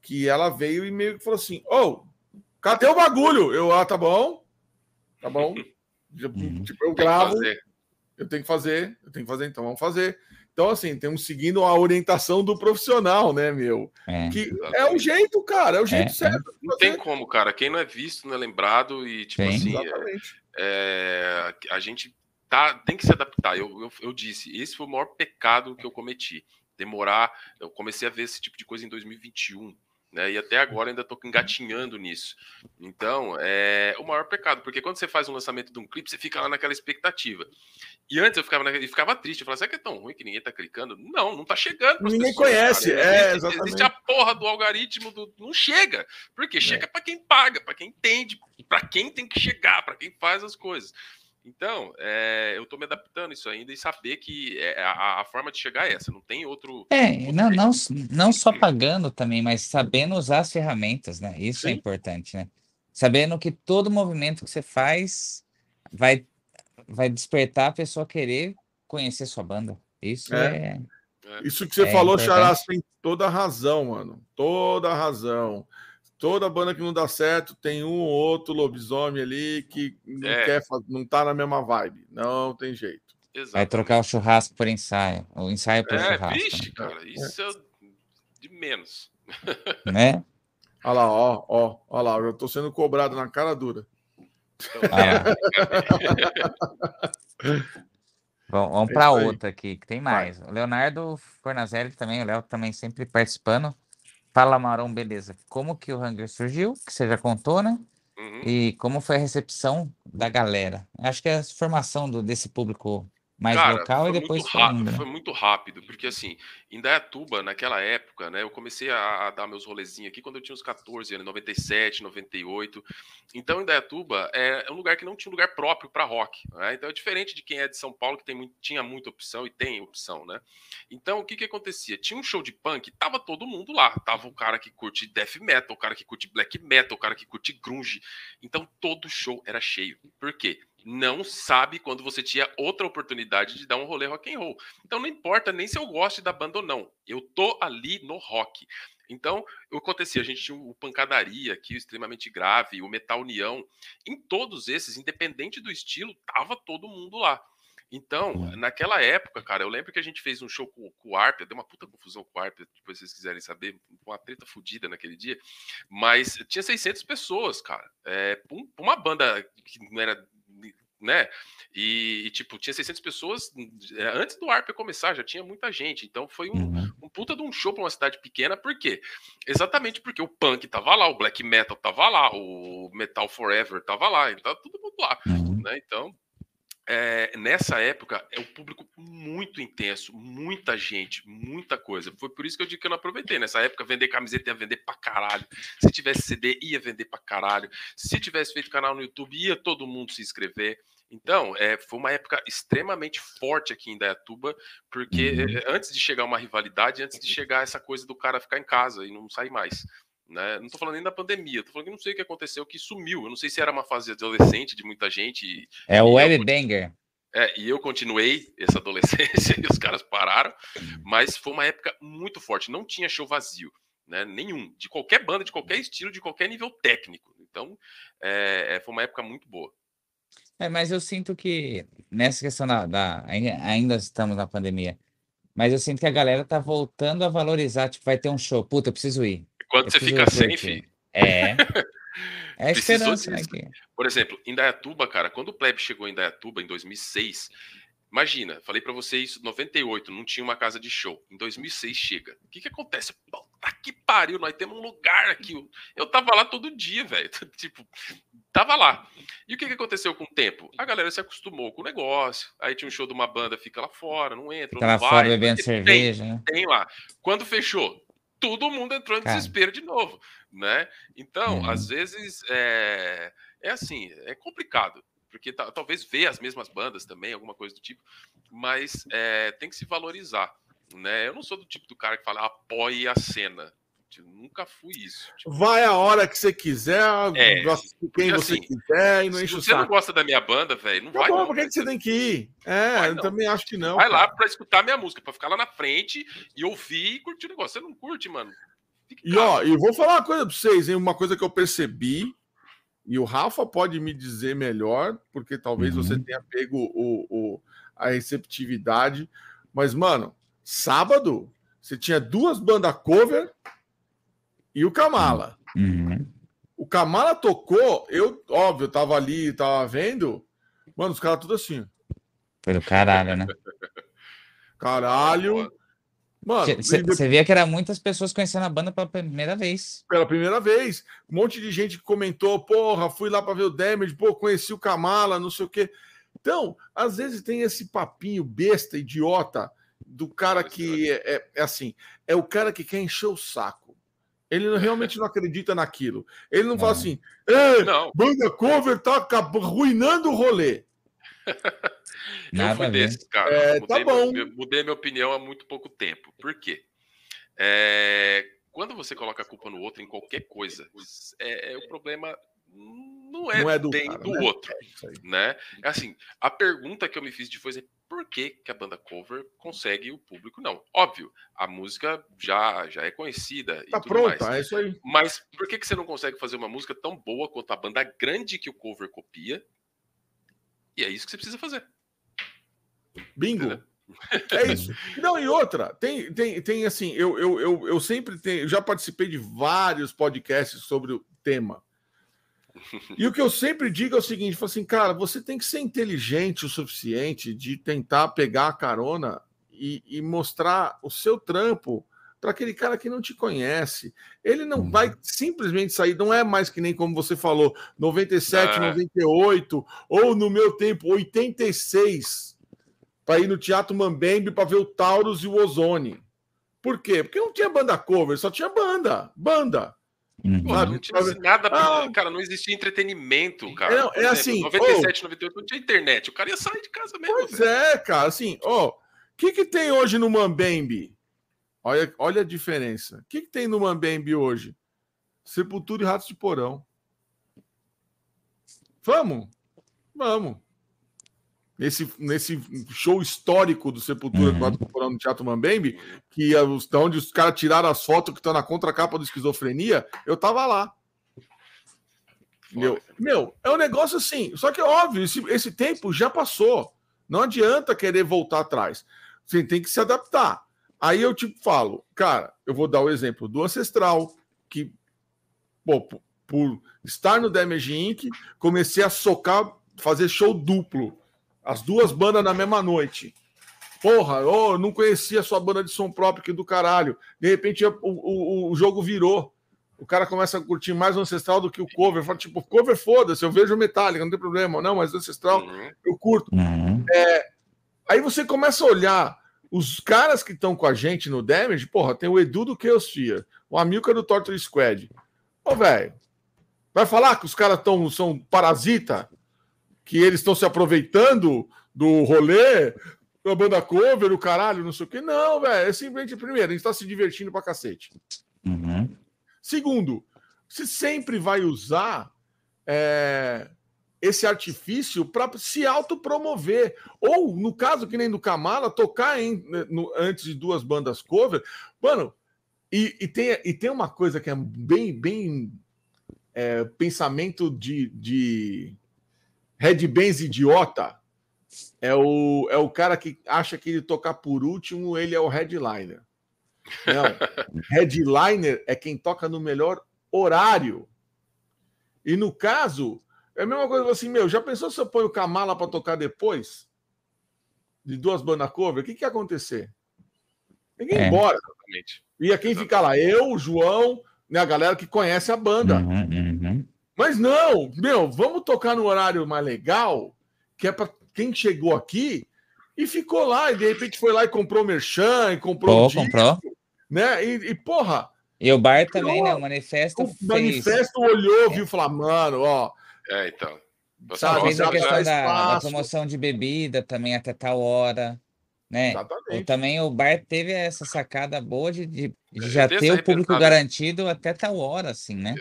que ela veio e meio que falou assim: Ô, oh, cadê o bagulho? Eu, ah, tá bom. Tá bom. Uhum. Tipo, eu gravo. Eu tenho que fazer, eu tenho que fazer, então vamos fazer. Então, assim, temos seguindo a orientação do profissional, né, meu? É, que é o jeito, cara, é o é, jeito é, certo. Não tem como, cara. Quem não é visto não é lembrado e, tipo Sim. assim, é, a gente tá, tem que se adaptar. Eu, eu, eu disse, esse foi o maior pecado que eu cometi. Demorar, eu comecei a ver esse tipo de coisa em 2021 né? E até agora ainda estou engatinhando nisso. Então, é o maior pecado, porque quando você faz um lançamento de um clipe, você fica lá naquela expectativa. E antes eu ficava, na... eu ficava triste, eu falava, será que é tão ruim que ninguém está clicando? Não, não está chegando. Ninguém pessoas, conhece, cara. é, existe, exatamente. Existe a porra do algoritmo, do... não chega, porque chega é. para quem paga, para quem entende, para quem tem que chegar, para quem faz as coisas. Então, é, eu estou me adaptando isso ainda e saber que é, a, a, forma de chegar é essa, não tem outro. É, outro não, não, não só pagando também, mas sabendo usar as ferramentas, né? Isso é Sim. é importante, né? Sabendo que todo movimento que você faz vai, vai despertar a pessoa a querer conhecer sua banda. Isso é. é... Isso que você é falou, Charás, tem toda a razão, mano. Toda a razão toda banda que não dá certo tem um ou outro lobisomem ali que não é. quer, não tá na mesma vibe. Não tem jeito. Exatamente. Vai trocar o churrasco por ensaio, o ensaio por é, churrasco. Vixe, cara, isso é de menos. Né? Olha lá, ó, ó, ó lá, eu já tô sendo cobrado na cara dura. Então, Bom, vamos é para outra aqui, que tem mais. Vai. O Leonardo Fornazelli também, o Léo também sempre participando. Fala, Marão, beleza. Como que o Hunger surgiu, que você já contou, né? Uhum. E como foi a recepção da galera? Acho que é a formação do, desse público mais Cara, local e depois foi, rápido, foi muito rápido, porque assim, em Dayatuba, naquela época, né, eu comecei a, a, dar meus rolezinhos aqui quando eu tinha uns 14 anos, 97, 98. Então, em Dayatuba é, é um lugar que não tinha um lugar próprio para rock, né? Então é diferente de quem é de São Paulo que tem muito, tinha muita opção e tem opção, né? Então, o que que acontecia? Tinha um show de punk, tava todo mundo lá, tava o cara que curte death metal, o cara que curte black metal, o cara que curte grunge. Então, todo show era cheio. Por quê? Não sabe quando você tinha outra oportunidade de dar um rolê rock and roll. Então não importa nem se eu gosto da banda ou não. Eu tô ali no rock. Então, o que acontecia? A gente tinha o Pancadaria aqui, o Extremamente Grave, o Metal União. Em todos esses, independente do estilo, tava todo mundo lá. Então, naquela época, cara, eu lembro que a gente fez um show com, com o Arp, deu uma puta confusão com o Arp, depois vocês quiserem saber, uma treta fodida naquele dia, mas tinha 600 pessoas, cara. É, uma banda que não era né? E, e, tipo, tinha 600 pessoas é, antes do Arp começar, já tinha muita gente. Então foi um, uhum. um puta de um show para uma cidade pequena, por quê? Exatamente porque o punk tava lá, o black metal tava lá, o metal forever tava lá, então todo mundo lá, uhum. né? Então, é, nessa época é um público muito intenso, muita gente, muita coisa. Foi por isso que eu digo que eu não aproveitei. Nessa época, vender camiseta ia vender pra caralho. Se tivesse CD, ia vender pra caralho. Se tivesse feito canal no YouTube, ia todo mundo se inscrever. Então, é, foi uma época extremamente forte aqui em Dayatuba, porque uhum. antes de chegar uma rivalidade, antes de chegar essa coisa do cara ficar em casa e não sair mais. Né? Não estou falando nem da pandemia, estou falando que não sei o que aconteceu, que sumiu. Eu não sei se era uma fase adolescente de muita gente. é o Web Banger. É, e eu continuei essa adolescência e os caras pararam, mas foi uma época muito forte. Não tinha show vazio, né? Nenhum, de qualquer banda, de qualquer estilo, de qualquer nível técnico. Então, é, foi uma época muito boa. É, mas eu sinto que nessa questão da, da, ainda estamos na pandemia, mas eu sinto que a galera tá voltando a valorizar, tipo, vai ter um show, puta, eu preciso ir. Quando você fica sem, filho. É. É esperança, né? Por exemplo, em Dayatuba, cara, quando o Plebe chegou em Dayatuba em 2006, imagina, falei para vocês, 98, não tinha uma casa de show. Em 2006 chega. O que que acontece? Puta que pariu, nós temos um lugar aqui. Eu tava lá todo dia, velho. tipo, tava lá. E o que, que aconteceu com o tempo? A galera se acostumou com o negócio. Aí tinha um show de uma banda, fica lá fora, não entra, fica não lá vai. fora bebendo cerveja, tem, né? Tem lá. Quando fechou, todo mundo entrou em Cara. desespero de novo, né? Então, uhum. às vezes é, é assim, é complicado, porque talvez ver as mesmas bandas também, alguma coisa do tipo, mas é, tem que se valorizar, né? Eu não sou do tipo do cara que fala apoie a cena, nunca fui isso. Tipo... Vai a hora que você quiser, é, quem você assim, quiser e não enche o saco. Se você não gosta da minha banda, velho, não tá vai. Bom, não, por que, você tem que ir? É, vai, eu também acho que não. Vai cara. lá pra escutar minha música, pra ficar lá na frente e ouvir e curtir o negócio. Você não curte, mano. e ó, e vou falar uma coisa pra vocês, hein? Uma coisa que eu percebi, e o Rafa pode me dizer melhor, porque talvez uhum. você tenha pego o, o, a receptividade. Mas, mano, sábado você tinha duas bandas cover e o Kamala. Uhum. O Kamala tocou, eu, óbvio, eu tava ali, tava vendo. Mano, os caras tudo assim. Pelo caralho, né? Caralho. Mano, você via que era muitas pessoas conhecendo a banda pela primeira vez. Pela primeira vez. Um monte de gente que comentou, porra, fui lá para ver o Damage, pô, conheci o Kamala, não sei o quê. Então, às vezes tem esse papinho besta, idiota, do cara que é, é, é assim, é o cara que quer encher o saco. Ele realmente não acredita naquilo. Ele não, não. fala assim, não. banda cover tá arruinando o rolê. Nada eu fui desses, cara. É, tá mudei, tá bom. Meu, mudei minha opinião há muito pouco tempo. Por quê? É, quando você coloca a culpa no outro em qualquer coisa, é, é o problema não é, não é do, bem cara, do né? outro, é né? Assim, a pergunta que eu me fiz de foi por que, que a banda cover consegue o público? Não, óbvio, a música já, já é conhecida. Tá pronta, mais. é isso aí. Mas por que, que você não consegue fazer uma música tão boa quanto a banda grande que o cover copia? E é isso que você precisa fazer. Bingo. Entendeu? É isso. Não, e outra, tem, tem, tem assim, eu, eu, eu, eu sempre tenho, já participei de vários podcasts sobre o tema. E o que eu sempre digo é o seguinte: assim, cara, você tem que ser inteligente o suficiente de tentar pegar a carona e, e mostrar o seu trampo para aquele cara que não te conhece. Ele não uhum. vai simplesmente sair, não é mais que nem como você falou, 97, ah. 98, ou no meu tempo, 86, para ir no Teatro Mambembe para ver o Taurus e o Ozone. Por quê? Porque não tinha banda cover, só tinha banda. Banda. Uhum. não tinha nada, ah, cara, não existia entretenimento, cara. É, é exemplo, assim, 97, oh, 98 não tinha internet, o cara ia sair de casa mesmo. Pois é, cara, assim, ó, o que que tem hoje no Mambembe? Olha, olha a diferença. O que que tem no Mambembe hoje? Sepultura e Ratos de Porão. Vamos? Vamos nesse, nesse show histórico do Sepultura uhum. no Teatro Mambembe, que é onde os caras tiraram as fotos que estão na contracapa do Esquizofrenia, eu tava lá. Meu, meu, é um negócio assim. Só que, óbvio, esse, esse tempo já passou. Não adianta querer voltar atrás. Você tem que se adaptar. Aí eu tipo falo, cara, eu vou dar o exemplo do Ancestral, que, pô, por, por estar no Damage Inc., comecei a socar, fazer show duplo as duas bandas na mesma noite. Porra, oh, não conhecia a sua banda de som próprio que do caralho. De repente o, o, o jogo virou. O cara começa a curtir mais o Ancestral do que o cover. Fala, tipo, cover foda-se, eu vejo Metallica, não tem problema. Não, mas Ancestral uhum. eu curto. Uhum. É, aí você começa a olhar os caras que estão com a gente no Damage, porra, tem o Edu do Chaos Fear, o Amilcar do Torture Squad. Ô, velho, vai falar que os caras tão, são parasita? Que eles estão se aproveitando do rolê, da banda cover, o caralho, não sei o quê. Não, velho. É simplesmente, primeiro, a gente está se divertindo pra cacete. Uhum. Segundo, você sempre vai usar é, esse artifício para se autopromover. Ou, no caso que nem do Kamala, tocar em, no, antes de duas bandas cover. Mano, e, e, tem, e tem uma coisa que é bem, bem é, pensamento de, de headbands idiota. É o, é o cara que acha que ele tocar por último, ele é o headliner. Não, headliner é quem toca no melhor horário. E no caso, é a mesma coisa assim, meu, já pensou se eu ponho o Kamala para tocar depois? De duas bandas cover? O que, que ia acontecer? Ninguém é. embora. Exatamente. Ia quem fica lá? Eu, o João, né, a galera que conhece a banda. Uhum, uhum. Mas não, meu, vamos tocar no horário mais legal, que é para quem chegou aqui e ficou lá, e de repente foi lá e comprou merchan, e comprou. Oh, disco, comprou. Né? E, e, porra. E o Bar também, né? O manifesto. O fez. manifesto olhou, viu, falar, mano, ó, é, então. Sabe, fez a questão da, da, promoção de bebida também até tal hora. Né? Exatamente. também o bar teve essa sacada boa de, de, de já ter o público garantido até tal hora, assim, né?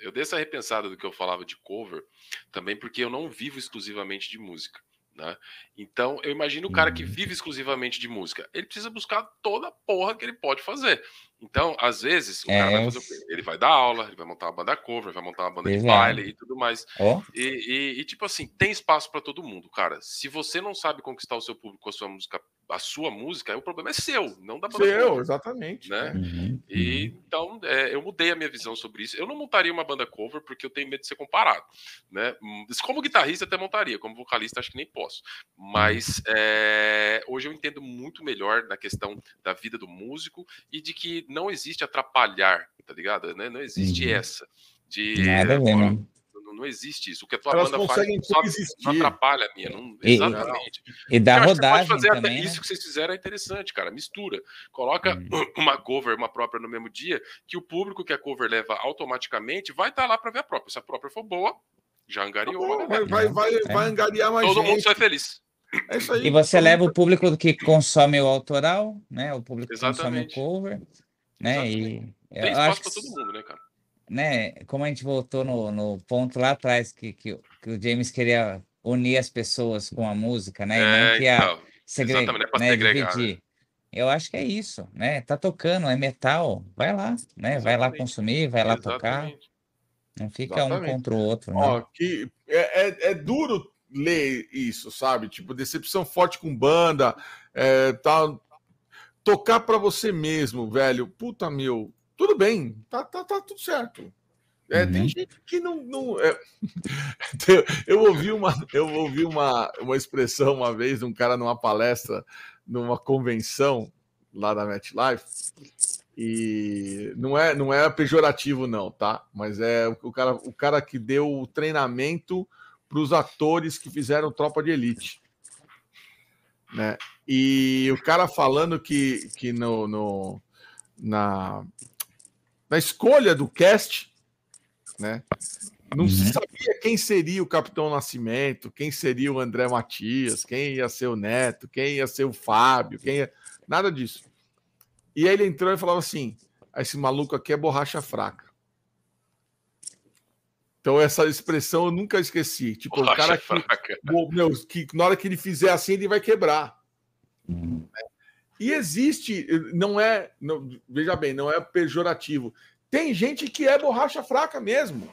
Eu, dei essa repensada do que eu falava de cover, também porque eu não vivo exclusivamente de música. Né? Então, eu imagino o cara que uhum. vive exclusivamente de música. Ele precisa buscar toda a porra que ele pode fazer. Então, às vezes, o é, cara vai fazer o quê? Ele vai dar aula, ele vai montar uma banda cover, vai montar uma banda Exato. de baile e tudo mais. Oh. E, e, e, tipo assim, tem espaço para todo mundo, cara. Se você não sabe conquistar o seu público com a sua música a sua música, o problema é seu, não da banda. Seu, cover, exatamente. Né? Uhum, e uhum. então é, eu mudei a minha visão sobre isso. Eu não montaria uma banda cover porque eu tenho medo de ser comparado. Né? Como guitarrista até montaria, como vocalista acho que nem posso. Mas é, hoje eu entendo muito melhor na questão da vida do músico e de que não existe atrapalhar, tá ligado? Né? Não existe uhum. essa. De, Nada mesmo não existe isso. O que a tua Elas banda faz só, não atrapalha a minha. Não, exatamente. E, e da rodagem pode fazer também, Isso né? que vocês fizeram é interessante, cara. Mistura. Coloca hum. uma cover, uma própria no mesmo dia, que o público que a cover leva automaticamente vai estar tá lá para ver a própria. Se a própria for boa, já angariou. Tá vai, vai, vai, é. vai angariar mais Todo gente. mundo sai feliz. É isso aí. E você leva o público que consome o autoral, né? O público que consome o cover, né? E Tem espaço para todo mundo, né, cara? né, como a gente voltou no, no ponto lá atrás, que, que, que, o James queria unir as pessoas com a música, né? E não é, que a então, segre... é né, dividir. Né? Eu acho que é isso, né? Tá tocando, é metal, vai lá, né? Exatamente. Vai lá consumir, vai lá Exatamente. tocar. Não fica Exatamente. um contra o outro, né? Ó, que é, é, é, duro ler isso, sabe? Tipo, decepção forte com banda, é, tá, tocar para você mesmo, velho. Puta meu, tudo bem, tá, tá, tá tudo certo. É, uhum. Tem gente que não. não é... eu ouvi, uma, eu ouvi uma, uma expressão uma vez de um cara numa palestra, numa convenção lá da MetLife, e não é, não é pejorativo, não, tá? Mas é o cara, o cara que deu o treinamento para os atores que fizeram Tropa de Elite. Né? E o cara falando que, que no, no na, na escolha do cast, né? Não uhum. se sabia quem seria o Capitão Nascimento, quem seria o André Matias, quem ia ser o Neto, quem ia ser o Fábio, quem ia... nada disso. E aí ele entrou e falava assim: ah, esse maluco aqui é borracha fraca. Então, essa expressão eu nunca esqueci. Tipo, borracha o cara que, fraca. Meu, que na hora que ele fizer assim, ele vai quebrar. Uhum. E existe, não é, não, veja bem, não é pejorativo. Tem gente que é borracha fraca mesmo,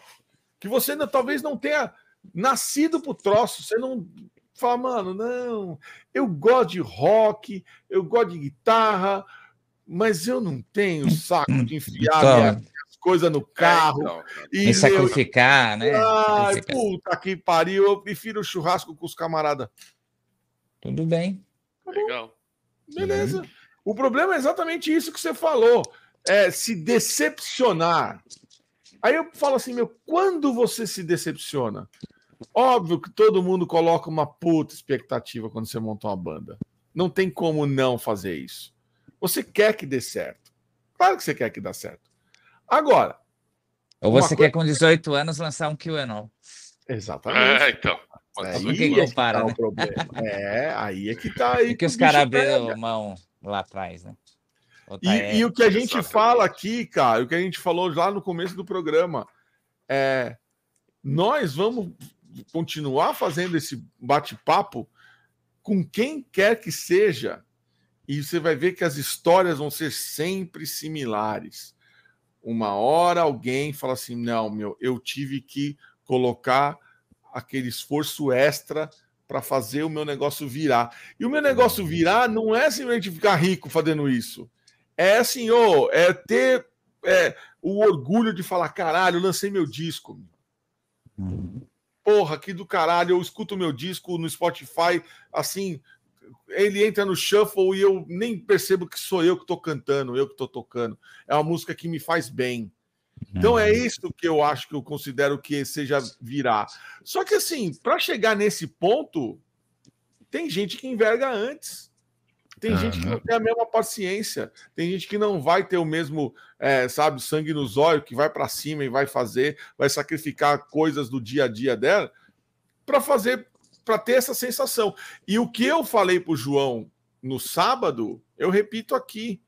que você não, talvez não tenha nascido pro troço, você não fala, mano, não, eu gosto de rock, eu gosto de guitarra, mas eu não tenho saco de enfiar as coisas no carro. É, então, e, sacrificar, eu, né? Ai, sacrificar. puta que pariu, eu prefiro churrasco com os camaradas. Tudo bem. Legal. Beleza. Uhum. O problema é exatamente isso que você falou. É se decepcionar. Aí eu falo assim, meu, quando você se decepciona? Óbvio que todo mundo coloca uma puta expectativa quando você monta uma banda. Não tem como não fazer isso. Você quer que dê certo. Claro que você quer que dê certo. Agora. Ou você coisa... quer com 18 anos lançar um QAnon. Exatamente. É, então. Aí que é que tá né? o problema. É, aí é que tá aí. É que os caras abriram mão lá atrás, né? E, é... e, o que a gente Exatamente. fala aqui, cara, o que a gente falou lá no começo do programa, é nós vamos continuar fazendo esse bate-papo com quem quer que seja, e você vai ver que as histórias vão ser sempre similares. Uma hora alguém fala assim: não, meu, eu tive que colocar aquele esforço extra para fazer o meu negócio virar. E o meu negócio virar não é simplesmente ficar rico fazendo isso. É assim, oh, é ter é, o orgulho de falar: caralho, eu lancei meu disco. Porra, que do caralho, eu escuto meu disco no Spotify, assim, ele entra no shuffle e eu nem percebo que sou eu que estou cantando, eu que estou tocando. É uma música que me faz bem. Então é uhum. isso que eu acho que eu considero que seja virar. Só que assim, para chegar nesse ponto, tem gente que enverga antes. Tem uhum. gente que não tem a mesma paciência. Tem gente que não vai ter o mesmo, é, sabe, sangue nos olhos, que vai para cima e vai fazer, vai sacrificar coisas do dia a dia dela para fazer, para ter essa sensação. E o que eu falei para o João no sábado, eu repito aqui.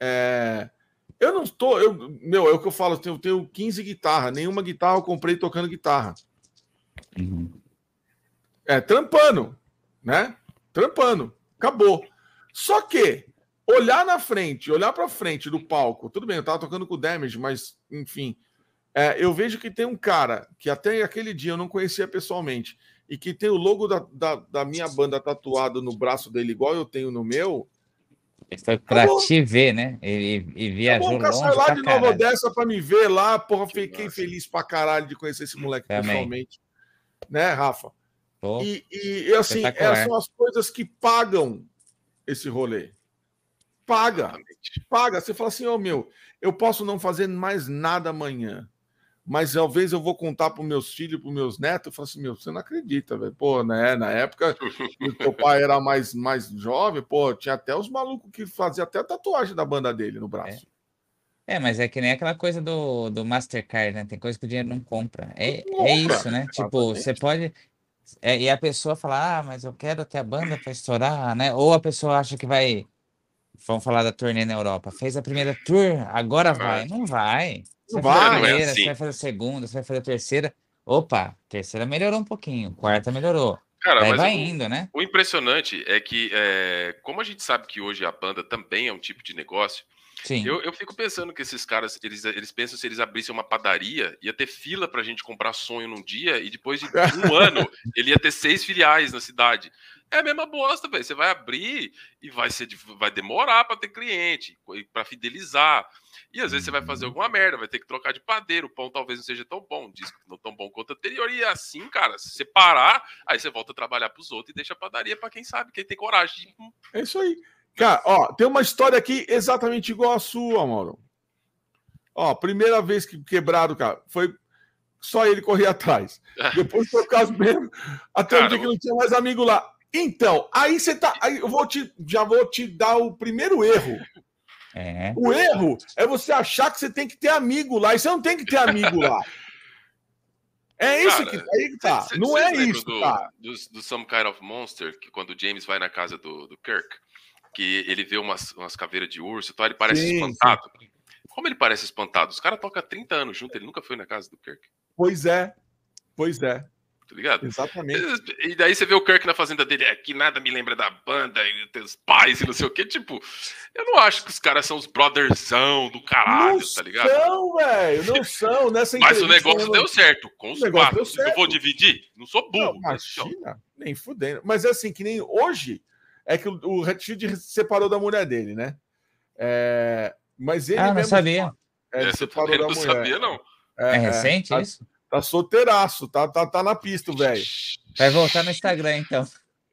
É, eu não estou. Eu, meu, é o que eu falo, eu tenho 15 guitarras, nenhuma guitarra eu comprei tocando guitarra. Uhum. É, trampando, né? Trampando. Acabou. Só que olhar na frente, olhar para frente do palco, tudo bem, eu tava tocando com o Damage, mas enfim, é, eu vejo que tem um cara que até aquele dia eu não conhecia pessoalmente e que tem o logo da, da, da minha banda tatuado no braço dele, igual eu tenho no meu, foi pra te ver, né? E, e viajou tá bom, longe. lá de Nova Odessa pra me ver lá, porra, fiquei Nossa. feliz pra caralho de conhecer esse moleque Também. pessoalmente. Né, Rafa? Pô, e, e assim, essas são as coisas que pagam esse rolê. Paga. Paga. Você fala assim, ô oh, meu, eu posso não fazer mais nada amanhã mas talvez eu vou contar para os meus filhos, para os meus netos, eu falo assim, meu, você não acredita, velho. Pô, né? Na época que teu pai era mais, mais jovem, pô, tinha até os malucos que faziam até a tatuagem da banda dele no braço. É. é mas é que nem aquela coisa do, do Mastercard, né? Tem coisa que o dinheiro não compra. É, é isso, né? Tipo, você pode. É, e a pessoa fala, ah, mas eu quero ter a banda para estourar, né? Ou a pessoa acha que vai. Vamos falar da turnê na Europa. Fez a primeira tour, agora vai. Não vai. Você vai, fazer a primeira, é assim. você vai fazer a segunda, você vai fazer a terceira. Opa, terceira melhorou um pouquinho, quarta melhorou. Cara, Aí vai o, indo, né? O impressionante é que, é, como a gente sabe que hoje a banda também é um tipo de negócio, Sim. Eu, eu fico pensando que esses caras, eles, eles pensam se eles abrissem uma padaria, ia ter fila pra gente comprar sonho num dia, e depois de um ano, ele ia ter seis filiais na cidade. É a mesma bosta, velho. Você vai abrir e vai, ser, vai demorar para ter cliente, para fidelizar. E às vezes você vai fazer uhum. alguma merda, vai ter que trocar de padeiro, o pão talvez não seja tão bom, disco não tão bom quanto anterior. E assim, cara, se você parar, aí você volta a trabalhar para os outros e deixa a padaria para quem sabe, quem tem coragem. É isso aí. Cara, ó, tem uma história aqui exatamente igual a sua, Mauro. Ó, primeira vez que quebraram, cara, foi só ele correr atrás. Depois foi o caso mesmo, até o dia que não tinha mais amigo lá. Então, aí você tá. Aí eu vou te, já vou te dar o primeiro erro. É. O erro é você achar que você tem que ter amigo lá, e você não tem que ter amigo lá. É isso cara, que, aí tá. Cê, não cê é isso, do, cara. Do, do, Some Kind of Monster, que quando o James vai na casa do, do Kirk, que ele vê umas, umas caveiras de urso, então ele parece sim, espantado. Sim. Como ele parece espantado? Os caras tocam 30 anos junto, ele nunca foi na casa do Kirk. Pois é, pois é tá ligado? Exatamente. E daí você vê o Kirk na fazenda dele, é que nada me lembra da banda e teus pais e não sei o que. Tipo, eu não acho que os caras são os brotherzão do caralho, não tá ligado? Não, velho, não são. Nessa Mas o negócio deu certo, com os quatro. Eu vou dividir? Não sou burro. Não, imagina, nem fudendo. Mas é assim, que nem hoje, é que o, o Redfield separou da mulher dele, né? É, mas ele ah, não sabia. É, ele separou da mulher. Não sabia, não. É, é recente é, isso? Tá solteiraço, tá, tá, tá na pista, velho. Vai voltar no Instagram, então.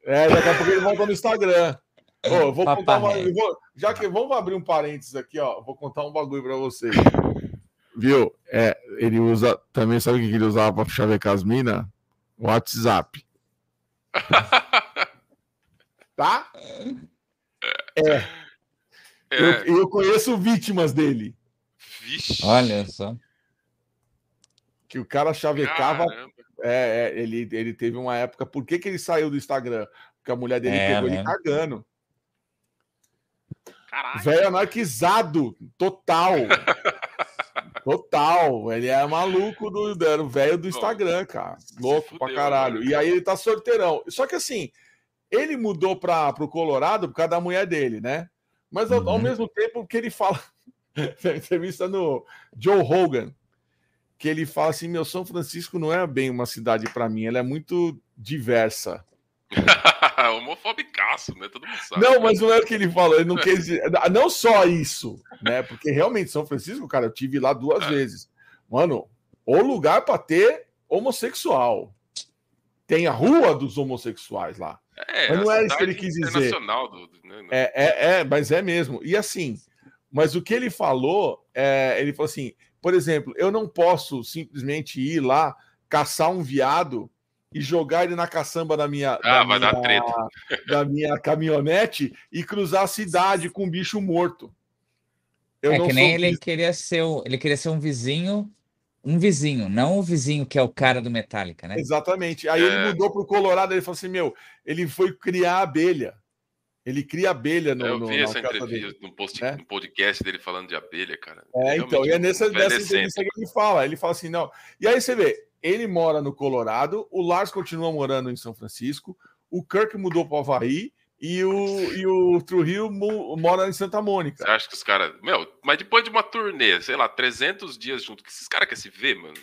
É, daqui a pouco ele volta no Instagram. Ô, vou contar uma, vou, já que vamos abrir um parênteses aqui, ó. Vou contar um bagulho para vocês. Viu? É, ele usa. Também sabe o que ele usava para chavecar as minas? WhatsApp. tá? É. é. Eu, eu conheço vítimas dele. Vixe. Olha só que o cara chavecava É, é, ele, ele teve uma época. Por que, que ele saiu do Instagram? Porque a mulher dele é, pegou ele cagando. Caralho. Velho anarquizado, total. total. Ele é maluco do, velho do Instagram, cara. Louco fudeu, pra caralho. Mano. E aí ele tá sorteirão. Só que assim, ele mudou para o Colorado por causa da mulher dele, né? Mas ao, uhum. ao mesmo tempo que ele fala, entrevista no Joe Rogan, que ele fala assim: meu São Francisco não é bem uma cidade para mim, ela é muito diversa. Homofobicaço, né? Todo mundo sabe. Não, mas não é o que ele falou. Ele não quis dizer. Não só isso, né? Porque realmente São Francisco, cara, eu tive lá duas é. vezes. Mano, o lugar para ter homossexual. Tem a rua dos homossexuais lá. É, mas não é isso que ele quis dizer. Do, né, é, é, é, mas é mesmo. E assim, mas o que ele falou, é, ele falou assim, por exemplo, eu não posso simplesmente ir lá caçar um viado e jogar ele na caçamba da minha, ah, da, minha da minha caminhonete e cruzar a cidade com um bicho morto. Eu é que nem ele queria ser, ele queria ser um vizinho um vizinho, não o vizinho que é o cara do Metallica, né? Exatamente. Aí é... ele mudou para o Colorado, ele falou assim: meu, ele foi criar abelha. Ele cria abelha no. Eu vi essa entrevista no, post, né? no, podcast dele falando de abelha, cara. É, então, e é nessa, nessa entrevista que ele fala. Ele fala assim: não. E aí você vê, ele mora no Colorado, o Lars continua morando em São Francisco, o Kirk mudou para o Havaí e o, e o Trujillo mora em Santa Mônica. Você acha que os caras. Meu, mas depois de uma turnê, sei lá, 300 dias junto, que esses caras querem se ver, mano?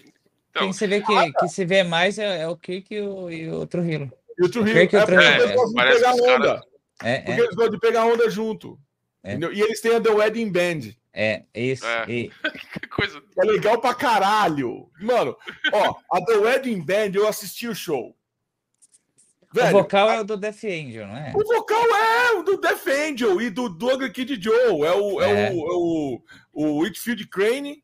Então... Quem se vê que, que se vê mais é, é o Kirk e o, e o Trujillo. E o Trujillo. O Kirk e o é, Trujillo. É, é, parece pegar onda. Cara... É, porque eles gostam de pegar onda junto. É. E eles têm a The Wedding Band. É, isso. É. E... que coisa. É legal pra caralho. Mano, ó, a The Wedding Band, eu assisti o show. Velho, o vocal a... é o do Death Angel, não é? O vocal é o do Death Angel e do Doug Kid Joe. É o, é. é o, é o, o Whitfield Crane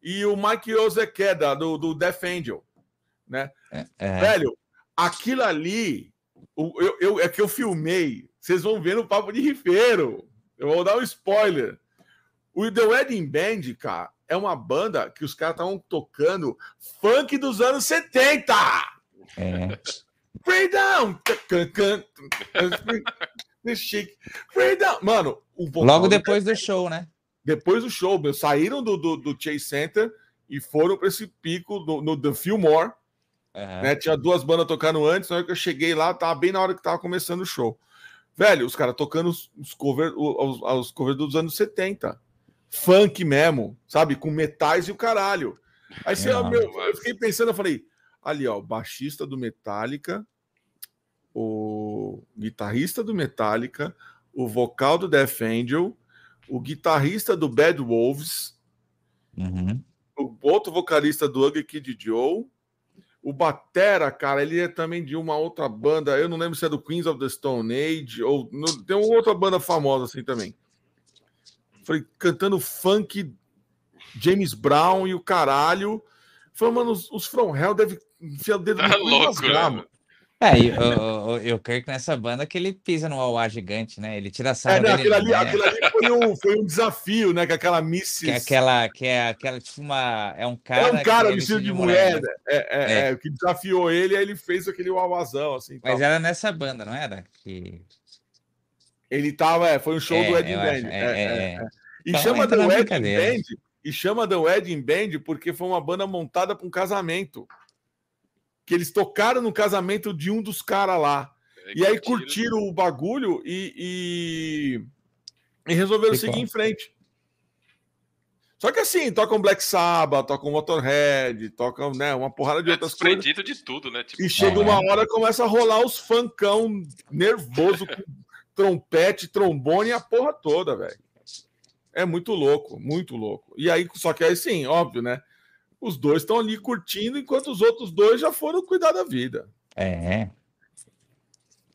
e o Mike Ozekeda do, do Death Angel. Né? É, é. Velho, aquilo ali, eu, eu, é que eu filmei. Vocês vão ver no Papo de Rifeiro. Eu vou dar um spoiler. O The Wedding Band, cara, é uma banda que os caras estavam tocando funk dos anos 70. É. Freedom! Freedom! Mano, Logo depois do show, né? Depois do show, meu, saíram do, do, do Chase Center e foram para esse pico no, no The Fillmore. Uhum. Né? Tinha duas bandas tocando antes, na hora que eu cheguei lá, tava bem na hora que tava começando o show. Velho, os caras tocando os, os covers os, os cover dos anos 70. Funk mesmo, sabe? Com metais e o caralho. Aí você, é, meu, eu fiquei pensando, eu falei, ali, ó, o baixista do Metallica, o guitarrista do Metallica, o vocal do Death Angel, o guitarrista do Bad Wolves, uhum. o outro vocalista do Ugly Kid Joe, o Batera, cara, ele é também de uma outra banda, eu não lembro se é do Queens of the Stone Age, ou no, tem uma outra banda famosa assim também. Foi cantando funk, James Brown e o caralho. Foi, mano, os, os From Hell devem enfiar o dedo no louco, né? É, eu, eu, eu creio que nessa banda que ele pisa no Auá gigante, né? Ele tira a sarra é, não, dele, ali, né? aquilo ali foi um, foi um desafio, né? Que aquela Mrs. Que é aquela, que é aquela, tipo uma... É um cara... É um cara vestido de mulher, né? é, é, é, é, que desafiou ele, aí ele fez aquele Auazão, assim. Mas tal. era nessa banda, não era? Que... Ele tava, é, foi um show do Ed Band. É, E então, chama The Wedding Band, e chama The Wedding Band porque foi uma banda montada para um casamento que eles tocaram no casamento de um dos caras lá. É, e aí curtiram o bagulho e, e, e resolveram e seguir em frente. Só que assim, tocam Black Sabbath, tocam Motorhead, tocam né, uma porrada de é outras coisas. de tudo, né? Tipo, e chega é. uma hora começa a rolar os funkão nervoso com trompete, trombone e a porra toda, velho. É muito louco, muito louco. E aí, só que aí sim, óbvio, né? Os dois estão ali curtindo, enquanto os outros dois já foram cuidar da vida. É.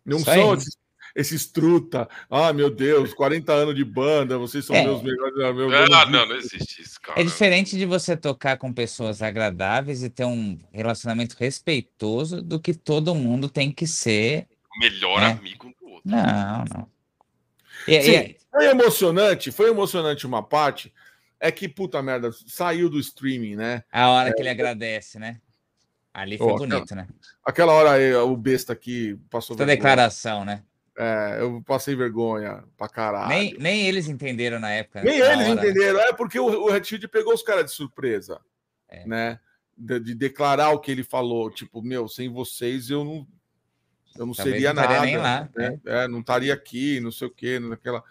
Não Isso são esses, esses, truta. Ah, meu Deus, 40 anos de banda, vocês são é. meus melhores. Meu, não, não, não existe isso, cara. É diferente de você tocar com pessoas agradáveis e ter um relacionamento respeitoso do que todo mundo tem que ser. Melhor né? amigo do outro. Não, não. E, Sim, e... Foi emocionante, foi emocionante uma parte é que, puta merda, saiu do streaming, né? A hora é, que ele agradece, né? Ali foi oh, bonito, aquela, né? Aquela hora aí, o besta aqui passou. Toda declaração, né? É, eu passei vergonha pra caralho. Nem, nem eles entenderam na época. Nem na eles hora. entenderam. É porque o, o Red pegou os caras de surpresa, é. né? De, de, declarar o que ele falou. Tipo, meu, sem vocês eu não, eu não Talvez seria não nada. Nem lá, né? é. é. não estaria aqui, não sei o quê, naquela.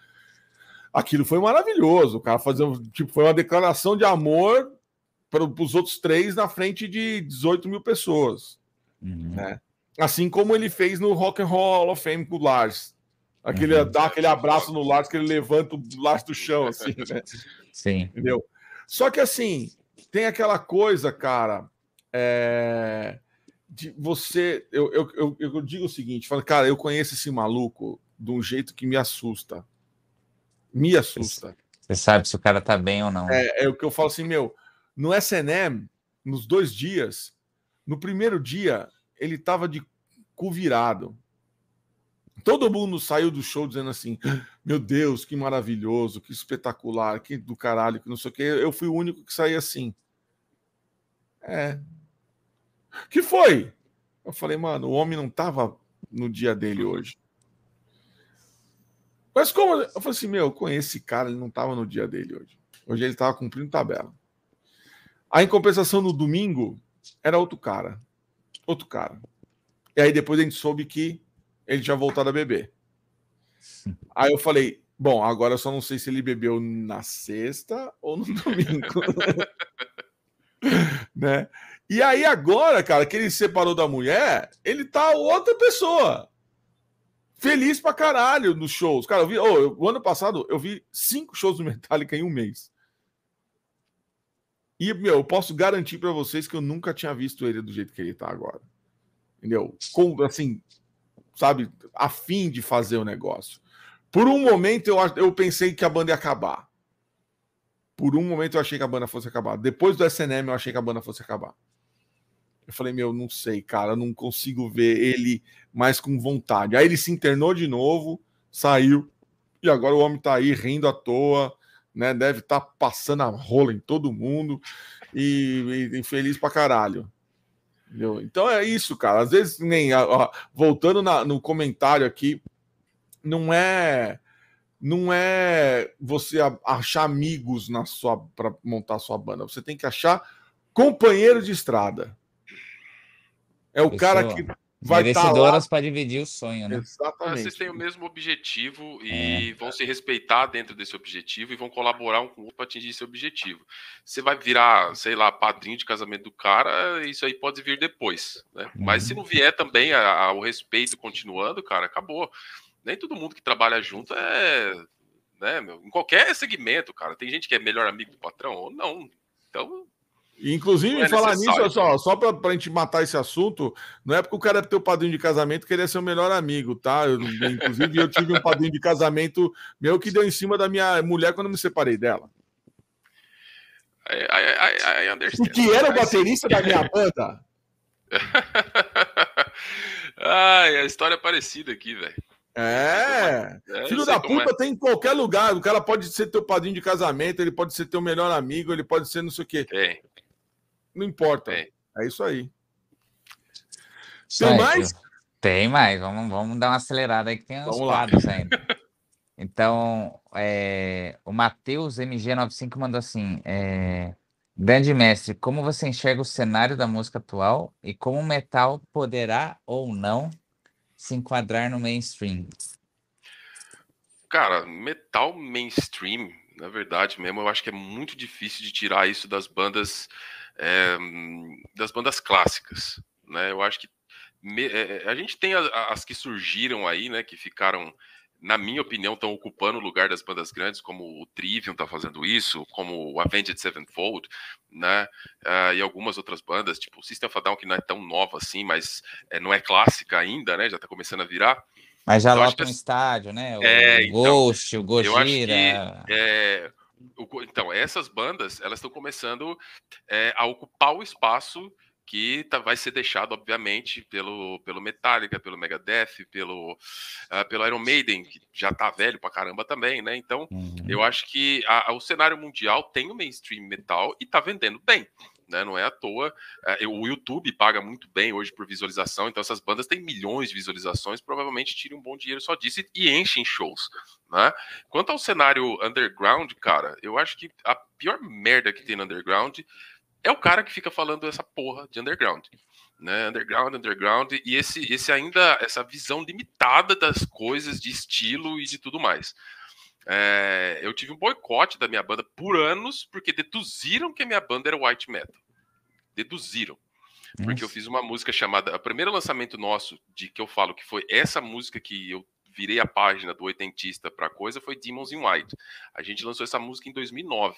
Aquilo foi maravilhoso. O cara fazer tipo, foi uma declaração de amor para os outros três na frente de 18 mil pessoas. Uhum. Né? Assim como ele fez no Rock and Roll Hall of Fame com o Lars. Aquele, uhum. Dá aquele abraço no Lars que ele levanta o Lars do chão, assim, né? Sim. Entendeu? Só que assim, tem aquela coisa, cara. É, de você. Eu, eu, eu, eu digo o seguinte: falo, cara, eu conheço esse maluco de um jeito que me assusta. Me assusta. Você sabe se o cara tá bem ou não. É, é o que eu falo assim, meu. No SNM, nos dois dias, no primeiro dia, ele tava de cu virado. Todo mundo saiu do show dizendo assim: Meu Deus, que maravilhoso, que espetacular, que do caralho, que não sei o que. Eu fui o único que saí assim. É. Que foi? Eu falei, mano, o homem não tava no dia dele hoje. Mas como? Eu falei assim, meu, eu conheço esse cara, ele não tava no dia dele hoje. Hoje ele tava cumprindo tabela. Aí, em compensação, no domingo, era outro cara. Outro cara. E aí depois a gente soube que ele tinha voltado a beber. Aí eu falei, bom, agora eu só não sei se ele bebeu na sexta ou no domingo. né? E aí agora, cara, que ele se separou da mulher, ele tá outra pessoa. Feliz pra caralho nos shows. Cara, eu vi, oh, o ano passado eu vi cinco shows do Metallica em um mês. E, meu, eu posso garantir para vocês que eu nunca tinha visto ele do jeito que ele tá agora. Entendeu? Com, assim, sabe, a fim de fazer o negócio. Por um momento eu, eu pensei que a banda ia acabar. Por um momento eu achei que a banda fosse acabar. Depois do SNM eu achei que a banda fosse acabar. Eu falei, meu, não sei, cara, não consigo ver ele mais com vontade. Aí ele se internou de novo, saiu, e agora o homem tá aí rindo à toa, né? Deve estar tá passando a rola em todo mundo e, e, feliz pra caralho. Entendeu? Então é isso, cara. Às vezes, nem ó, voltando na, no comentário aqui, não é não é você achar amigos na sua para montar sua banda. Você tem que achar companheiro de estrada. É o Pessoa, cara que vai tá para dividir o sonho, né? Exatamente. Vocês têm o mesmo objetivo e é. vão se respeitar dentro desse objetivo e vão colaborar um com o outro para atingir esse objetivo. Você vai virar, sei lá, padrinho de casamento do cara, isso aí pode vir depois, né? Uhum. Mas se não vier também a, a, o respeito continuando, cara, acabou. Nem todo mundo que trabalha junto é, né, meu, em qualquer segmento, cara. Tem gente que é melhor amigo do patrão ou não. Então, Inclusive, é falar nisso, só, só para a gente matar esse assunto, não é porque o cara é teu padrinho de casamento que ele é seu melhor amigo, tá? Eu, inclusive, eu tive um padrinho de casamento meu que deu em cima da minha mulher quando eu me separei dela. I, I, I o que era o baterista da minha banda? Ai, a história é parecida aqui, velho. É. é Filho da puta é. tem em qualquer lugar. O cara pode ser teu padrinho de casamento, ele pode ser teu melhor amigo, ele pode ser não sei o quê. Tem. Não importa. É, é isso aí. Tem mais? Tem mais. Vamos, vamos dar uma acelerada aí que tem uns quadros ainda. Então, é, o Matheus MG95 mandou assim: é, Grande mestre, como você enxerga o cenário da música atual e como o metal poderá ou não se enquadrar no mainstream? Cara, metal mainstream, na verdade mesmo, eu acho que é muito difícil de tirar isso das bandas é, das bandas clássicas, né? Eu acho que me, é, a gente tem as, as, que surgiram aí, né? Que ficaram, na minha opinião, estão ocupando o lugar das bandas grandes, como o Trivium está fazendo isso, como o Avenged Sevenfold, né? Uh, e algumas outras bandas, tipo o System of a Down, que não é tão nova assim, mas é, não é clássica ainda, né? Já está começando a virar. Mas já então, lota um estádio, né? O é, então, Ghost, o Gojira. é, então, essas bandas, elas estão começando é, a ocupar o espaço que tá, vai ser deixado, obviamente, pelo, pelo Metallica, pelo Megadeth, pelo, uh, pelo Iron Maiden, que já tá velho pra caramba também, né? Então, uhum. eu acho que a, a, o cenário mundial tem o mainstream metal e tá vendendo bem. Né? Não é à toa. É, o YouTube paga muito bem hoje por visualização, então essas bandas têm milhões de visualizações, provavelmente tiram um bom dinheiro só disso e, enchem shows, né? Quanto ao cenário underground, cara, eu acho que a pior merda que tem no underground é o cara que fica falando essa porra de underground. Né, underground, underground, e esse, esse ainda, essa visão limitada das coisas, de estilo e de tudo mais. É, eu tive um boicote da minha banda por anos, porque deduziram que a minha banda era white metal. Deduziram. Nossa. Porque eu fiz uma música chamada. O primeiro lançamento nosso, de que eu falo que foi essa música que eu virei a página do oitentista para coisa, foi Demons in White. A gente lançou essa música em 2009.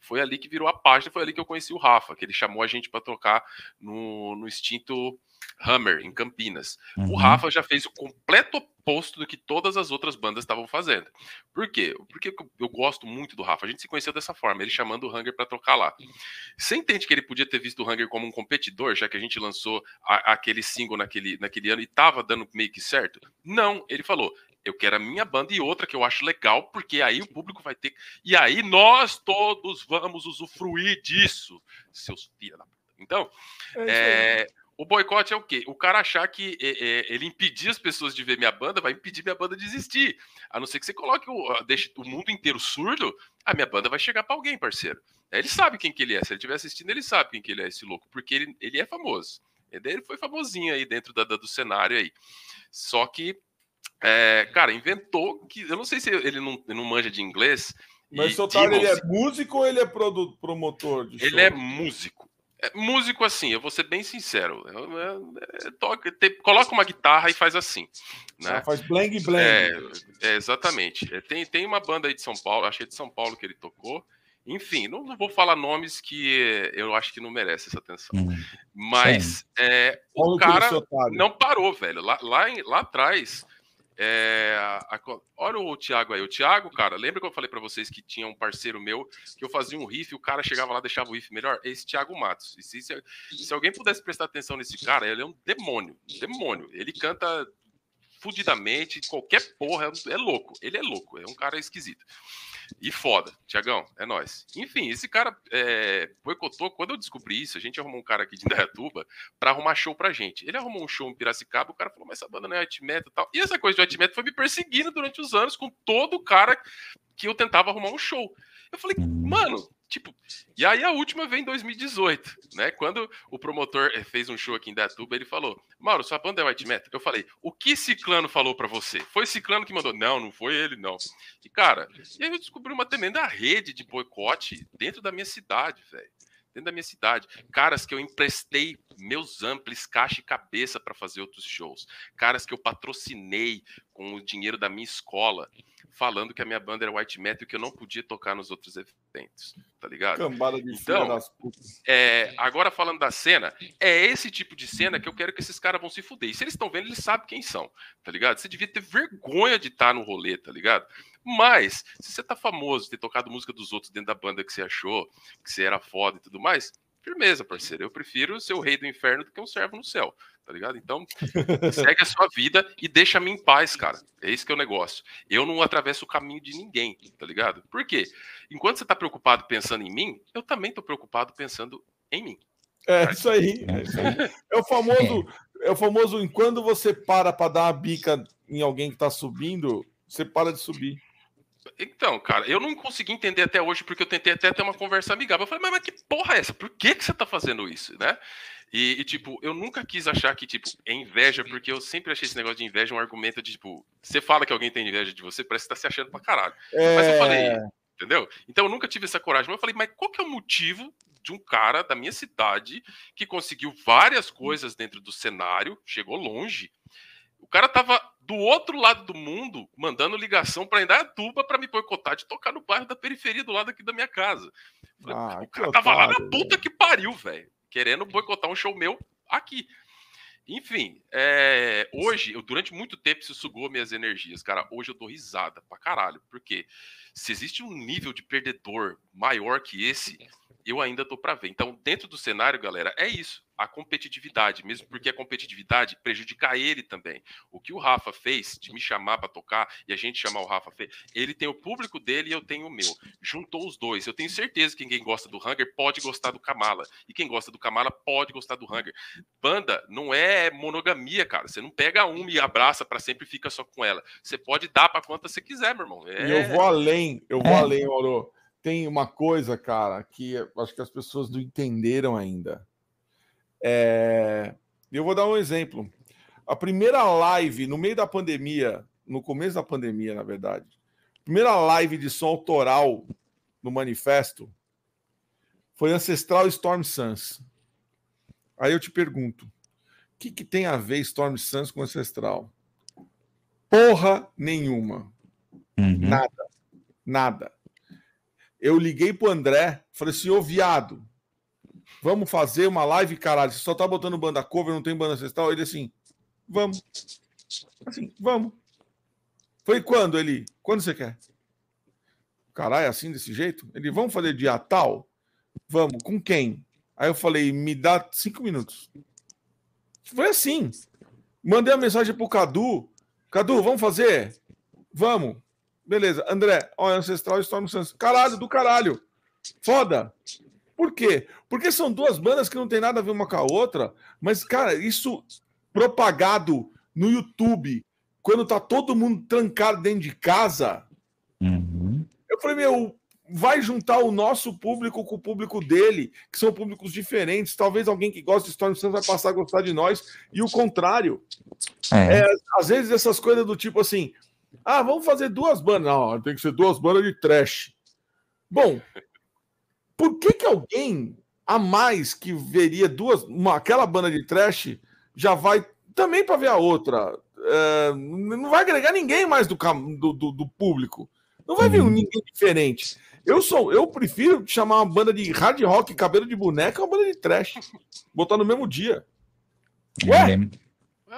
Foi ali que virou a página, foi ali que eu conheci o Rafa, que ele chamou a gente para tocar no, no extinto Hammer, em Campinas. Uhum. O Rafa já fez o completo oposto do que todas as outras bandas estavam fazendo. Por quê? Porque eu gosto muito do Rafa. A gente se conheceu dessa forma, ele chamando o Hunger para tocar lá. Você entende que ele podia ter visto o Hunger como um competidor, já que a gente lançou a, aquele single naquele, naquele ano e tava dando meio que certo? Não, ele falou: eu quero a minha banda e outra que eu acho legal, porque aí o público vai ter. E aí nós todos vamos usufruir disso, seus filhos da puta. Então, é, é, o boicote é o quê? O cara achar que é, é, ele impedir as pessoas de ver minha banda vai impedir minha banda de existir. A não ser que você coloque o, deixe o mundo inteiro surdo, a minha banda vai chegar para alguém, parceiro. Ele sabe quem que ele é. Se ele estiver assistindo, ele sabe quem que ele é, esse louco, porque ele, ele é famoso. Ele foi famosinho aí dentro da, da, do cenário aí. Só que, é, cara, inventou que. Eu não sei se ele não, não manja de inglês. Mas, seu ele é músico ou ele é promotor de show? Ele é músico. É, músico assim, eu vou ser bem sincero. É, é, toca, te, coloca uma guitarra e faz assim. Né? Faz blang blang. É, exatamente. tem, tem uma banda aí de São Paulo, achei de São Paulo que ele tocou. Enfim, não, não, vou falar nomes que eu acho que não merece essa atenção. Hum, Mas o cara não parou, velho. Lá, lá, lá atrás, é, a, olha o Thiago aí. O Thiago, cara, lembra que eu falei para vocês que tinha um parceiro meu que eu fazia um riff e o cara chegava lá deixava o riff melhor? Esse Thiago Matos. E se, se, se, alguém pudesse prestar atenção nesse cara, ele é um demônio. Demônio. Ele canta fudidamente, qualquer porra, é, é louco. Ele é louco, é um cara esquisito. E foda, Tiagão, é nós. Enfim, esse cara é, boicotou. Quando eu descobri isso, a gente arrumou um cara aqui de Indaiatuba para arrumar show pra gente. Ele arrumou um show em Piracicaba, o cara falou, mas essa banda não é white metal e tal. E essa coisa de white metal foi me perseguindo durante os anos com todo cara que eu tentava arrumar um show. Eu falei, mano, Tipo, e aí a última vem em 2018, né? Quando o promotor eh, fez um show aqui em Datuba, ele falou: Mauro, sua banda é white metal? Eu falei: o que Ciclano falou para você? Foi Ciclano que mandou? Não, não foi ele, não. E cara, e aí eu descobri uma tremenda rede de boicote dentro da minha cidade, velho. Dentro da minha cidade. Caras que eu emprestei meus amplis, caixa e cabeça para fazer outros shows. Caras que eu patrocinei com o dinheiro da minha escola falando que a minha banda era white metal e que eu não podia tocar nos outros eventos, tá ligado? Cambada de então, das putas. É, agora falando da cena, é esse tipo de cena que eu quero que esses caras vão se fuder. E se eles estão vendo, eles sabem quem são, tá ligado? Você devia ter vergonha de estar tá no rolê, tá ligado? Mas, se você tá famoso, ter tocado música dos outros dentro da banda que você achou, que você era foda e tudo mais, firmeza, parceiro. Eu prefiro ser o rei do inferno do que um servo no céu, tá ligado? Então, segue a sua vida e deixa-me em paz, cara. É isso que é o negócio. Eu não atravesso o caminho de ninguém, tá ligado? Por quê? Enquanto você tá preocupado pensando em mim, eu também tô preocupado pensando em mim. É isso aí. É, isso aí. é o famoso, é o famoso enquanto você para para dar uma bica em alguém que tá subindo, você para de subir. Então, cara, eu não consegui entender até hoje, porque eu tentei até ter uma conversa amigável. Eu falei, mas, mas que porra é essa? Por que, que você tá fazendo isso, né? E, e, tipo, eu nunca quis achar que, tipo, é inveja, porque eu sempre achei esse negócio de inveja um argumento de, tipo, você fala que alguém tem inveja de você, parece que tá se achando pra caralho. É... Mas eu falei, entendeu? Então eu nunca tive essa coragem. Mas eu falei, mas qual que é o motivo de um cara da minha cidade que conseguiu várias coisas dentro do cenário, chegou longe, o cara tava do outro lado do mundo mandando ligação para Indaiatuba para me boicotar de tocar no bairro da periferia do lado aqui da minha casa. Ah, o cara tava lá na puta que pariu, velho, querendo boicotar um show meu aqui. Enfim, é, hoje, eu, durante muito tempo, isso sugou minhas energias, cara. Hoje eu dou risada pra caralho. Porque se existe um nível de perdedor maior que esse, eu ainda tô para ver. Então, dentro do cenário, galera, é isso a competitividade, mesmo porque a competitividade prejudica ele também. O que o Rafa fez de me chamar para tocar e a gente chamar o Rafa fez, ele tem o público dele e eu tenho o meu. Juntou os dois. Eu tenho certeza que quem gosta do Hunger pode gostar do Kamala e quem gosta do Kamala pode gostar do Hunger. Banda não é monogamia, cara. Você não pega uma e abraça para sempre e fica só com ela. Você pode dar para quanta você quiser, meu irmão. É... Eu vou além, eu vou é. além, Mauro. Tem uma coisa, cara, que acho que as pessoas não entenderam ainda é... Eu vou dar um exemplo. A primeira live no meio da pandemia, no começo da pandemia, na verdade, primeira live de som autoral no manifesto foi Ancestral Storm Suns. Aí eu te pergunto, o que, que tem a ver Storm Suns com Ancestral? Porra nenhuma. Uhum. Nada. Nada. Eu liguei pro André, falei assim, ô viado, Vamos fazer uma live, caralho. Você só tá botando banda cover, não tem banda ancestral? Ele assim, vamos. Assim, vamos. Foi quando ele? Quando você quer? Caralho, é assim, desse jeito? Ele, vamos fazer dia tal? Vamos. Com quem? Aí eu falei, me dá cinco minutos. Foi assim. Mandei a mensagem pro Cadu. Cadu, vamos fazer? Vamos. Beleza. André, ó, Ancestral Storm Suns. Caralho, do caralho. Foda. Por quê? Porque são duas bandas que não tem nada a ver uma com a outra, mas, cara, isso propagado no YouTube, quando tá todo mundo trancado dentro de casa, uhum. eu falei, meu, vai juntar o nosso público com o público dele, que são públicos diferentes. Talvez alguém que gosta de Storm Santos vai passar a gostar de nós, e o contrário. É. É, às vezes essas coisas do tipo assim, ah, vamos fazer duas bandas. Não, tem que ser duas bandas de trash. Bom, por que, que alguém a mais que veria duas, uma, aquela banda de trash já vai também para ver a outra? É, não vai agregar ninguém mais do, do, do, do público. Não vai vir uhum. ninguém diferente. Eu sou, eu prefiro chamar uma banda de hard rock, cabelo de boneca, uma banda de trash. Botar no mesmo dia. Ué? É,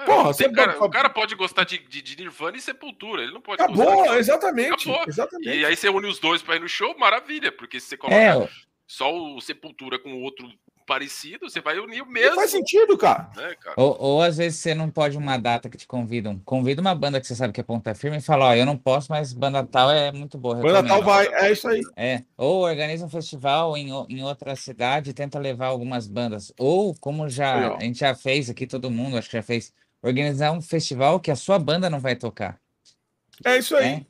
Porra, você cara, pode... O cara pode gostar de, de, de, Nirvana e Sepultura, ele não pode Acabou, de... exatamente, Acabou. exatamente. E aí você une os dois para ir no show, maravilha, porque se você coloca é, só o Sepultura com o outro parecido, você vai unir o mesmo. Não faz sentido, cara. É, cara. Ou, ou, às vezes você não pode uma data que te convidam. Convida uma banda que você sabe que é ponta firme e fala, ó, eu não posso, mas banda tal é muito boa. Banda tal vai, é isso aí. É. Ou organiza um festival em, em outra cidade e tenta levar algumas bandas. Ou, como já a gente já fez aqui, todo mundo, acho que já fez, organizar um festival que a sua banda não vai tocar. É isso aí. É?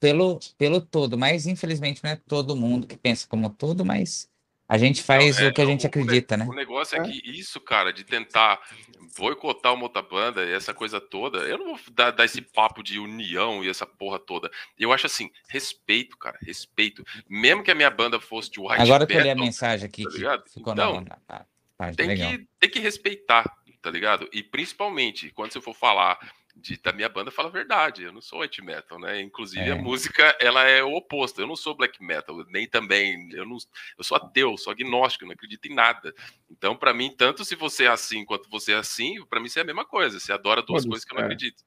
pelo, pelo todo, mas infelizmente não é todo mundo que pensa como todo, mas a gente faz não, é, o que a gente acredita, o, né? O negócio é, é que isso, cara, de tentar boicotar uma outra banda e essa coisa toda, eu não vou dar, dar, esse papo de união e essa porra toda. Eu acho assim, respeito, cara, respeito. Mesmo que a minha banda fosse de white Agora que eu li a mensagem aqui tá que ficou então, na, na, na, tem, que, tem que respeitar, tá ligado? E principalmente, quando você for falar de, da minha banda fala a verdade. Eu não sou white metal, né? Inclusive é. a música ela é o oposto. Eu não sou black metal, nem também. Eu não. Eu sou ateu, sou agnóstico, não acredito em nada. Então, para mim, tanto se você é assim quanto você é assim, para mim isso é a mesma coisa. Você adora duas Pode, coisas que eu não é. acredito.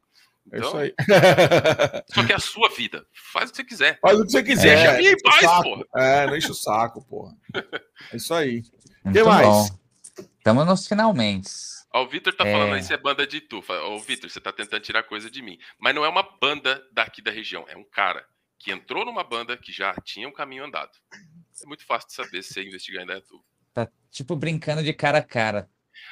Então, é isso então, aí. só que é a sua vida. Faz o que você quiser. Faz o que você quiser. Deixa em paz, porra. É, não enche o saco, porra. É isso aí. O que mais? Estamos nos finalmente. Ó, o Vitor tá é... falando aí, você é banda de tufa. Ô, Vitor, você tá tentando tirar coisa de mim. Mas não é uma banda daqui da região, é um cara que entrou numa banda que já tinha um caminho andado. É muito fácil de saber se você investigar ainda é tu. Tá tipo brincando de cara a cara.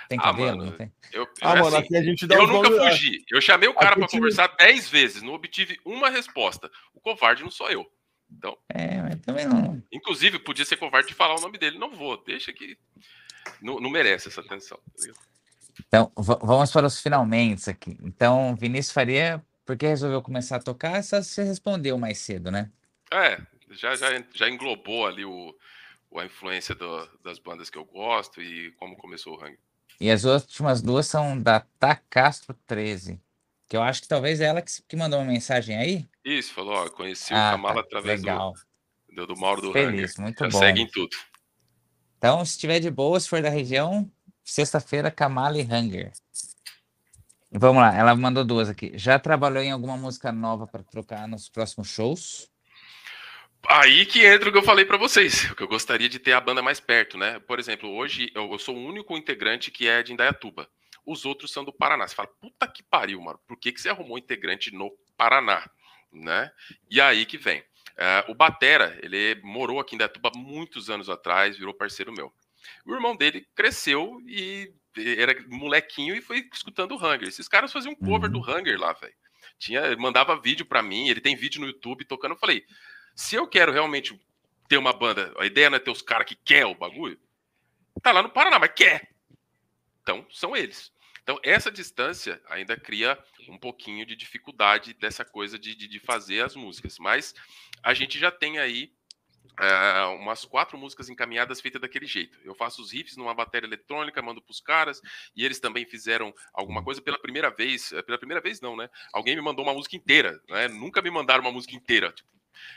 Tem ah, cabelo? Mano, tem? Eu, ah, mano, assim, a gente dá eu nunca fugi. Eu chamei o cara para conversar dez vezes, não obtive uma resposta. O covarde não sou eu. Então, é, mas também não. Inclusive, podia ser covarde de falar o nome dele. Não vou, deixa que. Não, não merece essa atenção. Tá então, vamos para os finalmente aqui. Então, Vinícius Faria, por que resolveu começar a tocar? Só você respondeu mais cedo, né? É, já, já, já englobou ali o, a influência do, das bandas que eu gosto e como começou o Hang. E as últimas duas são da Tacastro 13, que eu acho que talvez é ela que, que mandou uma mensagem aí. Isso, falou, ó, conheci ah, o Kamala tá, através legal. Do, do, Mauro do Feliz, Hanger. muito já bom. Segue em tudo. Então, se estiver de boa, se for da região, Sexta-feira, Kamali Hunger. Vamos lá, ela mandou duas aqui. Já trabalhou em alguma música nova para trocar nos próximos shows? Aí que entra o que eu falei para vocês, que eu gostaria de ter a banda mais perto, né? Por exemplo, hoje eu, eu, sou o único integrante que é de Indaiatuba. Os outros são do Paraná. Você fala, puta que pariu, mano. Por que, que você arrumou integrante no Paraná? Né? E aí que vem. Uh, o Batera, ele morou aqui em Indaiatuba muitos anos atrás, virou parceiro meu. O irmão dele cresceu e era molequinho e foi escutando o Hunger. Esses caras faziam um cover uhum. do Hunger lá, velho. Tinha, mandava vídeo para mim, ele tem vídeo no YouTube tocando. Eu falei, se eu quero realmente ter uma banda, a ideia não é ter os caras que quer o bagulho, tá lá no Paraná, mas quer. Então, são eles. Então, essa distância ainda cria um pouquinho de dificuldade dessa coisa de, de, de fazer as músicas. Mas a gente já tem aí uh, umas quatro músicas encaminhadas feitas daquele jeito. Eu faço os riffs numa bateria eletrônica, mando para os caras, e eles também fizeram alguma coisa pela primeira vez. Eh, pela primeira vez, não, né? Alguém me mandou uma música inteira, né? Nunca me mandaram uma música inteira. Tipo,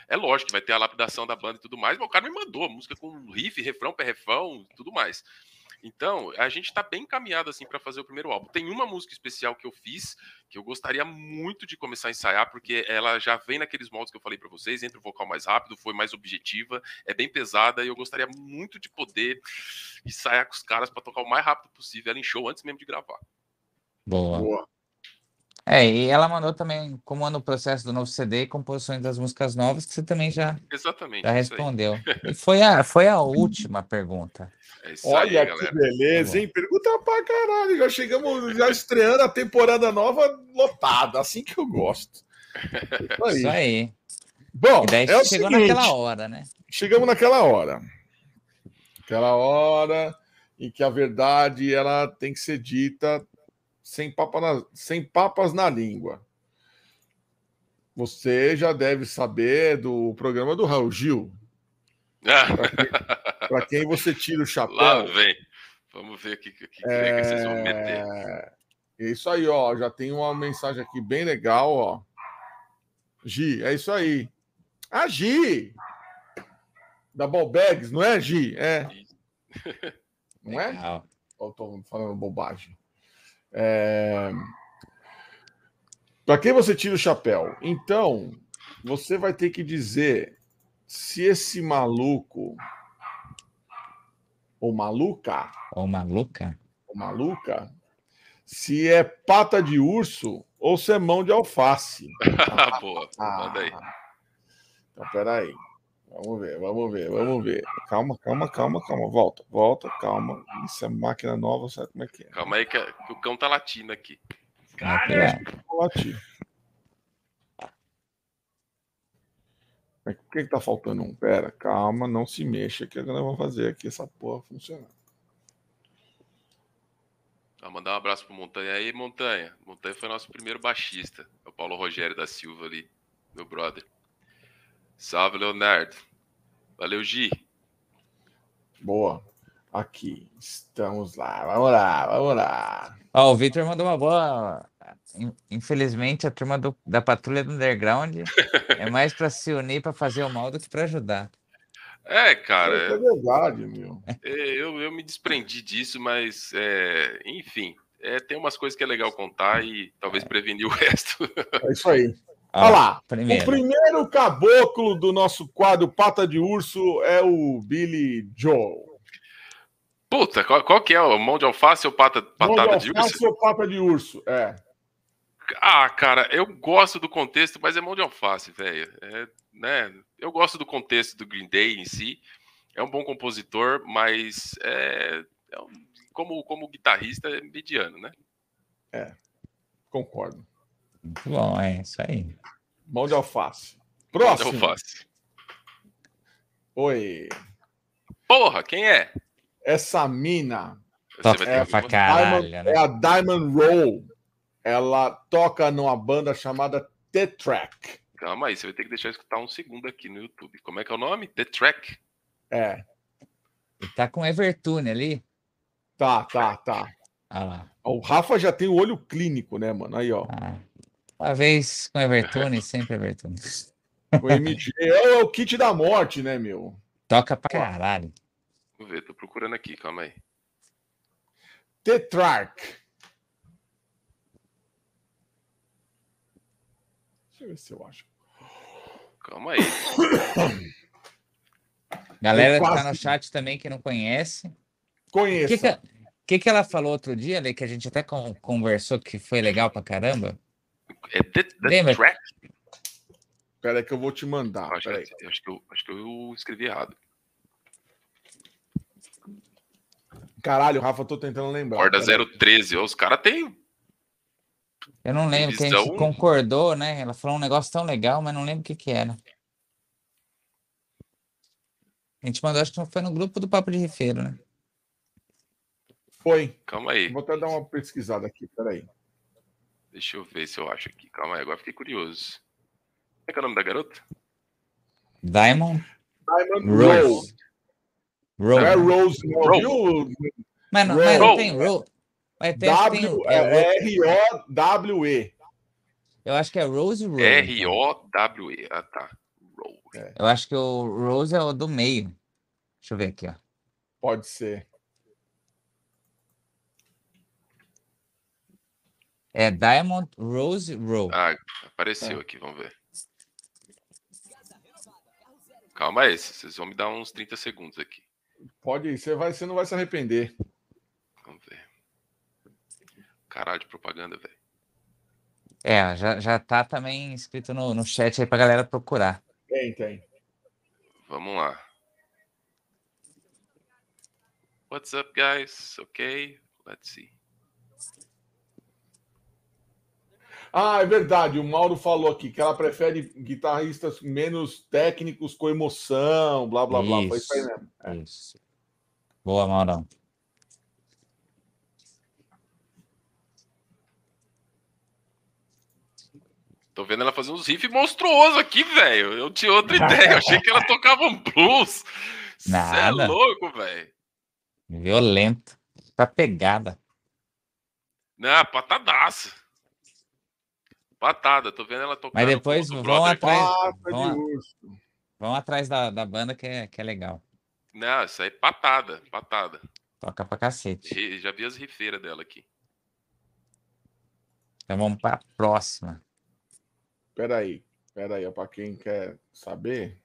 é lógico que vai ter a lapidação da banda e tudo mais, mas o cara me mandou música com riff, refrão, pré-refrão, tudo mais. Então, a gente está bem encaminhado assim para fazer o primeiro álbum. Tem uma música especial que eu fiz que eu gostaria muito de começar a ensaiar, porque ela já vem naqueles moldes que eu falei para vocês, entre o vocal mais rápido, foi mais objetiva, é bem pesada e eu gostaria muito de poder ensaiar com os caras para tocar o mais rápido possível ela em show antes mesmo de gravar. Boa. Boa. É, e ela mandou também como anda o processo do novo CD e composições das músicas novas, que você também já, Exatamente, já respondeu. E foi a, foi a última pergunta. É Olha aí, que beleza, hein? Pergunta pra caralho. Já chegamos, já estreando a temporada nova lotada, assim que eu gosto. Isso aí. Isso aí. Bom, e daí é chegou seguinte, naquela hora, né? Chegamos naquela hora. Aquela hora em que a verdade ela tem que ser dita sem, papa na, sem papas na língua. Você já deve saber do programa do Raul Gil. Para quem, quem, você tira o chapéu. Lá vem. Vamos ver o que, que, que, é... que vocês vão meter. É isso aí, ó. Já tem uma mensagem aqui bem legal, ó. Gi, é isso aí. A ah, Gi! Da Balbags, não é, Gi? É. Não é? Ou estou falando bobagem? É... Para quem você tira o chapéu? Então, você vai ter que dizer se esse maluco ou maluca ou maluca ou maluca se é pata de urso ou se é mão de alface. Ah, boa, manda aí. Então, peraí. Vamos ver, vamos ver, vamos ver. Calma, calma, calma, calma. Volta, volta, calma. Isso é máquina nova, sabe como é que é? Calma aí que, que o cão tá latindo aqui. Cara, é. latir. Por que, que tá faltando um? Pera, calma, não se mexa que agora vamos fazer aqui essa porra funcionar. Vou mandar um abraço pro Montanha aí, Montanha. Montanha foi nosso primeiro baixista. É o Paulo Rogério da Silva ali, meu brother. Salve, Leonardo. Valeu, Gi. Boa. Aqui, estamos lá. Vamos lá, vamos lá. Ó, o Victor mandou uma boa. Infelizmente, a turma do, da Patrulha do Underground é mais para se unir para fazer o mal do que para ajudar. É, cara. É verdade, meu. É, eu, eu me desprendi disso, mas, é, enfim, é, tem umas coisas que é legal contar e talvez prevenir o resto. É isso aí. Ah, Olha lá, primeiro. o primeiro caboclo do nosso quadro Pata de Urso é o Billy Joe. Puta, qual, qual que é? O mão de alface ou pata, patada de, de urso? Alface ou pata de urso, é. Ah, cara, eu gosto do contexto, mas é mão de alface, velho. É, né? Eu gosto do contexto do Green Day em si. É um bom compositor, mas é, é um, como, como guitarrista é mediano, né? É, concordo. Muito bom, é isso aí. Mão de alface. Próximo. Mão de alface. Oi. Porra, quem é? Essa mina. Toca é, pra caralho, Diamond, né? é a Diamond Roll. Ela toca numa banda chamada The Track. Calma aí, você vai ter que deixar eu escutar um segundo aqui no YouTube. Como é que é o nome? The Track? É. Tá com Evertune ali? Tá, tá, tá. Ah lá. O Rafa já tem o olho clínico, né, mano? Aí, ó. Ah. Uma vez com Evertune, sempre Evertune. O MG é o kit da morte, né, meu? Toca pra caralho. Vou ver, tô procurando aqui, calma aí. Tetrarch. Deixa eu ver se eu acho. Calma aí. Galera que tá no chat também que não conhece. Conheça. O que, que, que, que, ela falou outro dia, ali que a gente até conversou que foi legal pra caramba? É the, the Lembra? Track? Pera aí que eu vou te mandar. Acho, que, acho, que eu, acho que eu escrevi errado. Caralho, Rafa, tô tentando lembrar. Corda 013. Os caras têm. Eu não lembro, que a gente concordou, né? Ela falou um negócio tão legal, mas não lembro o que que era. A gente mandou, acho que foi no grupo do Papo de Rifeiro, né? Foi. Calma aí. Vou até dar uma pesquisada aqui, peraí. Deixa eu ver se eu acho aqui. Calma aí, agora fiquei curioso. Como é que é o nome da garota? Diamond. Diamond Rose. Rose. Rose. É Rose, não, Rose. Mas não, mas não tem Rose. R-O-W-E. Eu acho que é Rose Rose. R-O-W-E. Ah, tá. Rose. É. Eu acho que o Rose é o do meio. Deixa eu ver aqui, ó. Pode ser. É Diamond Rose Rose. Ah, apareceu é. aqui, vamos ver. Calma aí, vocês vão me dar uns 30 segundos aqui. Pode ir, você, vai, você não vai se arrepender. Vamos ver. Caralho de propaganda, velho. É, já, já tá também escrito no, no chat aí pra galera procurar. Tem, tem. Vamos lá. What's up, guys? Okay, let's see. Ah, é verdade. O Mauro falou aqui que ela prefere guitarristas menos técnicos com emoção, blá blá blá. Foi isso aí mesmo. É. Isso. Boa, Maurão. Tô vendo ela fazer uns riffs monstruosos aqui, velho. Eu tinha outra ideia. Eu achei que ela tocava um blues. Nada. Você é louco, velho. Violento. Tá pegada. Não, patadaça. Patada, tô vendo ela tocando. Mas depois vão atrás. Vão, vão, atrás da, da banda que é, que é legal. Não, isso aí é patada, patada. Toca pra cacete. E, já vi as rifeiras dela aqui. Então vamos pra próxima. Peraí, peraí, para quem quer saber.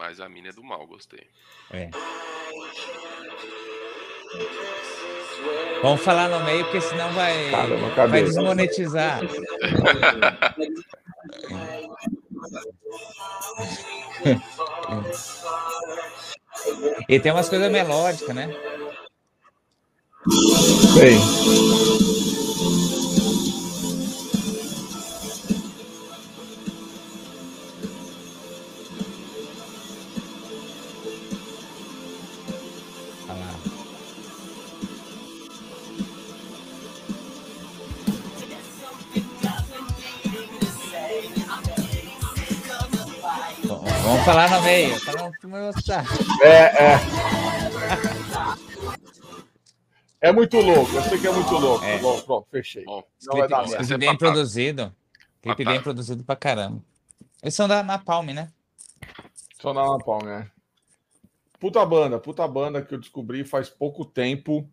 Mas a mina é do mal, gostei. É. Vamos falar no meio, porque senão vai, Caramba, vai desmonetizar. e tem umas coisas melódicas, né? Tem. Vamos falar no meio, para não mostrar. É, é. É muito louco, eu sei que é muito louco. É. Bom, pronto, fechei. Bom, não vai dar clipe bem produzido. Clipe bem produzido pra caramba. Eles são da Napalm, né? São da Napalm, né? Puta banda, puta banda que eu descobri faz pouco tempo.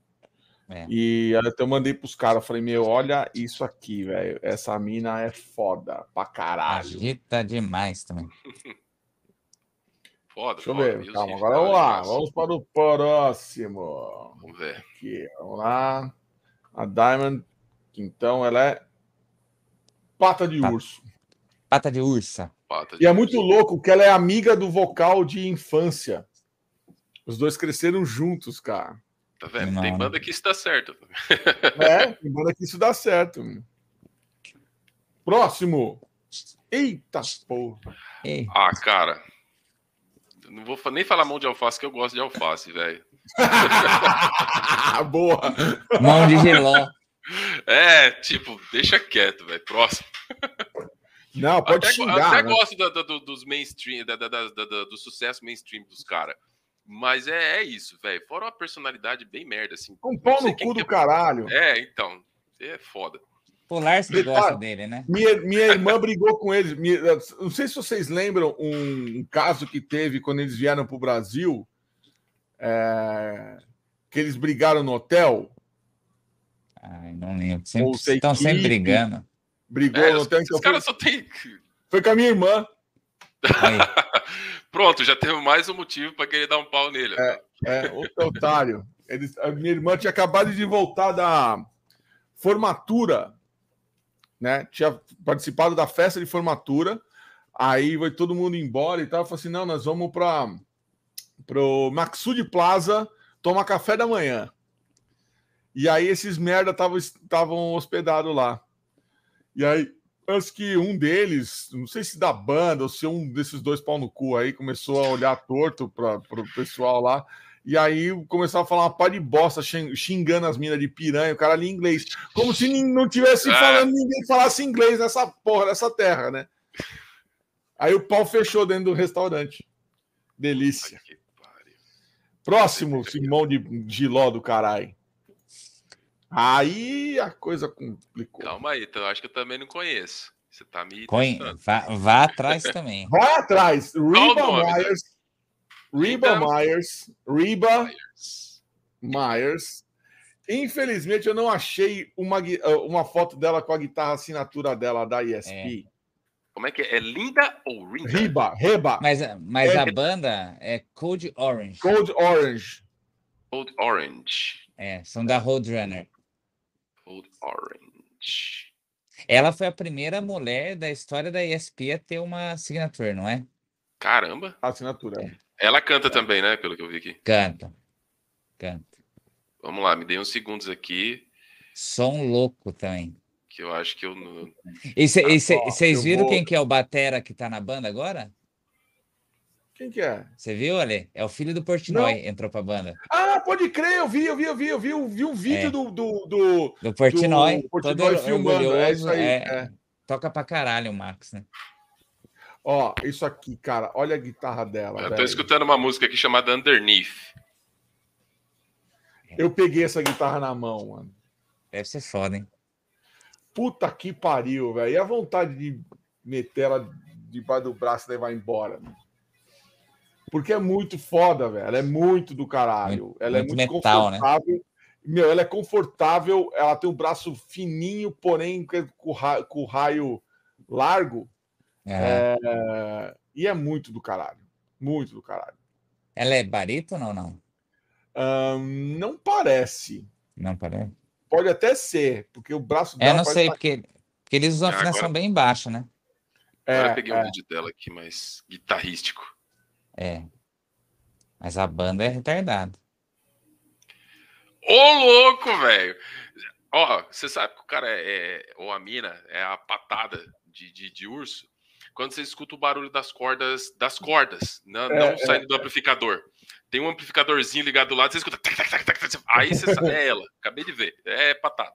É. E até eu mandei pros caras, falei, meu, olha isso aqui, velho. Essa mina é foda pra caralho. Agita demais também. Foda, Deixa foda, eu ver, calma, agora vamos lá, vamos para o próximo. Vamos ver. Aqui, vamos lá. A Diamond, então ela é pata de urso. Pata de ursa. Pata de e é muito louco que ela é amiga do vocal de infância. Os dois cresceram juntos, cara. Tá vendo? Não. Tem banda que isso dá certo. É, tem banda que isso dá certo. Próximo. Eita porra. Ei. Ah, cara. Não vou nem falar mão de alface, que eu gosto de alface, velho. Boa! Mão de geló. É, tipo, deixa quieto, velho. Próximo. Não, pode até, xingar. Até né? gosto da, da, dos mainstream, da, do sucesso mainstream dos caras. Mas é, é isso, velho. Fora uma personalidade bem merda, assim. Um pau no cu do é... caralho. É, então. É foda. Polar você gosta dele, né? Minha, minha irmã brigou com eles. Minha, não sei se vocês lembram um, um caso que teve quando eles vieram para o Brasil, é, que eles brigaram no hotel. Ai, não lembro. Sempre, estão sempre brigando. Brigou é, no hotel. Os, então os caras só tem. Foi com a minha irmã. Pronto, já teve mais um motivo para querer dar um pau nele. É, é outro otário. Eles, a minha irmã tinha acabado de voltar da formatura, né? Tinha participado da festa de formatura. Aí foi todo mundo embora e tal. Falei assim: não, nós vamos para o Maxud Plaza tomar café da manhã. E aí esses merda estavam hospedados lá. E aí acho que um deles, não sei se da banda ou se um desses dois pau no cu aí começou a olhar torto para o pessoal lá. E aí começou a falar uma pá de bosta, xingando as minas de piranha, o cara ali em inglês. Como se não tivesse é. falando, ninguém falasse inglês nessa porra, nessa terra, né? Aí o pau fechou dentro do restaurante. Delícia. Próximo, Simão de Giló do caralho. Aí a coisa complicou. Calma aí, então eu acho que eu também não conheço. Você tá me. Conhe... Vá, vá atrás também. Vai atrás. Reba Myers. Reba Myers. Reba Myers. Infelizmente, eu não achei uma, ah, uma foto dela com a guitarra assinatura dela da ESP. É. Como é que é? É Linda ou Rinda? Riba, Reba. Mas, mas é, a banda é Code Orange. Code Orange. Code Orange. É, são da Roadrunner. Old Orange. Ela foi a primeira mulher da história da ESP a ter uma assinatura, não é? Caramba. Assinatura. É. Ela canta também, né? Pelo que eu vi aqui. Canta. Canta. Vamos lá, me dei uns segundos aqui. Som louco também. Que eu acho que eu não. E vocês ah, viram vou... quem que é o Batera que tá na banda agora? Quem que é? Você viu, Ale? É o filho do Portnoy, não. entrou pra banda. Ah, pode crer, eu vi, eu vi, eu vi, eu vi, eu vi um vídeo é. do, do, do, do Portnoy, do Portnoy todo filmando. É isso aí. É, é. Toca pra caralho o Max, né? Ó, isso aqui, cara, olha a guitarra dela. Eu tô escutando uma música aqui chamada Underneath. Eu peguei essa guitarra na mão, mano. Deve ser foda, hein? Puta que pariu, velho. E a vontade de meter ela debaixo do braço e levar embora, mano. Porque é muito foda, velho. Ela é muito do caralho. Muito, ela é muito, muito metal, né? confortável. Né? Meu, ela é confortável. Ela tem um braço fininho, porém com, com raio largo. É. É... E é muito do caralho. Muito do caralho. Ela é barítono ou não? Um, não parece. Não parece? Pode até ser, porque o braço dela. É, não sei, porque, porque eles usam a afinação agora... bem baixa, né? Agora é, eu peguei é. um vídeo dela aqui mais guitarrístico. É. Mas a banda é retardada. Ô, louco, velho! Ó, você sabe que o cara é, é, ou a mina é a patada de, de, de, urso quando você escuta o barulho das cordas, das cordas, não, é, não é, saindo do amplificador. Tem um amplificadorzinho ligado do lado, você escuta. aí você sabe, é ela. Acabei de ver. É patada.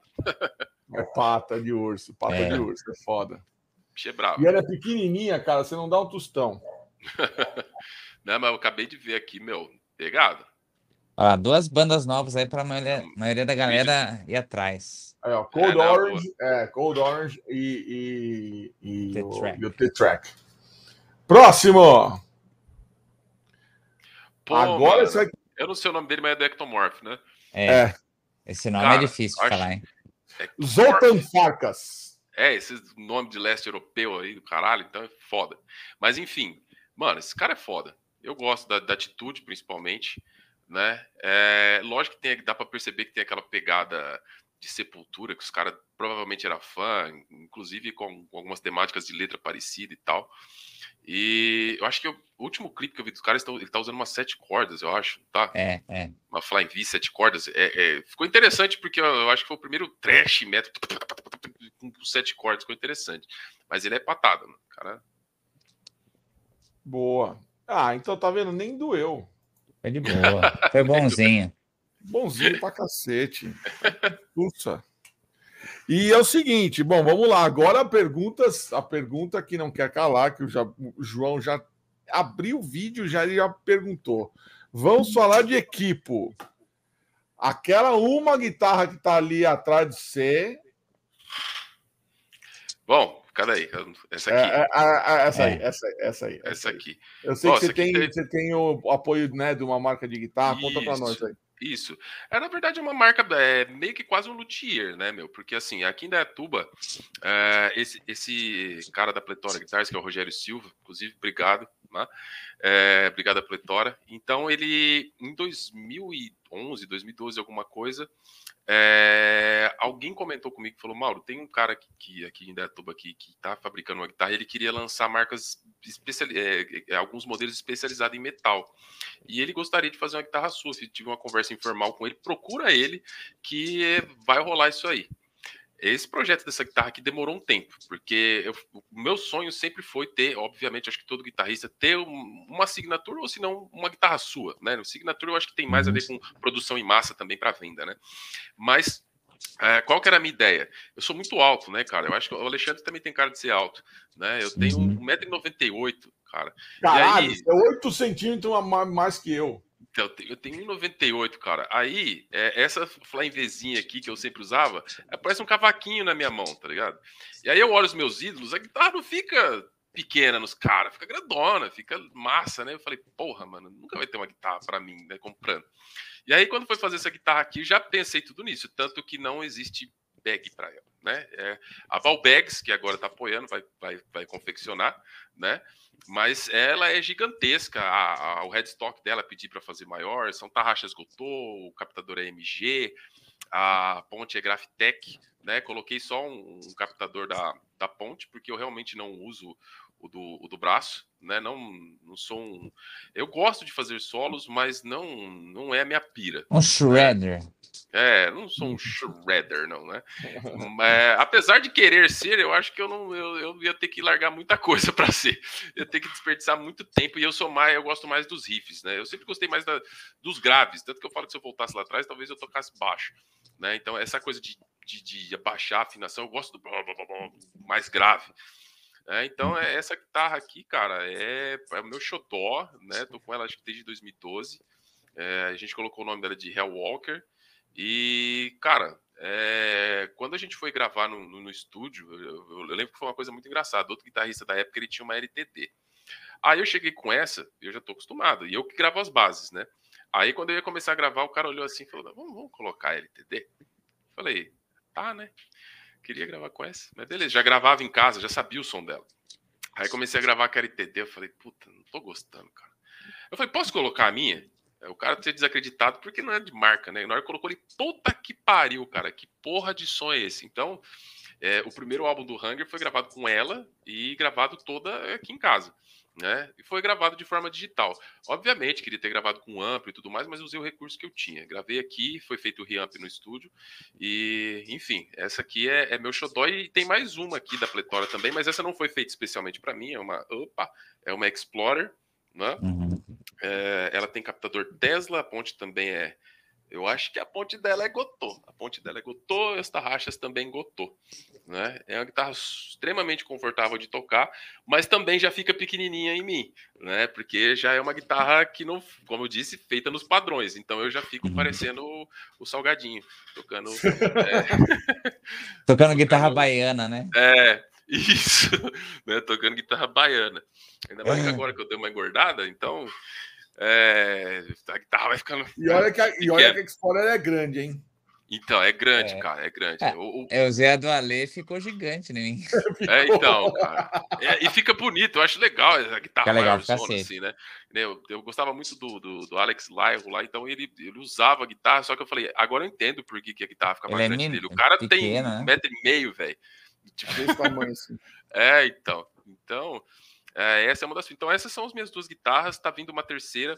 É pata de urso, pata é. de urso, é foda. Bicho é bravo. E ela é pequenininha, cara, você não dá um tostão. Né? Mas eu acabei de ver aqui, meu, pegado. Ó, duas bandas novas aí para a maioria, maioria, da galera ir atrás. Aí, ó, Cold é, Orange, é, Cold Orange e, e, e, o, T-Track. Próximo! Pô, Agora mano, Eu não sei o nome dele, mas é do Ectomorph, né? É. é. Esse nome é Cara, é difícil de falar, hein? Zoltan Farkas. É, esse nome de leste europeu aí do caralho, então é foda. Mas enfim, mano, esse cara é foda. Eu gosto da, da atitude, principalmente, né? É, lógico que tem, dá para perceber que tem aquela pegada de sepultura, que os caras provavelmente era fã, inclusive com, com, algumas temáticas de letra parecida e tal. E eu acho que o último clipe que eu vi dos caras, ele tá usando umas sete cordas, eu acho, tá? É, é. Uma Flying V, sete cordas. É, é, ficou interessante porque eu, eu, acho que foi o primeiro trash metal com sete cordas, ficou interessante. Mas ele é patada, né? cara. Boa. Ah, então tá vendo? Nem doeu. Foi de boa. Foi bonzinho. Bonzinho pra cacete. Puxa. E é o seguinte, bom, vamos lá. Agora perguntas, a pergunta que não quer calar, que o, já, o João já abriu o vídeo, já já perguntou. Vamos falar de equipo. Aquela uma guitarra que tá ali atrás de você Bom, cadê aí? Essa aqui. É, é, é, essa aí, é. essa, essa aí. Essa, aqui. Eu sei que você tem, tem, você tem o apoio né, de uma marca de guitarra. Isso, Conta pra nós aí. Isso. É, na verdade, uma marca é, meio que quase um luthier, né, meu? Porque, assim, aqui em Dayatuba, é, esse, esse cara da Pletora Guitars, que é o Rogério Silva, inclusive, obrigado, né? É, obrigado a Pletora. Então, ele, em 2011, 2012, alguma coisa, é, alguém comentou comigo e falou: Mauro, tem um cara aqui, que, aqui em Dayatuba que está fabricando uma guitarra, ele queria lançar marcas, especial, é, é, alguns modelos especializados em metal. E ele gostaria de fazer uma guitarra sua. Tive uma conversa informal com ele, procura ele que vai rolar isso aí. Esse projeto dessa guitarra aqui demorou um tempo, porque eu, o meu sonho sempre foi ter, obviamente, acho que todo guitarrista ter um, uma assinatura ou se não uma guitarra sua, né? O signature eu acho que tem mais a ver uhum. com produção em massa também para venda, né? Mas é, qual que era a minha ideia? Eu sou muito alto, né, cara? Eu acho que o Alexandre também tem cara de ser alto, né? Eu tenho 1,98m, uhum. cara. Caralho, aí... é 8 centímetros a mais que eu. Então, eu tenho 1,98, cara. Aí, é, essa Flying aqui que eu sempre usava, é, parece um cavaquinho na minha mão, tá ligado? E aí eu olho os meus ídolos, a guitarra não fica pequena nos caras, fica grandona, fica massa, né? Eu falei, porra, mano, nunca vai ter uma guitarra para mim, né, comprando. E aí, quando foi fazer essa guitarra aqui, já pensei tudo nisso, tanto que não existe bag para ela, né? É, a Valbags, que agora tá apoiando, vai, vai, vai confeccionar, né? mas ela é gigantesca. A, a, o headstock dela pedi para fazer maior, são tarraxas Gotô, o captador é MG, a ponte é Graphtec, né? Coloquei só um, um, captador da, da ponte, porque eu realmente não uso o do, o do braço, né? Não, não sou um. Eu gosto de fazer solos, mas não, não é a minha pira. Um shredder. É, não sou um shredder, não, né? É, apesar de querer ser, eu acho que eu não eu, eu ia ter que largar muita coisa para ser. Eu ia ter que desperdiçar muito tempo e eu sou mais, eu gosto mais dos riffs, né? Eu sempre gostei mais da, dos graves, tanto que eu falo que se eu voltasse lá atrás, talvez eu tocasse baixo, né? Então essa coisa de, de, de abaixar a afinação, eu gosto do mais grave. É, então, é, essa guitarra aqui, cara, é, é o meu xodó, né? Tô com ela acho que desde 2012. É, a gente colocou o nome dela de Hellwalker. E, cara, é, quando a gente foi gravar no, no, no estúdio, eu, eu, eu, lembro que foi uma coisa muito engraçada. Outro guitarrista da época, ele tinha uma LTD. Aí eu cheguei com essa, eu já tô acostumado. E eu que gravo as bases, né? Aí quando eu ia começar a gravar, o cara olhou assim e falou: vamos, vamos colocar a LTD? Falei, tá, né? Queria gravar com essa. Mas beleza, já gravava em casa, já sabia o som dela. Aí comecei a gravar com a RTD, eu falei, puta, não tô gostando, cara. Eu falei, posso colocar a minha? O cara ter desacreditado porque não é de marca, né? Na hora colocou ele, puta que pariu, cara, que porra de som é esse? Então, é, o primeiro álbum do Hunger foi gravado com ela e gravado toda aqui em casa né? E foi gravado de forma digital. Obviamente, queria ter gravado com amplo e tudo mais, mas usei o recurso que eu tinha. Gravei aqui, foi feito o reamp no estúdio. E, enfim, essa aqui é, é meu xodó. E tem mais uma aqui da Pletora também, mas essa não foi feita especialmente para mim. É uma, opa, é uma Explorer, né? Uhum. É, ela tem captador Tesla, a ponte também é eu acho que a ponte dela é Gotô. A ponte dela é Gotô, as tarraxas também Gotô. Né? É uma guitarra extremamente confortável de tocar, mas também já fica pequenininha em mim, né? Porque já é uma guitarra que não, como eu disse, feita nos padrões. Então eu já fico uhum. parecendo o, o salgadinho, tocando. É... tocando guitarra baiana, né? É, isso, né? Tocando guitarra baiana. Ainda mais que é. agora que eu dei uma engordada, então é, a guitarra vai ficando. E olha que a, e olha que a Explorer é grande, hein? Então, é grande, é. cara, é grande. É, o, o... é, o Zé do Ale ficou gigante, né? É, então, cara. É, e fica bonito, eu acho legal a guitarra fica legal, zona, assim, né? Eu, eu gostava muito do, do, do Alex Lyro lá, então ele, ele usava a guitarra, só que eu falei, agora eu entendo por que, que a guitarra fica mais ele é grande é dele. O cara pequeno, tem um né? metro e meio, velho. Tipo, desse tamanho assim. É, então. Então, é, essa é uma das. Então, essas são as minhas duas guitarras. Tá vindo uma terceira.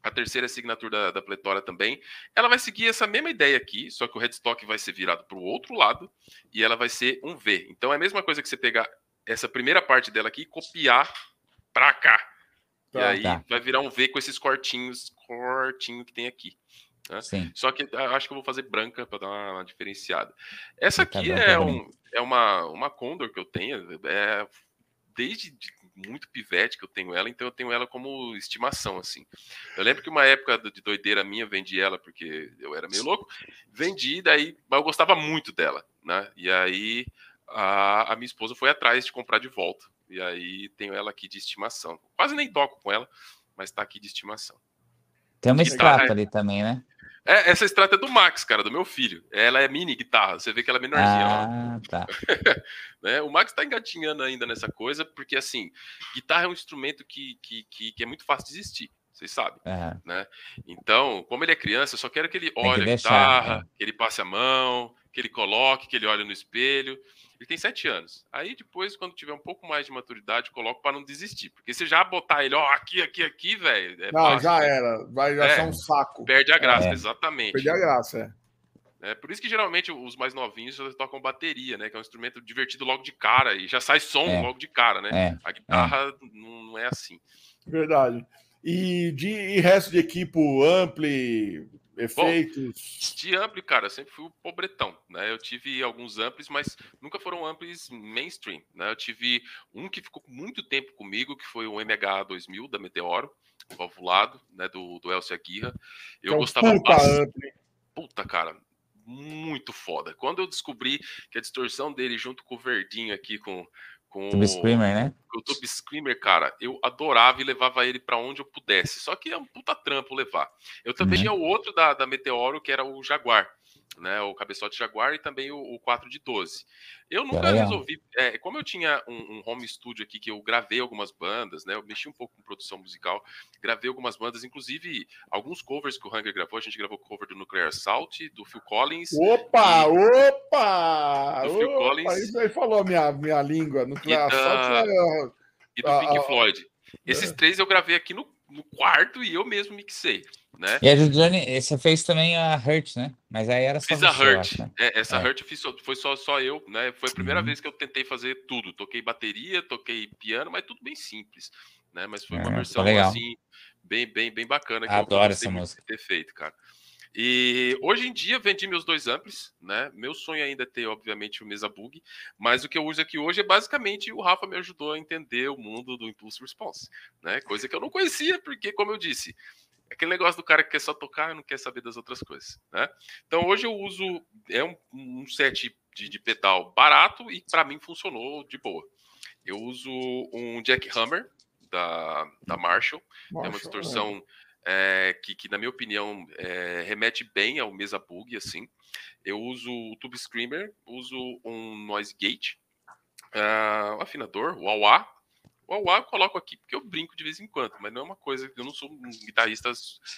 A terceira assinatura da, da Pletora também. Ela vai seguir essa mesma ideia aqui, só que o headstock vai ser virado para o outro lado e ela vai ser um V. Então é a mesma coisa que você pegar essa primeira parte dela aqui e copiar para cá. Tá, e aí tá. vai virar um V com esses cortinhos, cortinho que tem aqui. Né? Só que acho que eu vou fazer branca para dar uma, uma diferenciada. Essa tá aqui é, um, é uma, uma Condor que eu tenho. É, desde muito pivete que eu tenho ela, então eu tenho ela como estimação, assim. Eu lembro que uma época de doideira minha, vendi ela porque eu era meio louco, vendi, daí, mas eu gostava muito dela, né? E aí a, a minha esposa foi atrás de comprar de volta. E aí tenho ela aqui de estimação. Quase nem toco com ela, mas está aqui de estimação. Tem uma extrato ali também, né? É, essa extrato é do Max, cara, do meu filho. Ela é mini guitarra, você vê que ela é menorzinha. Ah, tá. né? O Max tá engatinhando ainda nessa coisa, porque assim, guitarra é um instrumento que, que, que, que é muito fácil de existir vocês sabem, uhum. né? Então, como ele é criança, eu só quero que ele olhe que a guitarra, é. que ele passe a mão, que ele coloque, que ele olhe no espelho. Ele tem sete anos. Aí depois, quando tiver um pouco mais de maturidade, coloco para não desistir. Porque se já botar ele, ó, aqui, aqui, aqui, velho. É não, fácil, já era. Vai achar é, um saco. Perde a graça, é. exatamente. Perde a graça, é. É por isso que geralmente os mais novinhos já tocam bateria, né? Que é um instrumento divertido logo de cara e já sai som é. logo de cara, né? É. A guitarra não, não, é assim. Verdade. E de e resto de equipe, ampli, efeitos? Bom, de ampli, cara, sempre fui o pobretão, né? Eu tive alguns amplis, mas nunca foram amplis mainstream, né? Eu tive um que ficou muito tempo comigo, que foi o MH2000 da Meteoro, o valvulado, né, do, do Elcio Aguirra. Eu então, gostava puta bastante. Ampli. Puta, cara, muito foda. Quando eu descobri que a distorção dele junto com o verdinho aqui com com Tube Screamer, né? O Tube Screamer, cara, eu adorava e levava ele para onde eu pudesse. Só que é um puta trampo levar. Eu também uhum. tinha o outro da, da Meteoro, que era o Jaguar né, o cabeçote Jaguar e também o, o 4 de 12. Eu nunca resolvi, é, como eu tinha um, um, home studio aqui que eu gravei algumas bandas, né, eu mexi um pouco com produção musical, gravei algumas bandas, inclusive alguns covers que o Hunger gravou, a gente gravou cover do Nuclear Assault, do Phil Collins. Opa, e, opa! Do Phil opa, Collins. Isso aí falou a minha, minha língua, Nuclear Assault. É... E do Pink Floyd. Esses é. três eu gravei aqui no, no quarto e eu mesmo mixei. Né? E a Juliane, você fez também a Hurt, né? Mas aí era só Fiz a Hurt. Né? é, essa é. Hurt fiz, foi só, só eu, né? Foi a primeira uhum. vez que eu tentei fazer tudo. Toquei bateria, toquei piano, mas tudo bem simples, né? Mas foi uma é, versão assim bem, bem, bem bacana que Adoro eu essa música. ter feito, cara. E hoje em dia vendi meus dois amplis, né? Meu sonho ainda é ter, obviamente, o Mesa Bug, mas o que eu uso aqui hoje é basicamente o Rafa me ajudou a entender o mundo do Impulse Response, né? Coisa que eu não conhecia, porque, como eu disse, aquele negócio do cara que quer só tocar e não quer saber das outras coisas, né? Então hoje eu uso é um, um set de, de, pedal barato e para mim funcionou de boa. Eu uso um Jack Hammer da, da Marshall, Marshall é uma distorção é. Que, que, na minha opinião, é, remete bem ao Mesa Bug, assim. Eu uso o Tube Screamer, uso um Noise Gate, uh, um afinador, o wah o Auá eu coloco aqui porque eu brinco de vez em quando, mas não é uma coisa que eu não sou um guitarrista,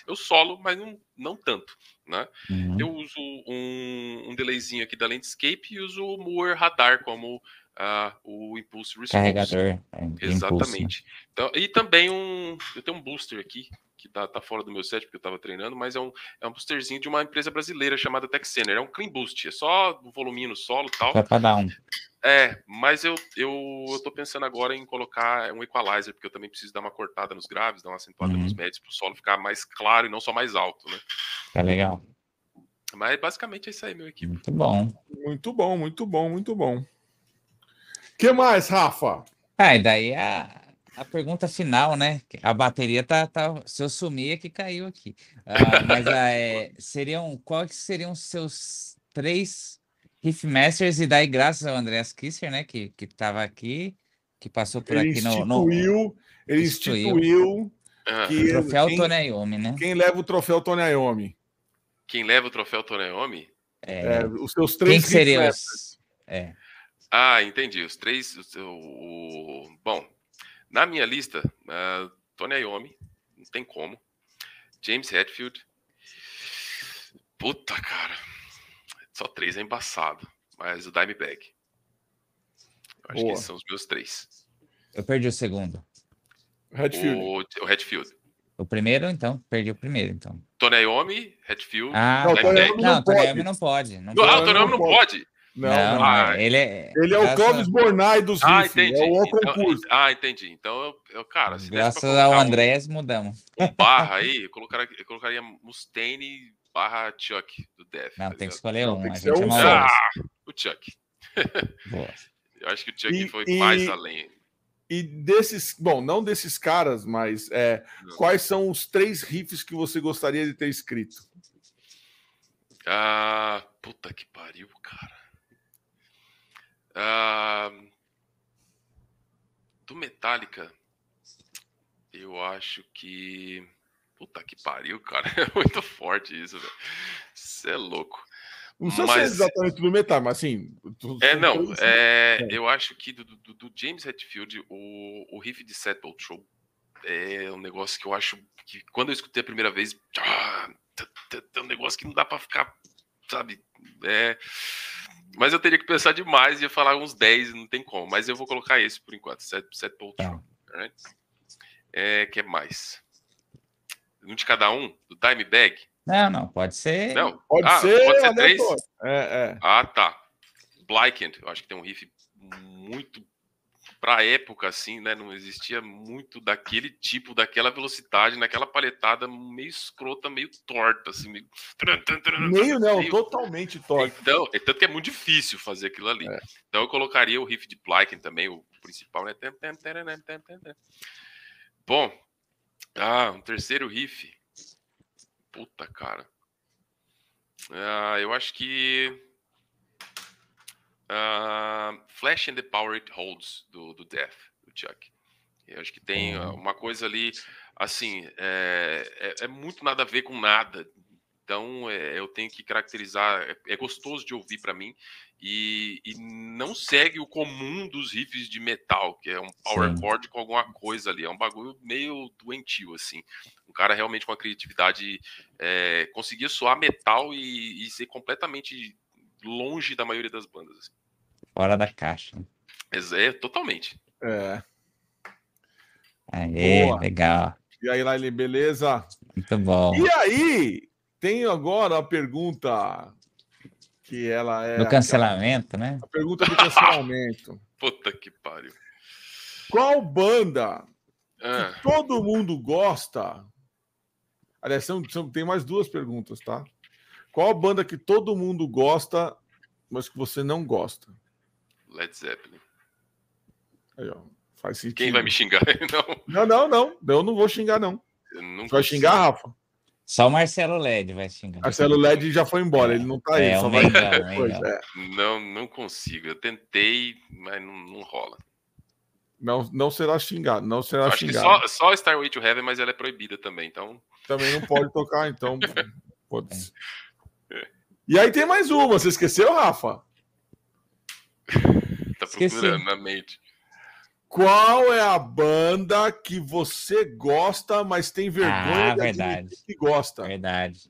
eu solo, mas não, não tanto, né? Uhum. Eu uso um, um delayzinho aqui da Landscape e uso o Moore Radar como uh, o Impulse Response. Carregador. É, Exatamente. Impulso. Então, e também um, eu tenho um booster aqui que tá, tá fora do meu set porque eu tava treinando, mas é um, é um boosterzinho de uma empresa brasileira chamada Texener. É um clean boost, é só o voluminho no solo e tal. Só pra dar um. É, mas eu, eu, eu tô pensando agora em colocar um equalizer, porque eu também preciso dar uma cortada nos graves, dar uma acentuada uhum. nos médios para o solo ficar mais claro e não só mais alto, né? Tá legal. Mas basicamente é isso aí, meu equipe. Muito bom. Muito bom, muito bom, muito bom. que mais, Rafa? Ah, e daí a, a pergunta final, né? A bateria tá, tá se eu sumir é que caiu aqui. Ah, mas é, seriam quais seriam os seus três Riffmasters, e daí graças ao Andreas Kisser, né, que, que tava aqui, que passou por ele aqui no, no... Ele instituiu, instituiu que o troféu quem, Tony Iommi, né? Quem leva o troféu Tony Iommi? Quem leva o troféu Tony Iommi? É, é, os seus três Quem seriam os... É. Ah, entendi. Os três... O, o... Bom, na minha lista, uh, Tony Iommi, não tem como. James Hetfield. Puta, cara. Só três é embaçado. Mas o Dimebag. Eu acho Boa. que esses são os meus três. Eu perdi o segundo. Redfield. O, o Redfield. O primeiro, então, perdi o primeiro, então. Tony Iommi, Redfield, ah, não, Dimebag. Não, Iommi não pode. Não, pode. Ah, o Tony Iommi não pode. Não, não, ah, ele é. Ele é o Clóvis Bornai dos Ah, entendi. É o então, ah, entendi. Então, eu, eu cara, graças ao Andrés, um, mudamos. Um barra aí, eu colocaria, eu colocaria Mustaine barra Chuck do Def. Não, tá tem que escolher um. A gente é um ah, o Chuck. eu acho que o Chuck e, foi e, mais além. E desses, bom, não desses caras, mas é, quais são os três riffs que você gostaria de ter escrito? Ah, puta que pariu, cara. Uh, do Metallica, eu acho que. Puta que pariu, cara. É muito forte isso, velho. Isso é louco. Não sei mas... se é exatamente do metal, mas assim. É, não. É, eu acho que do, do, do James Hetfield, o, o riff de Settle Show é um negócio que eu acho que quando eu escutei a primeira vez, ah, é um negócio que não dá para ficar, sabe? É, mas eu teria que pensar demais e ia falar uns 10, não tem como. Mas eu vou colocar esse por enquanto, Settle tá. Show. Right? É, que é mais? Um de cada um? Do Time Bag? Não, não, pode ser. Não, pode ah, ser. Pode ser três? É, é. Ah, tá. Blackened, eu acho que tem um riff muito para época assim, né? Não existia muito daquele tipo, daquela velocidade, naquela paletada meio escrota, meio torta, assim, meio. Meio não, meio... totalmente torta. Então, é tanto que é muito difícil fazer aquilo ali. É. Então eu colocaria o riff de Blackened também, o principal, né? Bom, ah, um terceiro riff. Puta, cara. Ah, eu acho que. Uh, Flash and the Power It Holds, do, do Death, do Chuck. Eu acho que tem uhum. uma coisa ali, assim, é, é, é, muito nada a ver com nada. Então, é, eu tenho que caracterizar. É, é gostoso de ouvir para mim e, e, não segue o comum dos riffs de metal, que é um power Sim. chord com alguma coisa ali. É um bagulho meio doentio, assim. Um cara realmente com a criatividade é, conseguia soar metal e, e, ser completamente longe da maioria das bandas. Assim. Fora da caixa. É, totalmente. É. Aê, Boa. legal. E aí, Laile, beleza? Muito bom. E aí, tem agora a pergunta que ela é. Do cancelamento, aquela... né? A pergunta do cancelamento. Puta que pariu. Qual banda ah. que todo mundo gosta? Aliás, são, são, tem mais duas perguntas, tá? Qual banda que todo mundo gosta, mas que você não gosta? Led Zeppelin. Aí, ó, faz sentido. Quem vai me xingar? Não, não, não. não. Eu não vou xingar, não. Você vai xingar, Rafa? Só o Marcelo LED vai xingar. Marcelo LED já foi embora, ele não tá aí. É, só vai... é. Não, não consigo. Eu tentei, mas não, não rola. Não, não será xingado, não será Acho xingado. só, só Starway to Heaven, mas ela é proibida também, então. Também não pode tocar, então. pode é. E aí tem mais uma, você esqueceu, Rafa? tá procurando na mente. Qual é a banda que você gosta, mas tem vergonha ah, de verdade. que gosta? Verdade.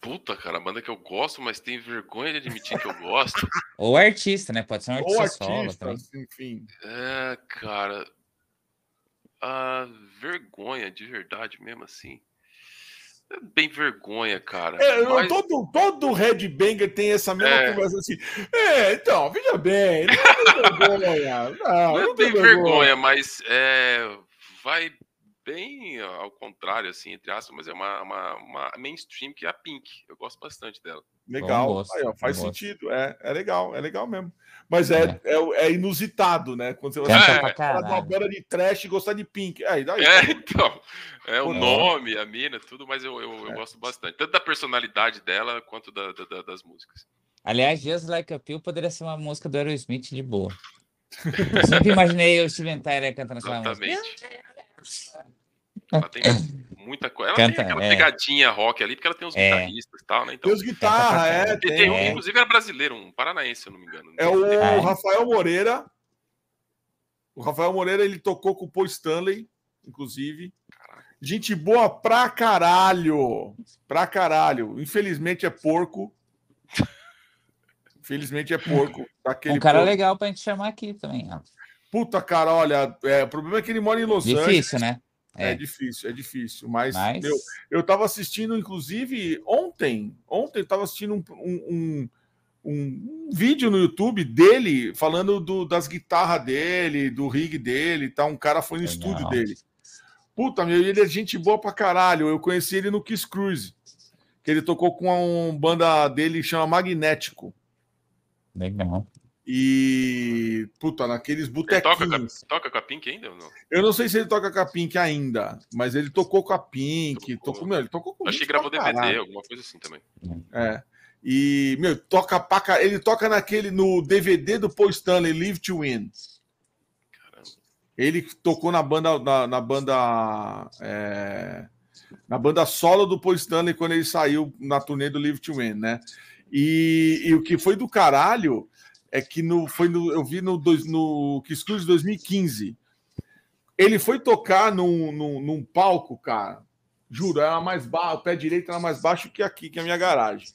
Puta, cara, a banda que eu gosto, mas tem vergonha de admitir que eu gosto. Ou artista, né? Pode ser um artista, Ou artista solo também. enfim. É, cara. A vergonha, de verdade mesmo assim. É bem vergonha, cara. É, mas... todo, todo Red Banger tem essa mesma é. conversa assim. É, então, veja bem, não tem vergonha. Não, não, não tem vergonha, vergonha mas é, vai bem ao contrário, assim, entre aspas, mas é uma, uma, uma mainstream que é a Pink. Eu gosto bastante dela. Legal, Aí, ó, faz sentido. É, é legal, é legal mesmo. Mas é, é. é, é inusitado, né? Quando você vai falar de uma banda de trash e gostar de Pink. É, daí, é então. É o nome, a mina, tudo, mas eu, eu, eu é. gosto bastante. Tanto da personalidade dela quanto da, da, das músicas. Aliás, Just Like a Pill poderia ser uma música do Aerosmith de boa. Eu sempre imaginei o Steven Tyler cantando aquela Exatamente. música. Ela tem muita coisa. Ela Canta, tem aquela é. pegadinha rock ali, porque ela tem os é. guitarristas e tal, né? Então, tem os guitarras, é. Tem, tem um, é. Inclusive era brasileiro, um paranaense, se eu não me engano. É o Rafael Moreira. O Rafael Moreira, ele tocou com o Paul Stanley, inclusive. Caraca. Gente boa pra caralho. Pra caralho. Infelizmente é porco. Infelizmente é porco. um cara porco. legal pra gente chamar aqui também. Ó. Puta, cara, olha, é, o problema é que ele mora em Los Difícil, Angeles. Difícil, né? É. é. difícil, é difícil. Mas, mas... Meu, eu estava assistindo, inclusive, ontem. Ontem eu estava assistindo um, um, um, um, vídeo no YouTube dele falando do, das guitarras dele, do rig dele tá? Um cara foi no Legal. estúdio dele. Puta, meu, ele é gente boa pra caralho. Eu conheci ele no Kiss Cruise. Que ele tocou com uma banda dele que chama Magnético. Legal. E, puta, naqueles botequinhos. Toca, toca, com a Pink ainda ou não? Eu não sei se ele toca com a Pink ainda, mas ele tocou com a Pink. Tocou, tocou meu, ele tocou com Acho que gravou DVD, alguma coisa assim também. É. E, meu, toca pra, Ele toca naquele, no DVD do Paul Stanley, Live to Win. Ele tocou na banda, na, na banda, é, na banda solo do Paul Stanley quando ele saiu na turnê do Live to Win, né? E, e, o que foi do caralho é que no, foi no, eu vi no, no Kiss Cruise 2015. Ele foi tocar num, num, num palco, cara. Juro, era mais baixo, o pé direito era mais baixo que aqui, que é a minha garagem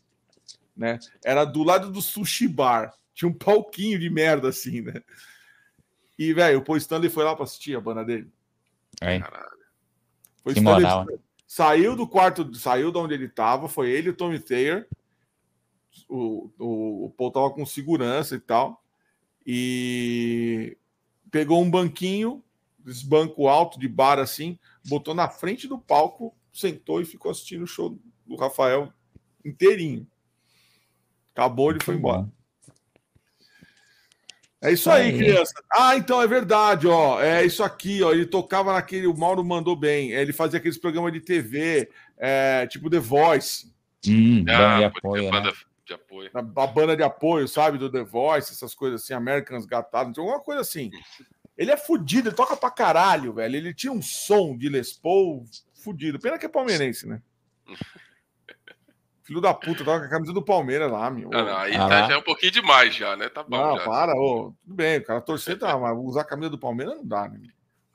né? Era do lado do sushi bar. Tinha um palquinho de merda assim, né? E, velho, o Paul Stanley foi lá para assistir a banda dele. É. Foi que Stanley, moral, Saiu do quarto, saiu de onde ele tava, foi ele e o Tommy Thayer. O, o, o Paul tava com segurança e tal. E pegou um banquinho, esse banco alto de bar assim, botou na frente do palco, sentou e ficou assistindo o show do Rafael inteirinho. Acabou, ele foi embora. É isso aí, criança. Ah, então é verdade, ó. É isso aqui, ó. Ele tocava naquele. O Mauro mandou bem. Ele fazia aqueles programas de TV, é, tipo The Voice. Hum, ah, de apoio, né? De apoio. A, a, banda de apoio, sabe? Do The Voice, essas coisas assim, Americans Got Talent, alguma coisa assim. Ele é fudido, ele toca pra caralho, velho. Ele tinha um som de Les Paul fudido. Pena que é palmeirense, né? Filho da puta, com a camisa do Palmeiras lá, meu. Não, não, aí ah, tá, já é um pouquinho demais já, né? Tá bom. Não, já. para, ô. Tudo bem, o cara torcer, tá, mas usar a camisa do Palmeiras não dá, né?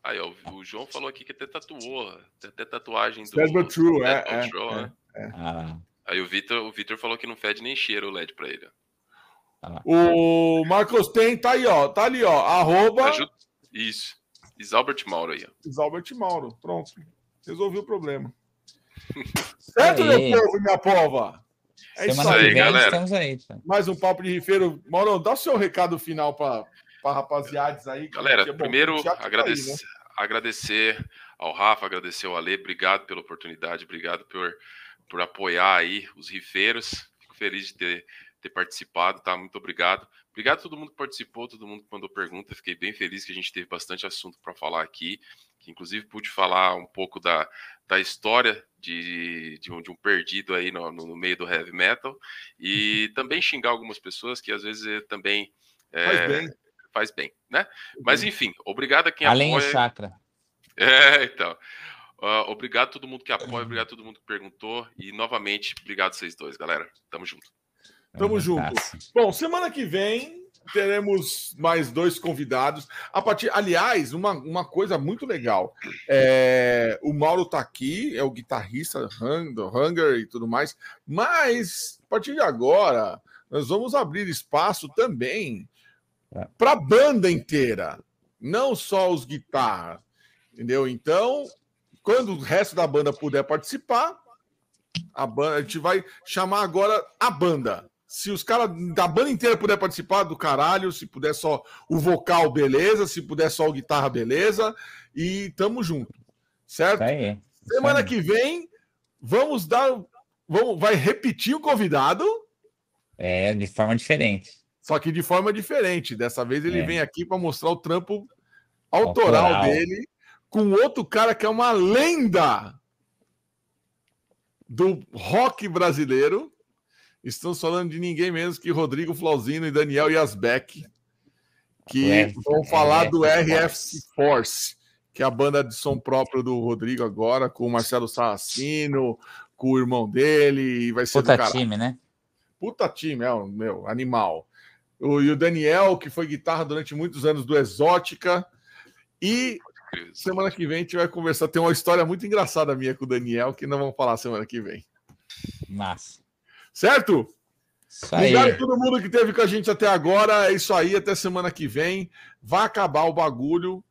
Aí, ó, o João falou aqui que até tatuou, tem até tatuagem do. Sad true, é, é, True, é, é. Ah. Aí o Vitor, o Vitor falou que não fede nem cheiro o LED pra ele. Ah. O Marcos tem, tá aí, ó. Tá ali, ó. Arroba. Isso. Isalbert Mauro aí, ó. Isalbert Mauro. Pronto. Resolvi o problema. Certo, meu povo e minha pova? É Semana isso aí, galera. Estamos aí, tá? Mais um papo de rifeiro. Mauro, dá o seu recado final para rapaziadas aí. Galera, é primeiro agradecer, aí, né? agradecer ao Rafa, agradecer ao Ale, obrigado pela oportunidade, obrigado por, por apoiar aí os rifeiros. Fico feliz de ter, ter participado, tá? Muito obrigado. Obrigado a todo mundo que participou, todo mundo que mandou pergunta. Fiquei bem feliz que a gente teve bastante assunto para falar aqui, que inclusive pude falar um pouco da, da história de, de, um, de um perdido aí no, no, meio do heavy metal e também xingar algumas pessoas que às vezes eh, também é, faz bem, faz bem né? Mas enfim, obrigado a quem Além apoia. Além chakra. É, então. Uh, obrigado a todo mundo que apoia, obrigado a todo mundo que perguntou e novamente, obrigado a vocês dois, galera. Tamo junto. Tamo junto. Bom, semana que vem teremos mais dois convidados. A partir, aliás, uma, uma coisa muito legal. É, o Mauro tá aqui, é o guitarrista do Hunger e tudo mais, mas a partir de agora nós vamos abrir espaço também para a banda inteira, não só os guitarras, entendeu? Então, quando o resto da banda puder participar, a banda, a gente vai chamar agora a banda se os caras da banda inteira puder participar do caralho, se puder só o vocal, beleza, se puder só o guitarra, beleza, e tamo junto, certo? Aí, Semana que vem vamos dar, vamos, vai repetir o convidado. É, de forma diferente. Só que de forma diferente. Dessa vez ele é. vem aqui para mostrar o trampo autoral, autoral dele com outro cara que é uma lenda do rock brasileiro Estamos falando de ninguém menos que Rodrigo Flauzino e Daniel Yasbeck, que vão falar do RFC Force, que é a banda de som próprio do Rodrigo agora, com o Marcelo Saracino, com o irmão dele, e vai ser Puta time, né? Puta time, é o meu animal. O, e o Daniel, que foi guitarra durante muitos anos do Exótica. E semana que vem a gente vai conversar. Tem uma história muito engraçada minha com o Daniel, que não vamos falar semana que vem. Massa. Certo? Obrigado a todo mundo que esteve com a gente até agora. É isso aí, até semana que vem. Vai acabar o bagulho.